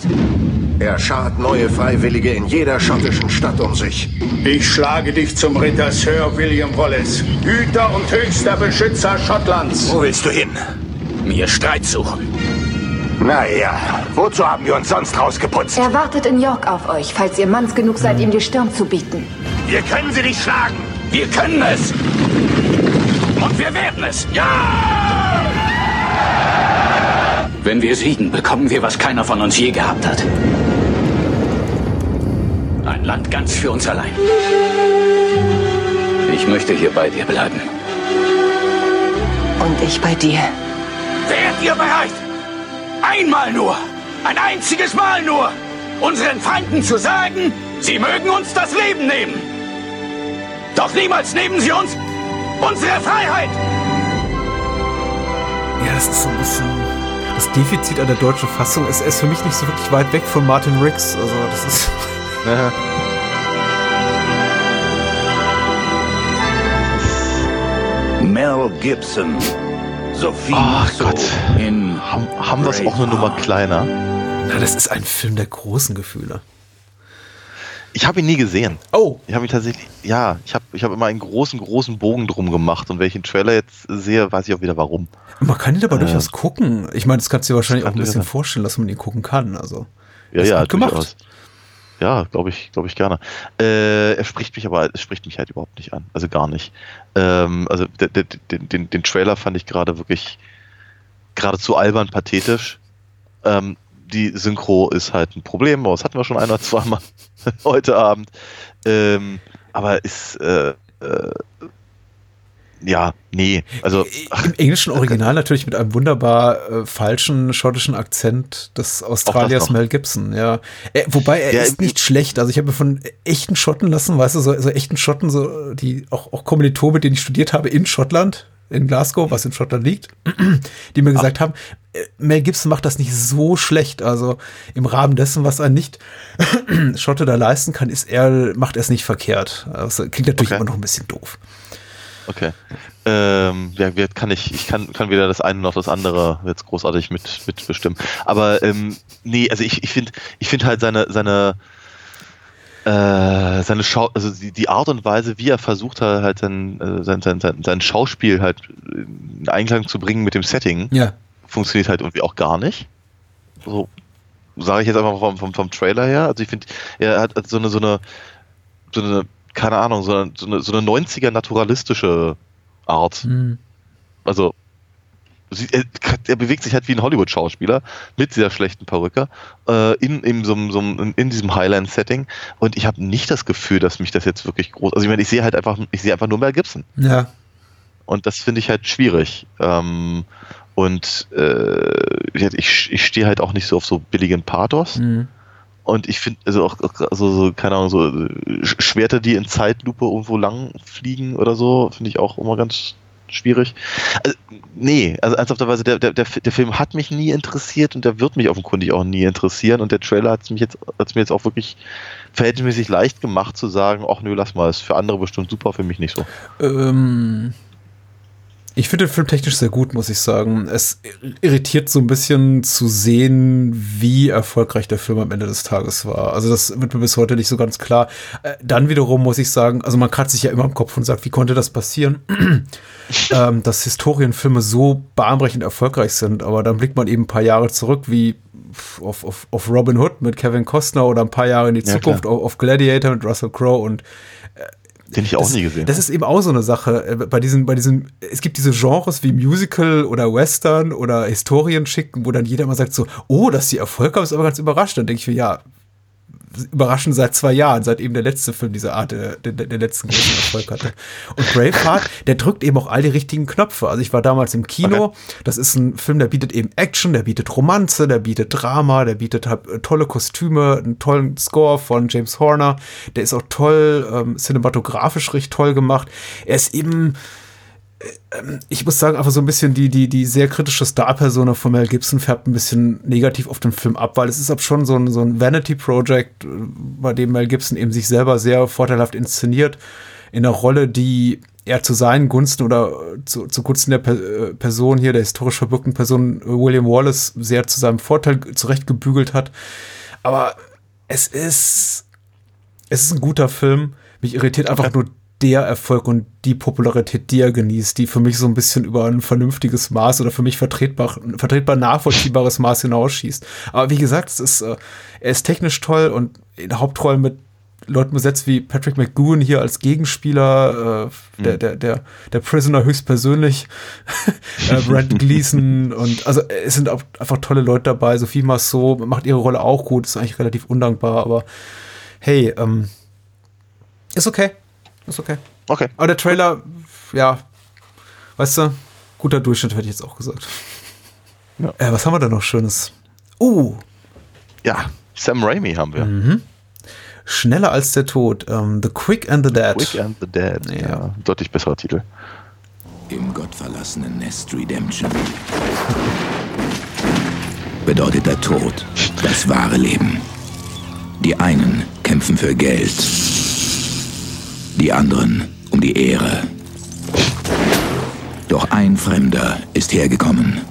Er schart neue Freiwillige in jeder schottischen Stadt um sich. Ich schlage dich zum Ritter Sir William Wallace, Hüter und höchster Beschützer Schottlands. Wo willst du hin? Mir Streit suchen. Naja, wozu haben wir uns sonst rausgeputzt? Er wartet in York auf euch, falls ihr manns genug seid, ihm die Stirn zu bieten. Wir können sie nicht schlagen. Wir können es. Und wir werden es. Ja! Wenn wir siegen, bekommen wir, was keiner von uns je gehabt hat. Ein Land ganz für uns allein. Ich möchte hier bei dir bleiben. Und ich bei dir. Wärt ihr bereit? Einmal nur, ein einziges Mal nur, unseren Feinden zu sagen, sie mögen uns das Leben nehmen. Doch niemals nehmen sie uns unsere Freiheit. Ja, das ist so ein bisschen das Defizit an der deutschen Fassung. ist, ist für mich nicht so wirklich weit weg von Martin Riggs. Also das ist. Mel Gibson. So viel Ach so Gott. in Haben, haben wir es auch eine Nummer kleiner? Na, das ist ein Film der großen Gefühle. Ich habe ihn nie gesehen. Oh. Ich habe ihn tatsächlich, ja, ich habe ich hab immer einen großen, großen Bogen drum gemacht und wenn ich den Trailer jetzt sehe, weiß ich auch wieder warum. Man kann ihn aber Äh, durchaus gucken. Ich meine, das kannst du dir wahrscheinlich auch ein bisschen vorstellen, dass man ihn gucken kann. Also, Ja, ist ja, gut gemacht. durchaus. Ja, glaube ich, glaube ich gerne. Äh, er spricht mich aber, es spricht mich halt überhaupt nicht an. Also gar nicht. Ähm, also de, de, den, den, den Trailer fand ich gerade wirklich geradezu albern pathetisch. Ähm, die Synchro ist halt ein Problem, aber das hatten wir schon ein oder zweimal heute Abend. Ähm, aber ist äh, äh, ja, nee. Also Im englischen Original natürlich mit einem wunderbar äh, falschen schottischen Akzent des Australiers. Mel Gibson, ja. Äh, wobei er Ja, ist nicht schlecht. Also ich habe mir von echten Schotten lassen, weißt du, so, so echten Schotten, so die auch, auch Kommilitonen, mit denen ich studiert habe in Schottland, in Glasgow, was in Schottland liegt, die mir gesagt haben, äh, Mel Gibson macht das nicht so schlecht. Also im Rahmen dessen, was ein nicht Schotte da leisten kann, ist er, macht er es nicht verkehrt. Also klingt natürlich Okay. immer noch ein bisschen doof. Okay. Ähm, ja, kann ich, ich kann, kann weder das eine noch das andere jetzt großartig mit, mit bestimmen. Aber ähm, nee, also ich, ich finde ich find halt seine, seine, äh, seine Schau, also die, die Art und Weise, wie er versucht hat, halt sein, äh, sein, sein, sein, sein Schauspiel halt in Einklang zu bringen mit dem Setting, Ja. Funktioniert halt irgendwie auch gar nicht. So sage ich jetzt einfach vom, vom, vom Trailer her. Also ich finde, er hat so eine, so eine, so eine, keine Ahnung, so eine, so eine, so eine 90er naturalistische Art. Hm. Also sie- er, er bewegt sich halt wie ein Hollywood-Schauspieler mit dieser schlechten Perücke äh, in, in, so, einem- so, in diesem Highland-Setting und ich habe nicht das Gefühl, dass mich das jetzt wirklich groß. Also ich meine, ich sehe halt einfach, ich sehe einfach nur Mel Gibson. Ja. Und das finde ich halt schwierig. Ähm, und äh, ich, ich stehe halt auch nicht so auf so billigen Pathos. Mhm. Und ich finde, also auch, also so, keine Ahnung, so äh, Sch- Schwerter, die in Zeitlupe irgendwo lang fliegen oder so, finde ich auch immer ganz schwierig. Also, nee, also ernsthafterweise, der, der, der, der Film hat mich nie interessiert und der wird mich offenkundig auch nie interessieren und der Trailer hat es mich jetzt, hat's mir jetzt auch wirklich verhältnismäßig leicht gemacht zu sagen, ach nö, lass mal, ist für andere bestimmt super, für mich nicht so. Ähm, ich finde den Film technisch sehr gut, muss ich sagen. Es irritiert so ein bisschen zu sehen, wie erfolgreich der Film am Ende des Tages war. Also das wird mir bis heute nicht so ganz klar. Äh, Dann wiederum muss ich sagen, also man kratzt sich ja immer im Kopf und sagt, wie konnte das passieren, ähm, dass Historienfilme so bahnbrechend erfolgreich sind. Aber dann blickt man eben ein paar Jahre zurück, wie auf, auf, auf Robin Hood mit Kevin Costner oder ein paar Jahre in die Ja, Zukunft auf, auf Gladiator mit Russell Crowe und Den ich auch das, nie gesehen Das ist eben auch so eine Sache. äh, Bei diesen, bei diesen, es gibt diese Genres wie Musical oder Western oder Historienschick, wo dann jeder immer sagt so, oh, dass die Erfolg haben, ist aber ganz überraschend. Dann denke ich mir, ja, überraschend seit zwei Jahren, seit eben der letzte Film dieser Art der, der, der letzten großen Erfolg hatte. Und Braveheart, der drückt eben auch all die richtigen Knöpfe. Also ich war damals im Kino. Das ist ein Film, der bietet eben Action, der bietet Romanze, der bietet Drama, der bietet halt äh, tolle Kostüme, einen tollen Score von James Horner. Der ist auch toll, ähm, cinematografisch recht toll gemacht. Er ist eben ich muss sagen, einfach so ein bisschen die, die, die sehr kritische Star-Persona von Mel Gibson färbt ein bisschen negativ auf den Film ab, weil es ist ab schon so ein, so ein Vanity-Project, äh, bei dem Mel Gibson eben sich selber sehr vorteilhaft inszeniert, in einer Rolle, die er zu seinen Gunsten oder äh, zu, zu Gunsten der per äh, Person hier, der historisch verbürgten Person William Wallace, sehr zu seinem Vorteil zurechtgebügelt hat. Aber es ist, es ist ein guter Film. Mich irritiert einfach nur der Erfolg und die Popularität, die er genießt, die für mich so ein bisschen über ein vernünftiges Maß oder für mich vertretbar, vertretbar nachvollziehbares Maß hinausschießt. Aber wie gesagt, es ist, äh, er ist technisch toll und in der Hauptrolle mit Leuten besetzt wie Patrick McGowan hier als Gegenspieler, äh, der, der, der, der Prisoner höchstpersönlich, äh, Brandon Gleason und also es sind auch einfach tolle Leute dabei. Sophie Massot macht ihre Rolle auch gut, ist eigentlich relativ undankbar, aber hey, ähm, ist okay. Ist okay. Okay. Aber der Trailer, ja, weißt du, guter Durchschnitt hätte ich jetzt auch gesagt. Ja. Äh, was haben wir da noch Schönes? Uh. Ja, Sam Raimi haben wir. Mhm. Schneller als der Tod. Ähm, the Quick and the Dead. Quick and the Dead. Ja. ja. Deutlich besserer Titel. Im gottverlassenen Nest Redemption bedeutet der Tod das wahre Leben. Die einen kämpfen für Geld, die anderen um die Ehre. Doch ein Fremder ist hergekommen.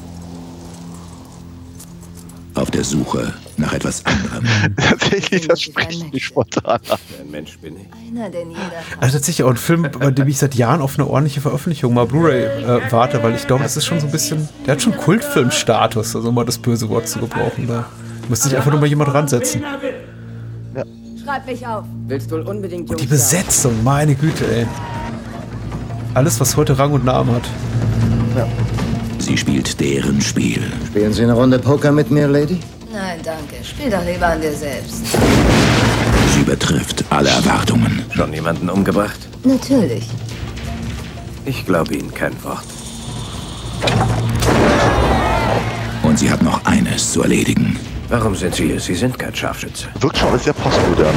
Auf der Suche nach etwas anderem. Tatsächlich, das spricht mich spontan an. Ein Mensch bin ich. Einer, nieder. Also tatsächlich auch ein Film, bei dem ich seit Jahren auf eine ordentliche Veröffentlichung mal Blu-ray äh, warte, weil ich glaube, das ist schon so ein bisschen, der hat schon Kultfilmstatus, also um mal das böse Wort zu gebrauchen. Da müsste sich einfach nur mal jemand ransetzen. Schreib mich auf. Willst wohl unbedingt Und die Besetzung, meine Güte, ey. Alles, was heute Rang und Namen hat. Sie spielt deren Spiel. Spielen Sie eine Runde Poker mit mir, Lady? Nein, danke. Spiel doch lieber an dir selbst. Sie übertrifft alle Erwartungen. Schon jemanden umgebracht? Natürlich. Ich glaube Ihnen kein Wort. Und sie hat noch eines zu erledigen. Warum sind Sie hier? Sie sind kein Scharfschütze. Wirkt schon alles sehr postmodern.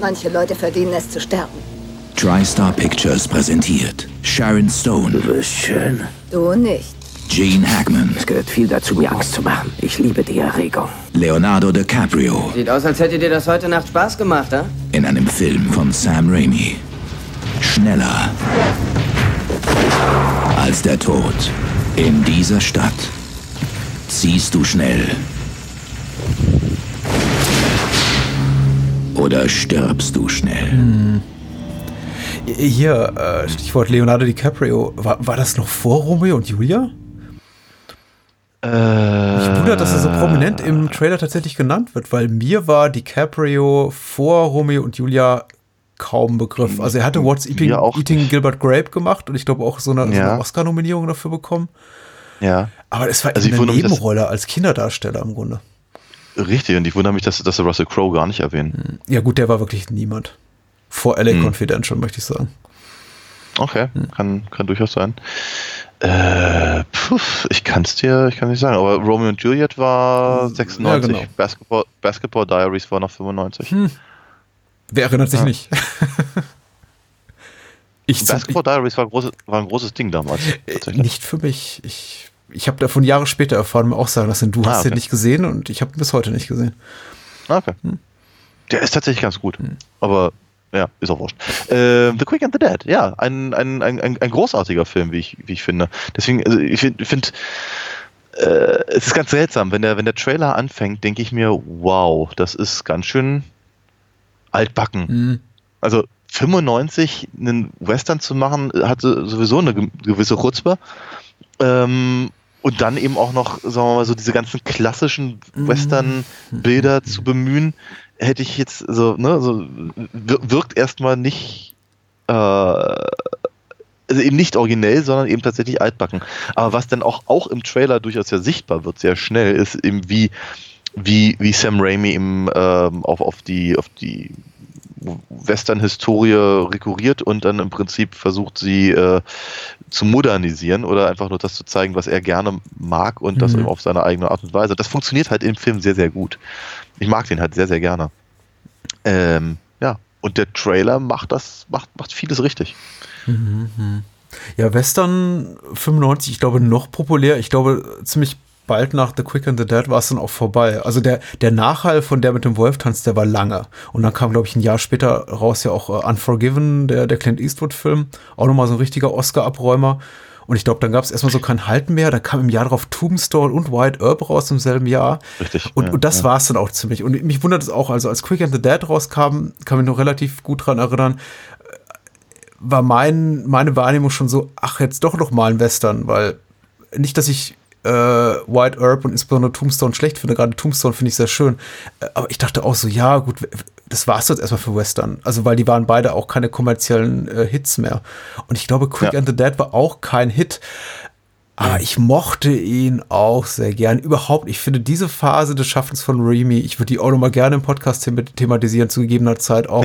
Manche Leute verdienen es zu sterben. TriStar Pictures präsentiert Sharon Stone, Du bist schön. Du nicht. Gene Hackman, Es gehört viel dazu, mir Angst zu machen. Ich liebe die Erregung. Leonardo DiCaprio Sieht aus, als hätte dir das heute Nacht Spaß gemacht, ha? in einem Film von Sam Raimi. Schneller als der Tod. In dieser Stadt ziehst du schnell. Oder stirbst du schnell? Hier, äh, Stichwort Leonardo DiCaprio. War, war das noch vor Romeo und Julia? Äh, Ich wundert, dass er so prominent im Trailer tatsächlich genannt wird, weil mir war DiCaprio vor Romeo und Julia kaum Begriff. Also er hatte What's Eating, Eating Gilbert Grape gemacht und ich glaube auch so eine, so Ja. eine Oscar-Nominierung dafür bekommen. Ja. Aber es war Also eine wundere mich, Nebenrolle als Kinderdarsteller im Grunde. Richtig, und ich wundere mich, dass, dass sie Russell Crowe gar nicht erwähnen. Ja gut, der war wirklich niemand. Vor LA Hm. Confidential, möchte ich sagen. Okay, kann, kann durchaus sein. Äh, puh, ich kann es dir, ich kann nicht sagen, aber Romeo und Juliet war 96, genau. Basketball, Basketball Diaries war noch 95. Hm. Wer erinnert sich Ja. nicht? ich Basketball Diaries war, ein großes, war ein großes Ding damals. Äh, Nicht für mich. Ich, ich habe davon Jahre später erfahren, mir auch sagen lassen, du Ah, hast den okay. nicht gesehen und ich habe ihn bis heute nicht gesehen. Okay. Der ist tatsächlich ganz gut. Aber ja, ist auch wurscht. Äh, the Quick and the Dead, ja, ein, ein, ein, ein, großartiger Film, wie ich, wie ich finde. Deswegen, also ich finde, find, äh, es ist ganz seltsam, wenn der, wenn der Trailer anfängt, denke ich mir, wow, das ist ganz schön altbacken. Mhm. Also 95 einen Western zu machen, hatte sowieso eine ge- gewisse Chutzpe. Ähm, und dann eben auch noch, sagen wir mal, so diese ganzen klassischen Western-Bilder zu bemühen, hätte ich jetzt so, ne, so wir- wirkt erstmal nicht, äh, also eben nicht originell, sondern eben tatsächlich altbacken. Aber was dann auch, auch im Trailer durchaus ja sichtbar wird, sehr schnell, ist eben wie, wie, wie Sam Raimi eben ähm, auf, auf die, auf die Western-Historie rekurriert und dann im Prinzip versucht, sie äh, zu modernisieren oder einfach nur das zu zeigen, was er gerne mag und das Mhm. eben auf seine eigene Art und Weise. Das funktioniert halt im Film sehr, sehr gut. Ich mag den halt sehr, sehr gerne. Ähm, ja, und der Trailer macht das, macht, macht vieles richtig. Mhm. Ja, Western 95, ich glaube, noch populär. Ich glaube, ziemlich bald nach The Quick and the Dead war es dann auch vorbei. Also der, der Nachhall von der mit dem Wolf tanzt, der war lange. Und dann kam, glaube ich, ein Jahr später raus ja auch äh, Unforgiven, der, der Clint Eastwood-Film. Auch nochmal so ein richtiger Oscar-Abräumer. Und ich glaube, dann gab es erstmal so kein Halten mehr. Da kam im Jahr darauf Tombstone und White Earp raus im selben Jahr. Richtig. Und, ja, und das ja. war es dann auch ziemlich. Und mich wundert es auch, also als Quick and the Dead rauskam, kann mich noch relativ gut dran erinnern, war mein, meine Wahrnehmung schon so, ach, jetzt doch noch mal ein Western, weil nicht, dass ich äh, White Earp und insbesondere Tombstone schlecht finde, gerade Tombstone finde ich sehr schön, Äh, aber ich dachte auch so, ja gut, das war's jetzt erstmal für Western, also weil die waren beide auch keine kommerziellen äh, Hits mehr. Und ich glaube Quick Ja. and the Dead war auch kein Hit, aber ich mochte ihn auch sehr gern. Überhaupt, ich finde diese Phase des Schaffens von Raimi, ich würde die auch noch mal gerne im Podcast them thematisieren, zu gegebener Zeit auch,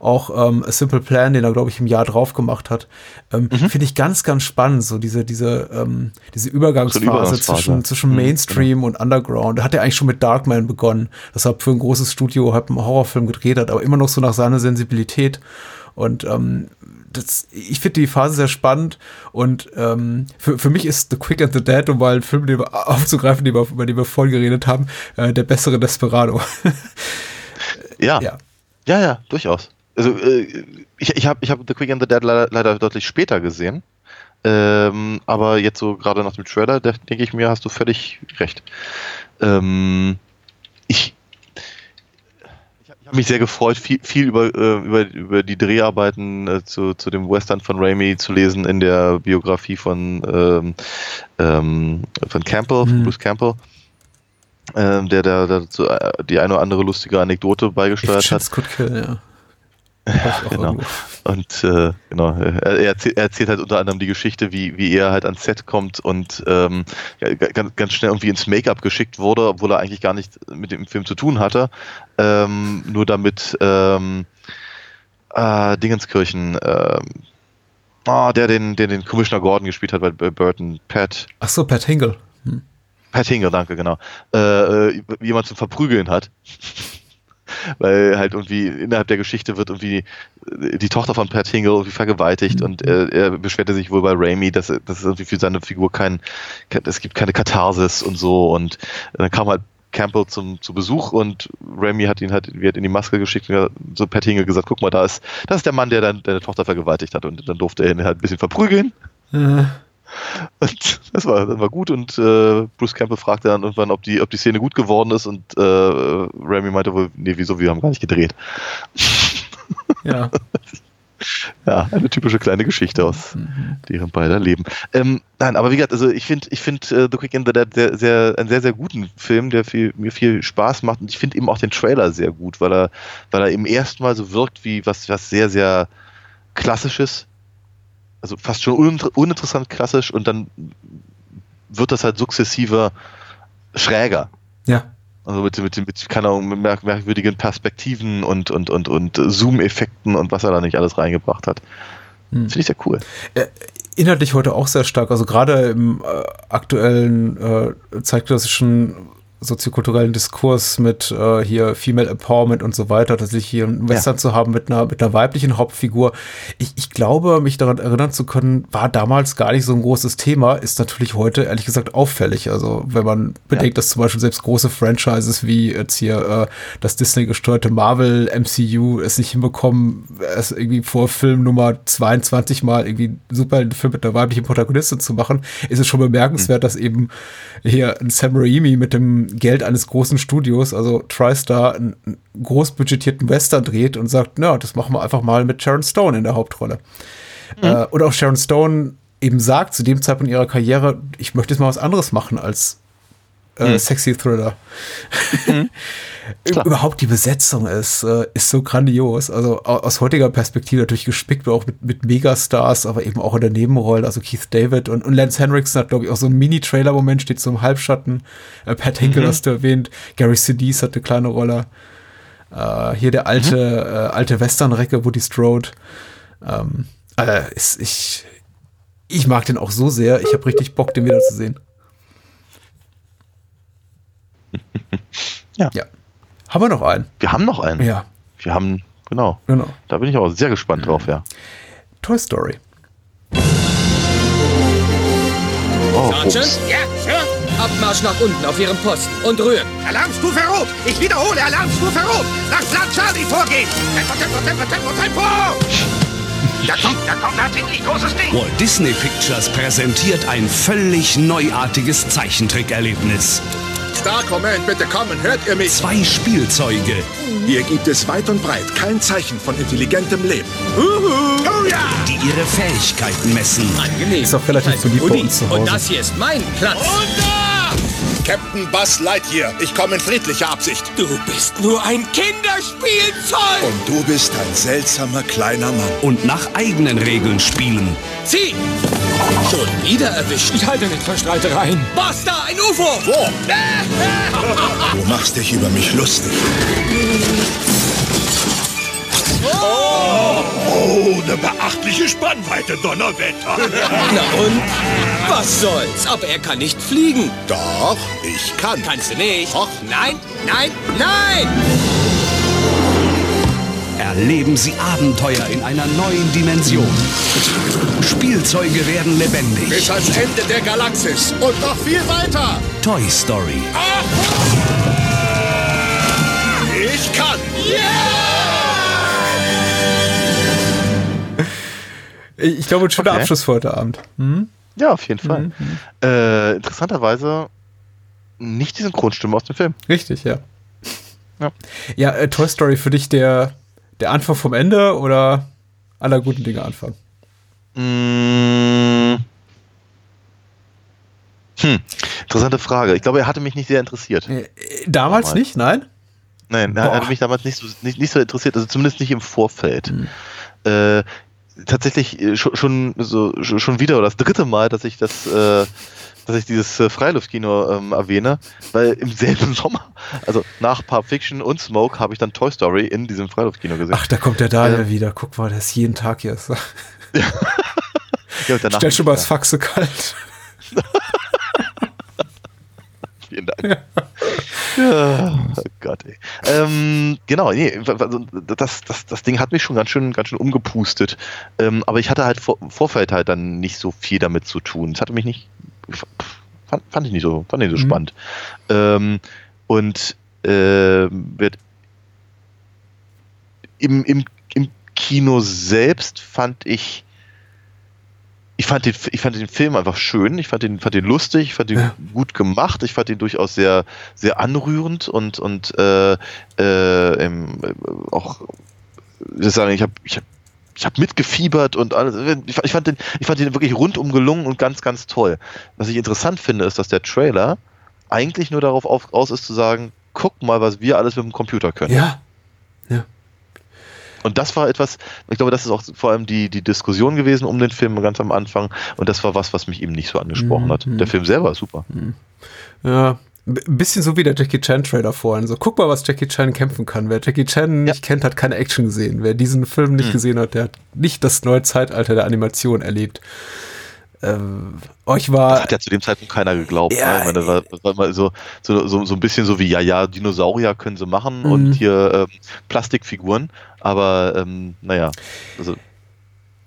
auch ähm, A Simple Plan, den er, glaube ich, im Jahr drauf gemacht hat. Ähm, Finde ich ganz, ganz spannend, so diese, diese, ähm, diese Übergangsphase, Übergangsphase. zwischen, zwischen Mhm, Mainstream und Underground. Da hat er eigentlich schon mit Darkman begonnen, das hat für ein großes Studio halt einen Horrorfilm gedreht hat, aber immer noch so nach seiner Sensibilität. Und ähm, das, ich finde die Phase sehr spannend und ähm, für, für mich ist The Quick and the Dead, um mal einen Film den wir aufzugreifen, den wir, über den wir vorhin geredet haben, äh, der bessere Desperado. Ja. Ja. ja, ja, durchaus. Also äh, ich, ich habe ich hab The Quick and the Dead leider, leider deutlich später gesehen. Ähm, aber jetzt so gerade nach dem Trailer, denke ich mir, hast du völlig recht. Ähm, ich habe mich sehr gefreut, viel, viel über, äh, über, über die Dreharbeiten äh, zu, zu dem Western von Raimi zu lesen in der Biografie von, ähm, ähm, von Campbell, von Bruce Campbell, ähm, der da dazu äh, die eine oder andere lustige Anekdote beigesteuert hat. Kill, ja. Genau. Und äh, genau, er, er, erzählt, er erzählt halt unter anderem die Geschichte, wie, wie er halt ans Set kommt und ähm, ja, ganz, ganz schnell irgendwie ins Make-up geschickt wurde, obwohl er eigentlich gar nichts mit dem Film zu tun hatte. Ähm, nur damit ähm, äh, Dingenskirchen, ähm, oh, der den, der den Commissioner Gordon gespielt hat bei, bei Burton, Pat. Ach so, Pat Hingle. Hm. Pat Hingle, danke, genau. Äh, jemand zum Verprügeln hat weil halt irgendwie innerhalb der Geschichte wird irgendwie die Tochter von Pat Hingle irgendwie vergewaltigt mhm. und er, er beschwerte sich wohl bei Raimi, dass, dass es irgendwie für seine Figur kein, es gibt keine Katharsis und so und dann kam halt Campbell zum, zu Besuch und Raimi hat ihn halt, wird in die Maske geschickt und so Pat Hingle gesagt, guck mal, da ist, das ist der Mann, der dann deine Tochter vergewaltigt hat und dann durfte er ihn halt ein bisschen verprügeln. Ja. Und das war, das war gut und äh, Bruce Campbell fragte dann irgendwann, ob die, ob die Szene gut geworden ist und äh, Remy meinte wohl, nee, wieso, wir haben gar nicht gedreht. Ja. ja, eine typische kleine Geschichte aus mhm. deren beider Leben. Ähm, nein, aber wie gesagt, also ich finde, ich finde uh, The Quick and the Dead sehr, sehr, einen sehr, sehr guten Film, der viel, mir viel Spaß macht und ich finde eben auch den Trailer sehr gut, weil er, weil er im ersten Mal so wirkt wie was, was sehr, sehr klassisches also fast schon uninteressant klassisch und dann wird das halt sukzessive schräger. Ja. Also mit, mit, mit keine Ahnung, mit merk merkwürdigen Perspektiven und, und, und, und Zoom-Effekten und was er da nicht alles reingebracht hat. Hm. Finde ich sehr cool. Äh, inhaltlich heute auch sehr stark. Also gerade im äh, aktuellen äh, zeitklassischen soziokulturellen Diskurs mit äh, hier Female Empowerment und so weiter, dass ich hier einen Western ja. zu haben mit einer, mit einer weiblichen Hauptfigur. Ich, ich glaube, mich daran erinnern zu können, war damals gar nicht so ein großes Thema, ist natürlich heute ehrlich gesagt auffällig. Also wenn man bedenkt, ja. dass zum Beispiel selbst große Franchises wie jetzt hier äh, das Disney gesteuerte Marvel MCU es nicht hinbekommen, es irgendwie vor Film Nummer 22 mal irgendwie super Film mit einer weiblichen Protagonistin zu machen, ist es schon bemerkenswert, mhm. dass eben hier ein Sam Raimi mit dem Geld eines großen Studios, also TriStar, einen großbudgetierten Western dreht und sagt, na, das machen wir einfach mal mit Sharon Stone in der Hauptrolle. Mhm. Äh, und auch Sharon Stone eben sagt zu dem Zeitpunkt ihrer Karriere, ich möchte jetzt mal was anderes machen als äh, mhm. Sexy Thriller. Mhm. Überhaupt die Besetzung ist, äh, ist so grandios. Also aus heutiger Perspektive natürlich gespickt, auch mit, mit Megastars, aber eben auch in der Nebenrolle. Also Keith David und, und Lance Henriksen hat, glaube ich, auch so ein Mini-Trailer-Moment, steht so im Halbschatten. Äh, Pat Hinkel mhm. hast du erwähnt. Gary Sinise hat eine kleine Rolle. Äh, hier der alte, mhm. äh, alte Western-Recke, Woody Strode. Ähm, äh, ist, ich, ich mag den auch so sehr. Ich habe richtig Bock, den wieder zu sehen. ja. ja. Haben wir noch einen? Wir haben noch einen. Ja. Wir haben, genau. genau. Da bin ich auch sehr gespannt drauf, ja. Toy Story. Oh, Sergeant? Ja, Sir? Abmarsch nach unten auf Ihrem Posten und rühren. Alarmstufe Rot! Ich wiederhole, Alarmstufe Rot! Nach Plan Charlie vorgehen! Tempo, Tempo, Tempo, Tempo, Tempo! Da kommt, da kommt tatsächlich großes Ding. Walt Disney Pictures präsentiert ein völlig neuartiges Zeichentrickerlebnis. Star Command, bitte kommen, hört ihr mich? Zwei Spielzeuge. Hier gibt es weit und breit kein Zeichen von intelligentem Leben. Uhu. Oh ja! Die ihre Fähigkeiten messen. Angenehm. Ist auch relativ beliebt bei uns zu Hause. Und das hier ist mein Platz. Runter! Captain Buzz Lightyear, ich komme in friedlicher Absicht. Du bist nur ein Kinderspielzeug! Und du bist ein seltsamer kleiner Mann. Und nach eigenen Regeln spielen. Zieh! Schon wieder erwischt. Ich halte nicht für Streitereien. Was da? Ein UFO! Wo? du machst dich über mich lustig. Oh, oh eine beachtliche Spannweite, Donnerwetter. Na und? Was soll's? Aber er kann nicht fliegen. Doch, ich kann. Kannst du nicht? Doch. Nein, nein, nein! Erleben Sie Abenteuer in einer neuen Dimension. Spielzeuge werden lebendig. Bis ans Ende der Galaxis und noch viel weiter. Toy Story. Ah! Ich kann. Yeah! Ich glaube, ein schöner okay. Abschluss für heute Abend. Hm? Ja, auf jeden Fall. Mhm. Äh, interessanterweise nicht die Synchronstimme aus dem Film. Richtig, ja. Ja, ja äh, Toy Story für dich der, der Anfang vom Ende oder aller guten Dinge Anfang? Mmh. Hm, interessante Frage. Ich glaube, er hatte mich nicht sehr interessiert. Äh, damals, damals. nicht, nein? Nein, er hatte mich damals nicht so, nicht, nicht so interessiert, also zumindest nicht im Vorfeld. Hm. Äh, tatsächlich äh, schon, schon, so, schon wieder oder das dritte Mal, dass ich das, äh, dass ich dieses äh, Freiluftkino ähm, erwähne, weil im selben Sommer, also nach Pulp Fiction und Smoke, habe ich dann Toy Story in diesem Freiluftkino gesehen. Ach, da kommt der Daniel äh, wieder. Guck mal, der ist jeden Tag hier. ja, Stell schon mal das Faxe kalt. Vielen Dank. Ja. Oh Gott, ey. Ähm, genau, nee, also das, das, das Ding hat mich schon ganz schön, ganz schön umgepustet. Ähm, aber ich hatte halt vor, Vorfeld halt dann nicht so viel damit zu tun. Es hatte mich nicht, fand, fand ich nicht so, fand ich so mhm. spannend. Ähm, und äh, wird im, im, im Kino selbst fand ich ich fand, den, ich fand den Film einfach schön, ich fand den, fand den lustig, ich fand den ja. gut gemacht, ich fand den durchaus sehr, sehr anrührend und, und äh, äh, auch, ich sagen, ich habe ich hab, ich hab mitgefiebert und alles. Ich fand, den, ich fand den wirklich rundum gelungen und ganz, ganz toll. Was ich interessant finde, ist, dass der Trailer eigentlich nur darauf auf, aus ist zu sagen, guck mal, was wir alles mit dem Computer können. Ja. Und das war etwas, ich glaube, das ist auch vor allem die, die Diskussion gewesen um den Film ganz am Anfang. Und das war was, was mich eben nicht so angesprochen mhm. hat. Der Film selber ist super. Mhm. Ja, ein bisschen so wie der Jackie Chan Trailer vorhin. So, guck mal, was Jackie Chan kämpfen kann. Wer Jackie Chan ja. nicht kennt, hat keine Action gesehen. Wer diesen Film nicht mhm. gesehen hat, der hat nicht das neue Zeitalter der Animation erlebt. Ähm, euch war. Das hat ja zu dem Zeitpunkt keiner geglaubt. Ja, ne? ich meine, das war, das war mal so, so, so, so ein bisschen so wie, ja, ja, Dinosaurier können sie machen mhm. und hier ähm, Plastikfiguren. Aber ähm, naja, also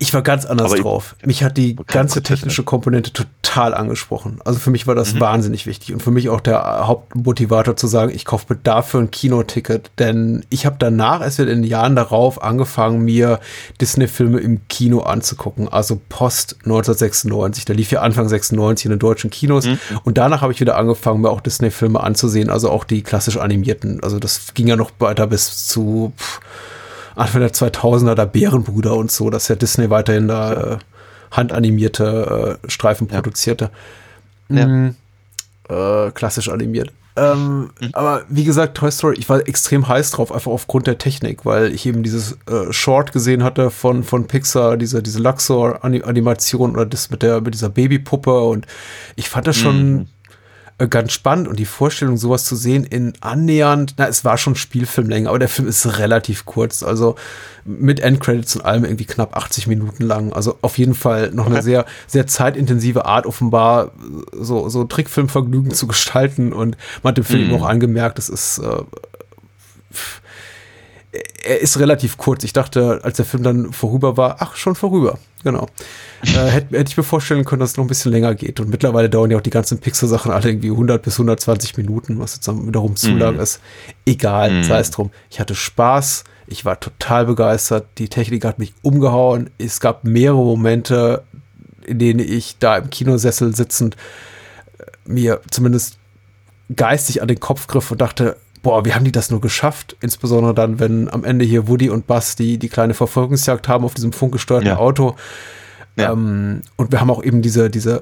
ich war ganz anders aber drauf. Mich hat die ganze technische Komponente total angesprochen. Also für mich war das mhm. wahnsinnig wichtig und für mich auch der Hauptmotivator zu sagen, ich kaufe dafür ein Kinoticket, denn ich habe danach erst in den Jahren darauf angefangen, mir Disney-Filme im Kino anzugucken, also post 1996. Da lief ja Anfang 96 in den deutschen Kinos mhm. und danach habe ich wieder angefangen, mir auch Disney-Filme anzusehen, also auch die klassisch animierten. Also das ging ja noch weiter bis zu pff, Anfang der 2000er, der Bärenbruder und so, dass ja Disney weiterhin da äh, handanimierte äh, Streifen ja. produzierte. Ja. Mhm. Äh, klassisch animiert. Ähm, mhm. Aber wie gesagt, Toy Story, ich war extrem heiß drauf, einfach aufgrund der Technik, weil ich eben dieses äh, Short gesehen hatte von, von Pixar, diese, diese Luxor-Animation oder das mit der, mit dieser Babypuppe und ich fand das schon mhm. Äh, ganz spannend und die Vorstellung, sowas zu sehen in annähernd, na, es war schon Spielfilmlänge, aber der Film ist relativ kurz, also mit Endcredits und allem irgendwie knapp 80 Minuten lang. Also auf jeden Fall noch okay. eine sehr, sehr zeitintensive Art, offenbar so, so Trickfilmvergnügen zu gestalten und man hat dem Film mm. auch angemerkt, es ist, äh, er ist relativ kurz. Ich dachte, als der Film dann vorüber war, ach, schon vorüber. Genau. äh, hätte, hätte ich mir vorstellen können, dass es noch ein bisschen länger geht. Und mittlerweile dauern ja auch die ganzen Pixar-Sachen alle irgendwie 100 bis 120 Minuten, was jetzt wiederum zu mhm. lang ist. Egal, mhm. sei es drum. Ich hatte Spaß. Ich war total begeistert. Die Technik hat mich umgehauen. Es gab mehrere Momente, in denen ich da im Kinosessel sitzend äh, mir zumindest geistig an den Kopf griff und dachte, boah, wie haben die das nur geschafft? Insbesondere dann, wenn am Ende hier Woody und Buzz die, die kleine Verfolgungsjagd haben auf diesem funkgesteuerten ja. Auto. Ja. Ähm, und wir haben auch eben diese, diese,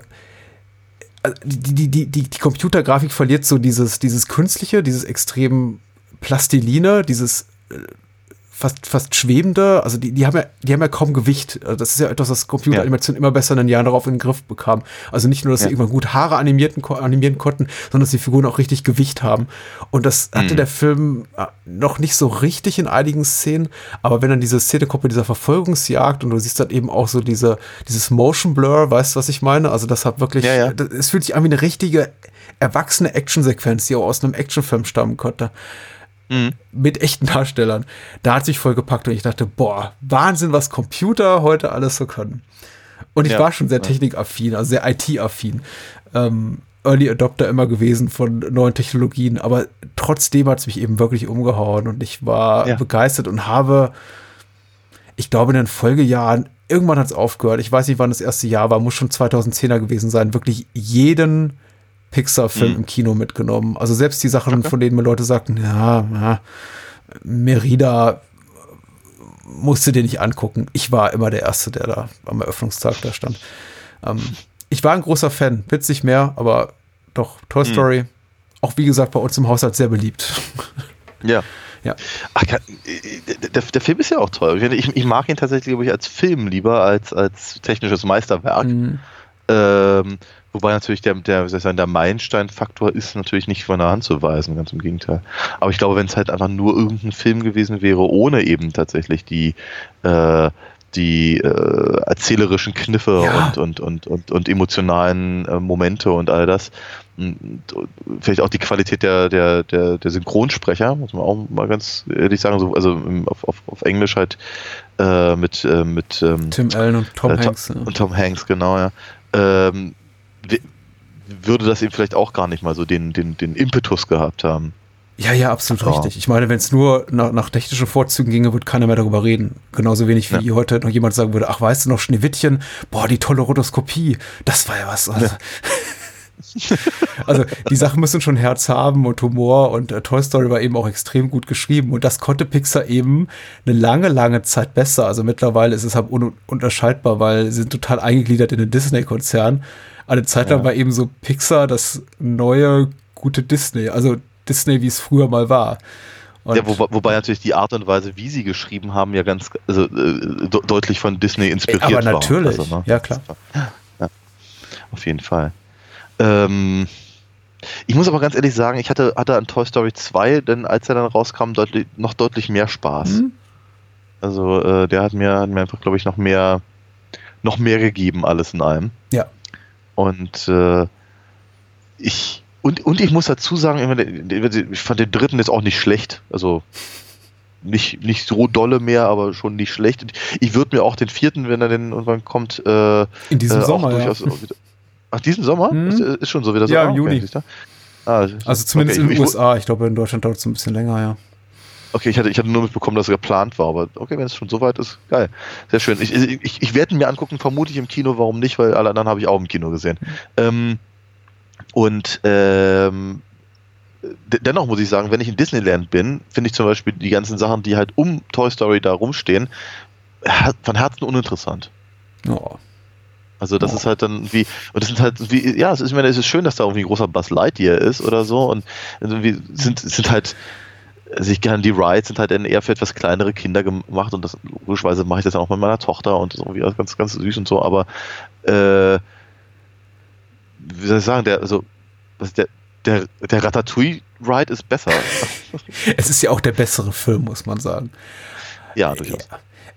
äh, die, die, die, die, die Computergrafik verliert so dieses, dieses Künstliche, dieses extrem Plastiline, dieses äh, fast, fast schwebende, also die, die haben ja, die haben ja kaum Gewicht. Also das ist ja etwas, was Computeranimation ja. immer besser in den Jahren darauf in den Griff bekam. Also nicht nur, dass ja. sie irgendwann gut Haare animieren, animieren konnten, sondern dass die Figuren auch richtig Gewicht haben. Und das hatte mhm. der Film äh, noch nicht so richtig in einigen Szenen, aber wenn dann diese Szene kommt mit dieser Verfolgungsjagd und du siehst dann eben auch so diese, dieses Motion Blur, weißt du, was ich meine? Also das hat wirklich, ja, ja. es fühlt sich an wie eine richtige erwachsene Actionsequenz, die auch aus einem Actionfilm stammen konnte mhm. mit echten Darstellern. Da hat sich voll gepackt und ich dachte, boah, Wahnsinn, was Computer heute alles so können. Und ich ja. war schon sehr technikaffin, also sehr IT-affin. Ähm, Early Adopter immer gewesen von neuen Technologien, aber trotzdem hat es mich eben wirklich umgehauen und ich war ja. begeistert und habe, ich glaube, in den Folgejahren irgendwann hat es aufgehört. Ich weiß nicht, wann das erste Jahr war, muss schon 2010er gewesen sein. Wirklich jeden Pixar-Film Mhm. im Kino mitgenommen. Also selbst die Sachen, von denen mir Leute sagten, ja, ja Merida musste dir nicht angucken. Ich war immer der Erste, der da am Eröffnungstag da stand. Ähm, ich war ein großer Fan, witzig mehr, aber doch, Toy Mhm. Story, auch wie gesagt, bei uns im Haushalt sehr beliebt. Ja. Ja. Ach, äh, der, der Film ist ja auch toll. Ich, ich, ich mag ihn tatsächlich, glaube ich, als Film lieber als als technisches Meisterwerk. Mhm. Ähm, wobei natürlich der, der, der Meilenstein-Faktor ist natürlich nicht von der Hand zu weisen, ganz im Gegenteil. Aber ich glaube, wenn es halt einfach nur irgendein Film gewesen wäre, ohne eben tatsächlich die, äh, die äh, erzählerischen Kniffe Ja. und, und, und, und, und emotionalen äh, Momente und all das, vielleicht auch die Qualität der, der, der, der Synchronsprecher, muss man auch mal ganz ehrlich sagen, so, also im- auf, auf, auf Englisch halt äh, mit, äh, mit ähm, Tim Allen und Tom äh, Hanks. Und Tom Hanks, genau, ja. Ähm, würde das eben vielleicht auch gar nicht mal so den, den, den Impetus gehabt haben. Ja, ja, absolut Ja. richtig. Ich meine, wenn es nur nach, nach technischen Vorzügen ginge, würde keiner mehr darüber reden. Genauso wenig wie heute noch jemand sagen würde, ach, weißt du noch, Schneewittchen, boah, die tolle Rotoskopie, das war ja was. Also, also die Sachen müssen schon Herz haben und Humor und äh, Toy Story war eben auch extrem gut geschrieben und das konnte Pixar eben eine lange, lange Zeit besser. Also mittlerweile ist es halt ununterscheidbar, weil sie sind total eingegliedert in den Disney-Konzern. Eine Zeit lang Ja. war eben so Pixar das neue, gute Disney. Also Disney, wie es früher mal war. Ja, wo, wobei natürlich die Art und Weise, wie sie geschrieben haben, ja ganz also, äh, de deutlich von Disney inspiriert aber war. natürlich, Also, ne? ja klar. Ja, auf jeden Fall. Ähm, ich muss aber ganz ehrlich sagen, ich hatte, hatte an Toy Story 2, denn als er dann rauskam, deutlich, noch deutlich mehr Spaß. Mhm. Also äh, der hat mir, hat mir einfach, glaube ich, noch mehr, noch mehr gegeben, alles in allem. Und äh, ich und, und ich muss dazu sagen, ich fand den dritten jetzt auch nicht schlecht. Also nicht, nicht so dolle mehr, aber schon nicht schlecht. Ich würde mir auch den vierten, wenn er denn irgendwann kommt, äh, In diesem äh, Sommer, ja. wieder- Ach, diesen Sommer? Mhm. Ist, ist schon so wieder so. Ja, im Juni. Ah, Also zumindest okay, in den USA. Ich glaube, in Deutschland dauert es ein bisschen länger, ja. Okay, ich hatte, ich hatte nur mitbekommen, dass er geplant war, aber okay, wenn es schon so weit ist, geil. Sehr schön. Ich, ich, ich werde ihn mir angucken, vermutlich im Kino, warum nicht, weil alle anderen habe ich auch im Kino gesehen. Ähm, und ähm, de- dennoch muss ich sagen, wenn ich in Disneyland bin, finde ich zum Beispiel die ganzen Sachen, die halt um Toy Story da rumstehen, von Herzen uninteressant. Oh. Also das ist halt dann wie, und das sind halt wie, ja, es ist, ich meine, es ist schön, dass da irgendwie ein großer Buzz Lightyear ist oder so und irgendwie sind, sind halt, also ich gerne die Rides sind halt dann eher für etwas kleinere Kinder gemacht und das logischerweise mache ich das auch mit meiner Tochter und ist irgendwie ganz, ganz süß und so, aber äh, wie soll ich sagen, der, also der, der, der Ratatouille-Ride ist besser. Es ist ja auch der bessere Film, muss man sagen. ja, durchaus.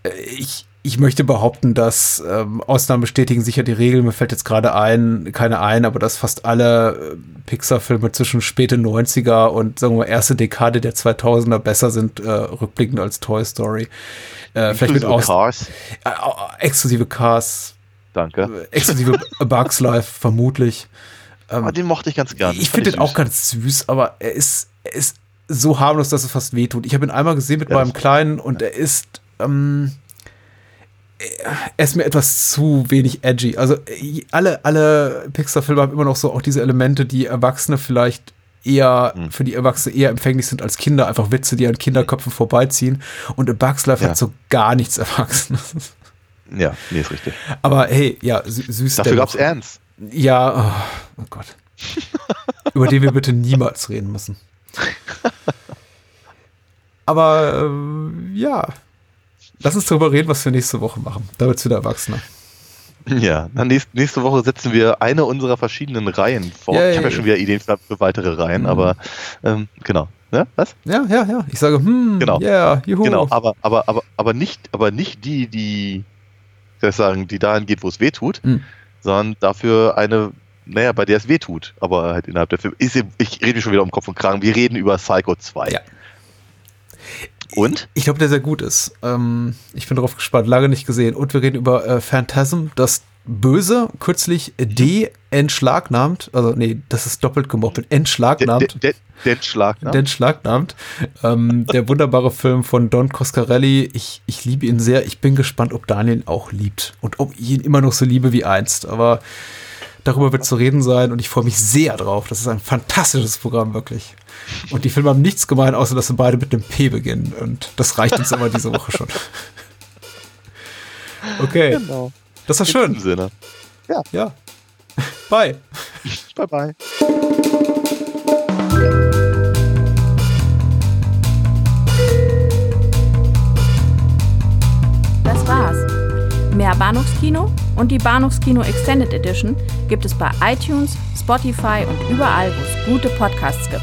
Äh, Ich, ich möchte behaupten, dass ähm, Ausnahmen bestätigen sicher die Regel. Mir fällt jetzt gerade ein, keine ein, aber dass fast alle äh, Pixar-Filme zwischen späte 90er und sagen wir mal erste Dekade der 2000er besser sind, äh, rückblickend als Toy Story. Äh, vielleicht mit Aus Cars. Äh, äh, exklusive Cars, Danke. exklusive A Bugs Life vermutlich. Ähm, Aber den mochte ich ganz gern. ich finde den auch süß. ganz süß, aber er ist, er ist so harmlos, dass es fast wehtut. Ich habe ihn einmal gesehen mit Ja, meinem Kleinen und er ist, ähm, er ist mir etwas zu wenig edgy. Also äh, alle, alle Pixar-Filme haben immer noch so auch diese Elemente, die Erwachsene vielleicht eher, Hm. für die Erwachsene eher empfänglich sind als Kinder. Einfach Witze, die an Kinderköpfen vorbeiziehen. Und A Bug's Life Ja. hat so gar nichts Erwachsenes. Ja, nee, ist richtig. Aber hey, ja, sü- süß. Dafür gab's Ernst. Ja, oh, oh Gott. Über den wir bitte niemals reden müssen. Aber äh, ja, lass uns darüber reden, was wir nächste Woche machen. Da wird's wieder Erwachsener. Ja, dann nächst, nächste Woche setzen wir eine unserer verschiedenen Reihen fort. Yay. Ich habe ja schon wieder Ideen für, weitere Reihen, Mhm. aber ähm, genau. Ja, was? Ja, ja, ja. Ich sage, hm, Genau. yeah, juhu. Genau, aber, aber, aber, aber nicht, aber nicht die, die, soll ich sagen, die dahin geht, wo es weh tut, Hm. sondern dafür eine, naja, bei der es weh tut, aber halt innerhalb der Filme. Ist, ich rede schon wieder um Kopf und Kragen. Wir reden über Psycho 2. Ja. Und? Ich glaube, der sehr gut ist. Ähm, ich bin darauf gespannt, lange nicht gesehen. Und wir reden über äh, Phantasm, das Böse kürzlich de-entschlagnahmt, also nee, das ist doppelt gemoppelt, entschlagnahmt. Den, den Schlagnahmt. Entschlagnahmt. Ähm, der wunderbare Film von Don Coscarelli. Ich, ich liebe ihn sehr. Ich bin gespannt, ob Daniel ihn auch liebt und ob ich ihn immer noch so liebe wie einst. Aber darüber wird zu reden sein und ich freue mich sehr drauf. Das ist ein fantastisches Programm, wirklich. Und die Filme haben nichts gemein, außer dass sie beide mit einem P beginnen. Und das reicht uns immer diese Woche schon. Okay. Genau. Das war schön. Sinne. Ja. Ja. Bye. Bye bye. Das war's. Mehr Bahnhofskino und die Bahnhofskino Extended Edition gibt es bei iTunes, Spotify und überall, wo es gute Podcasts gibt.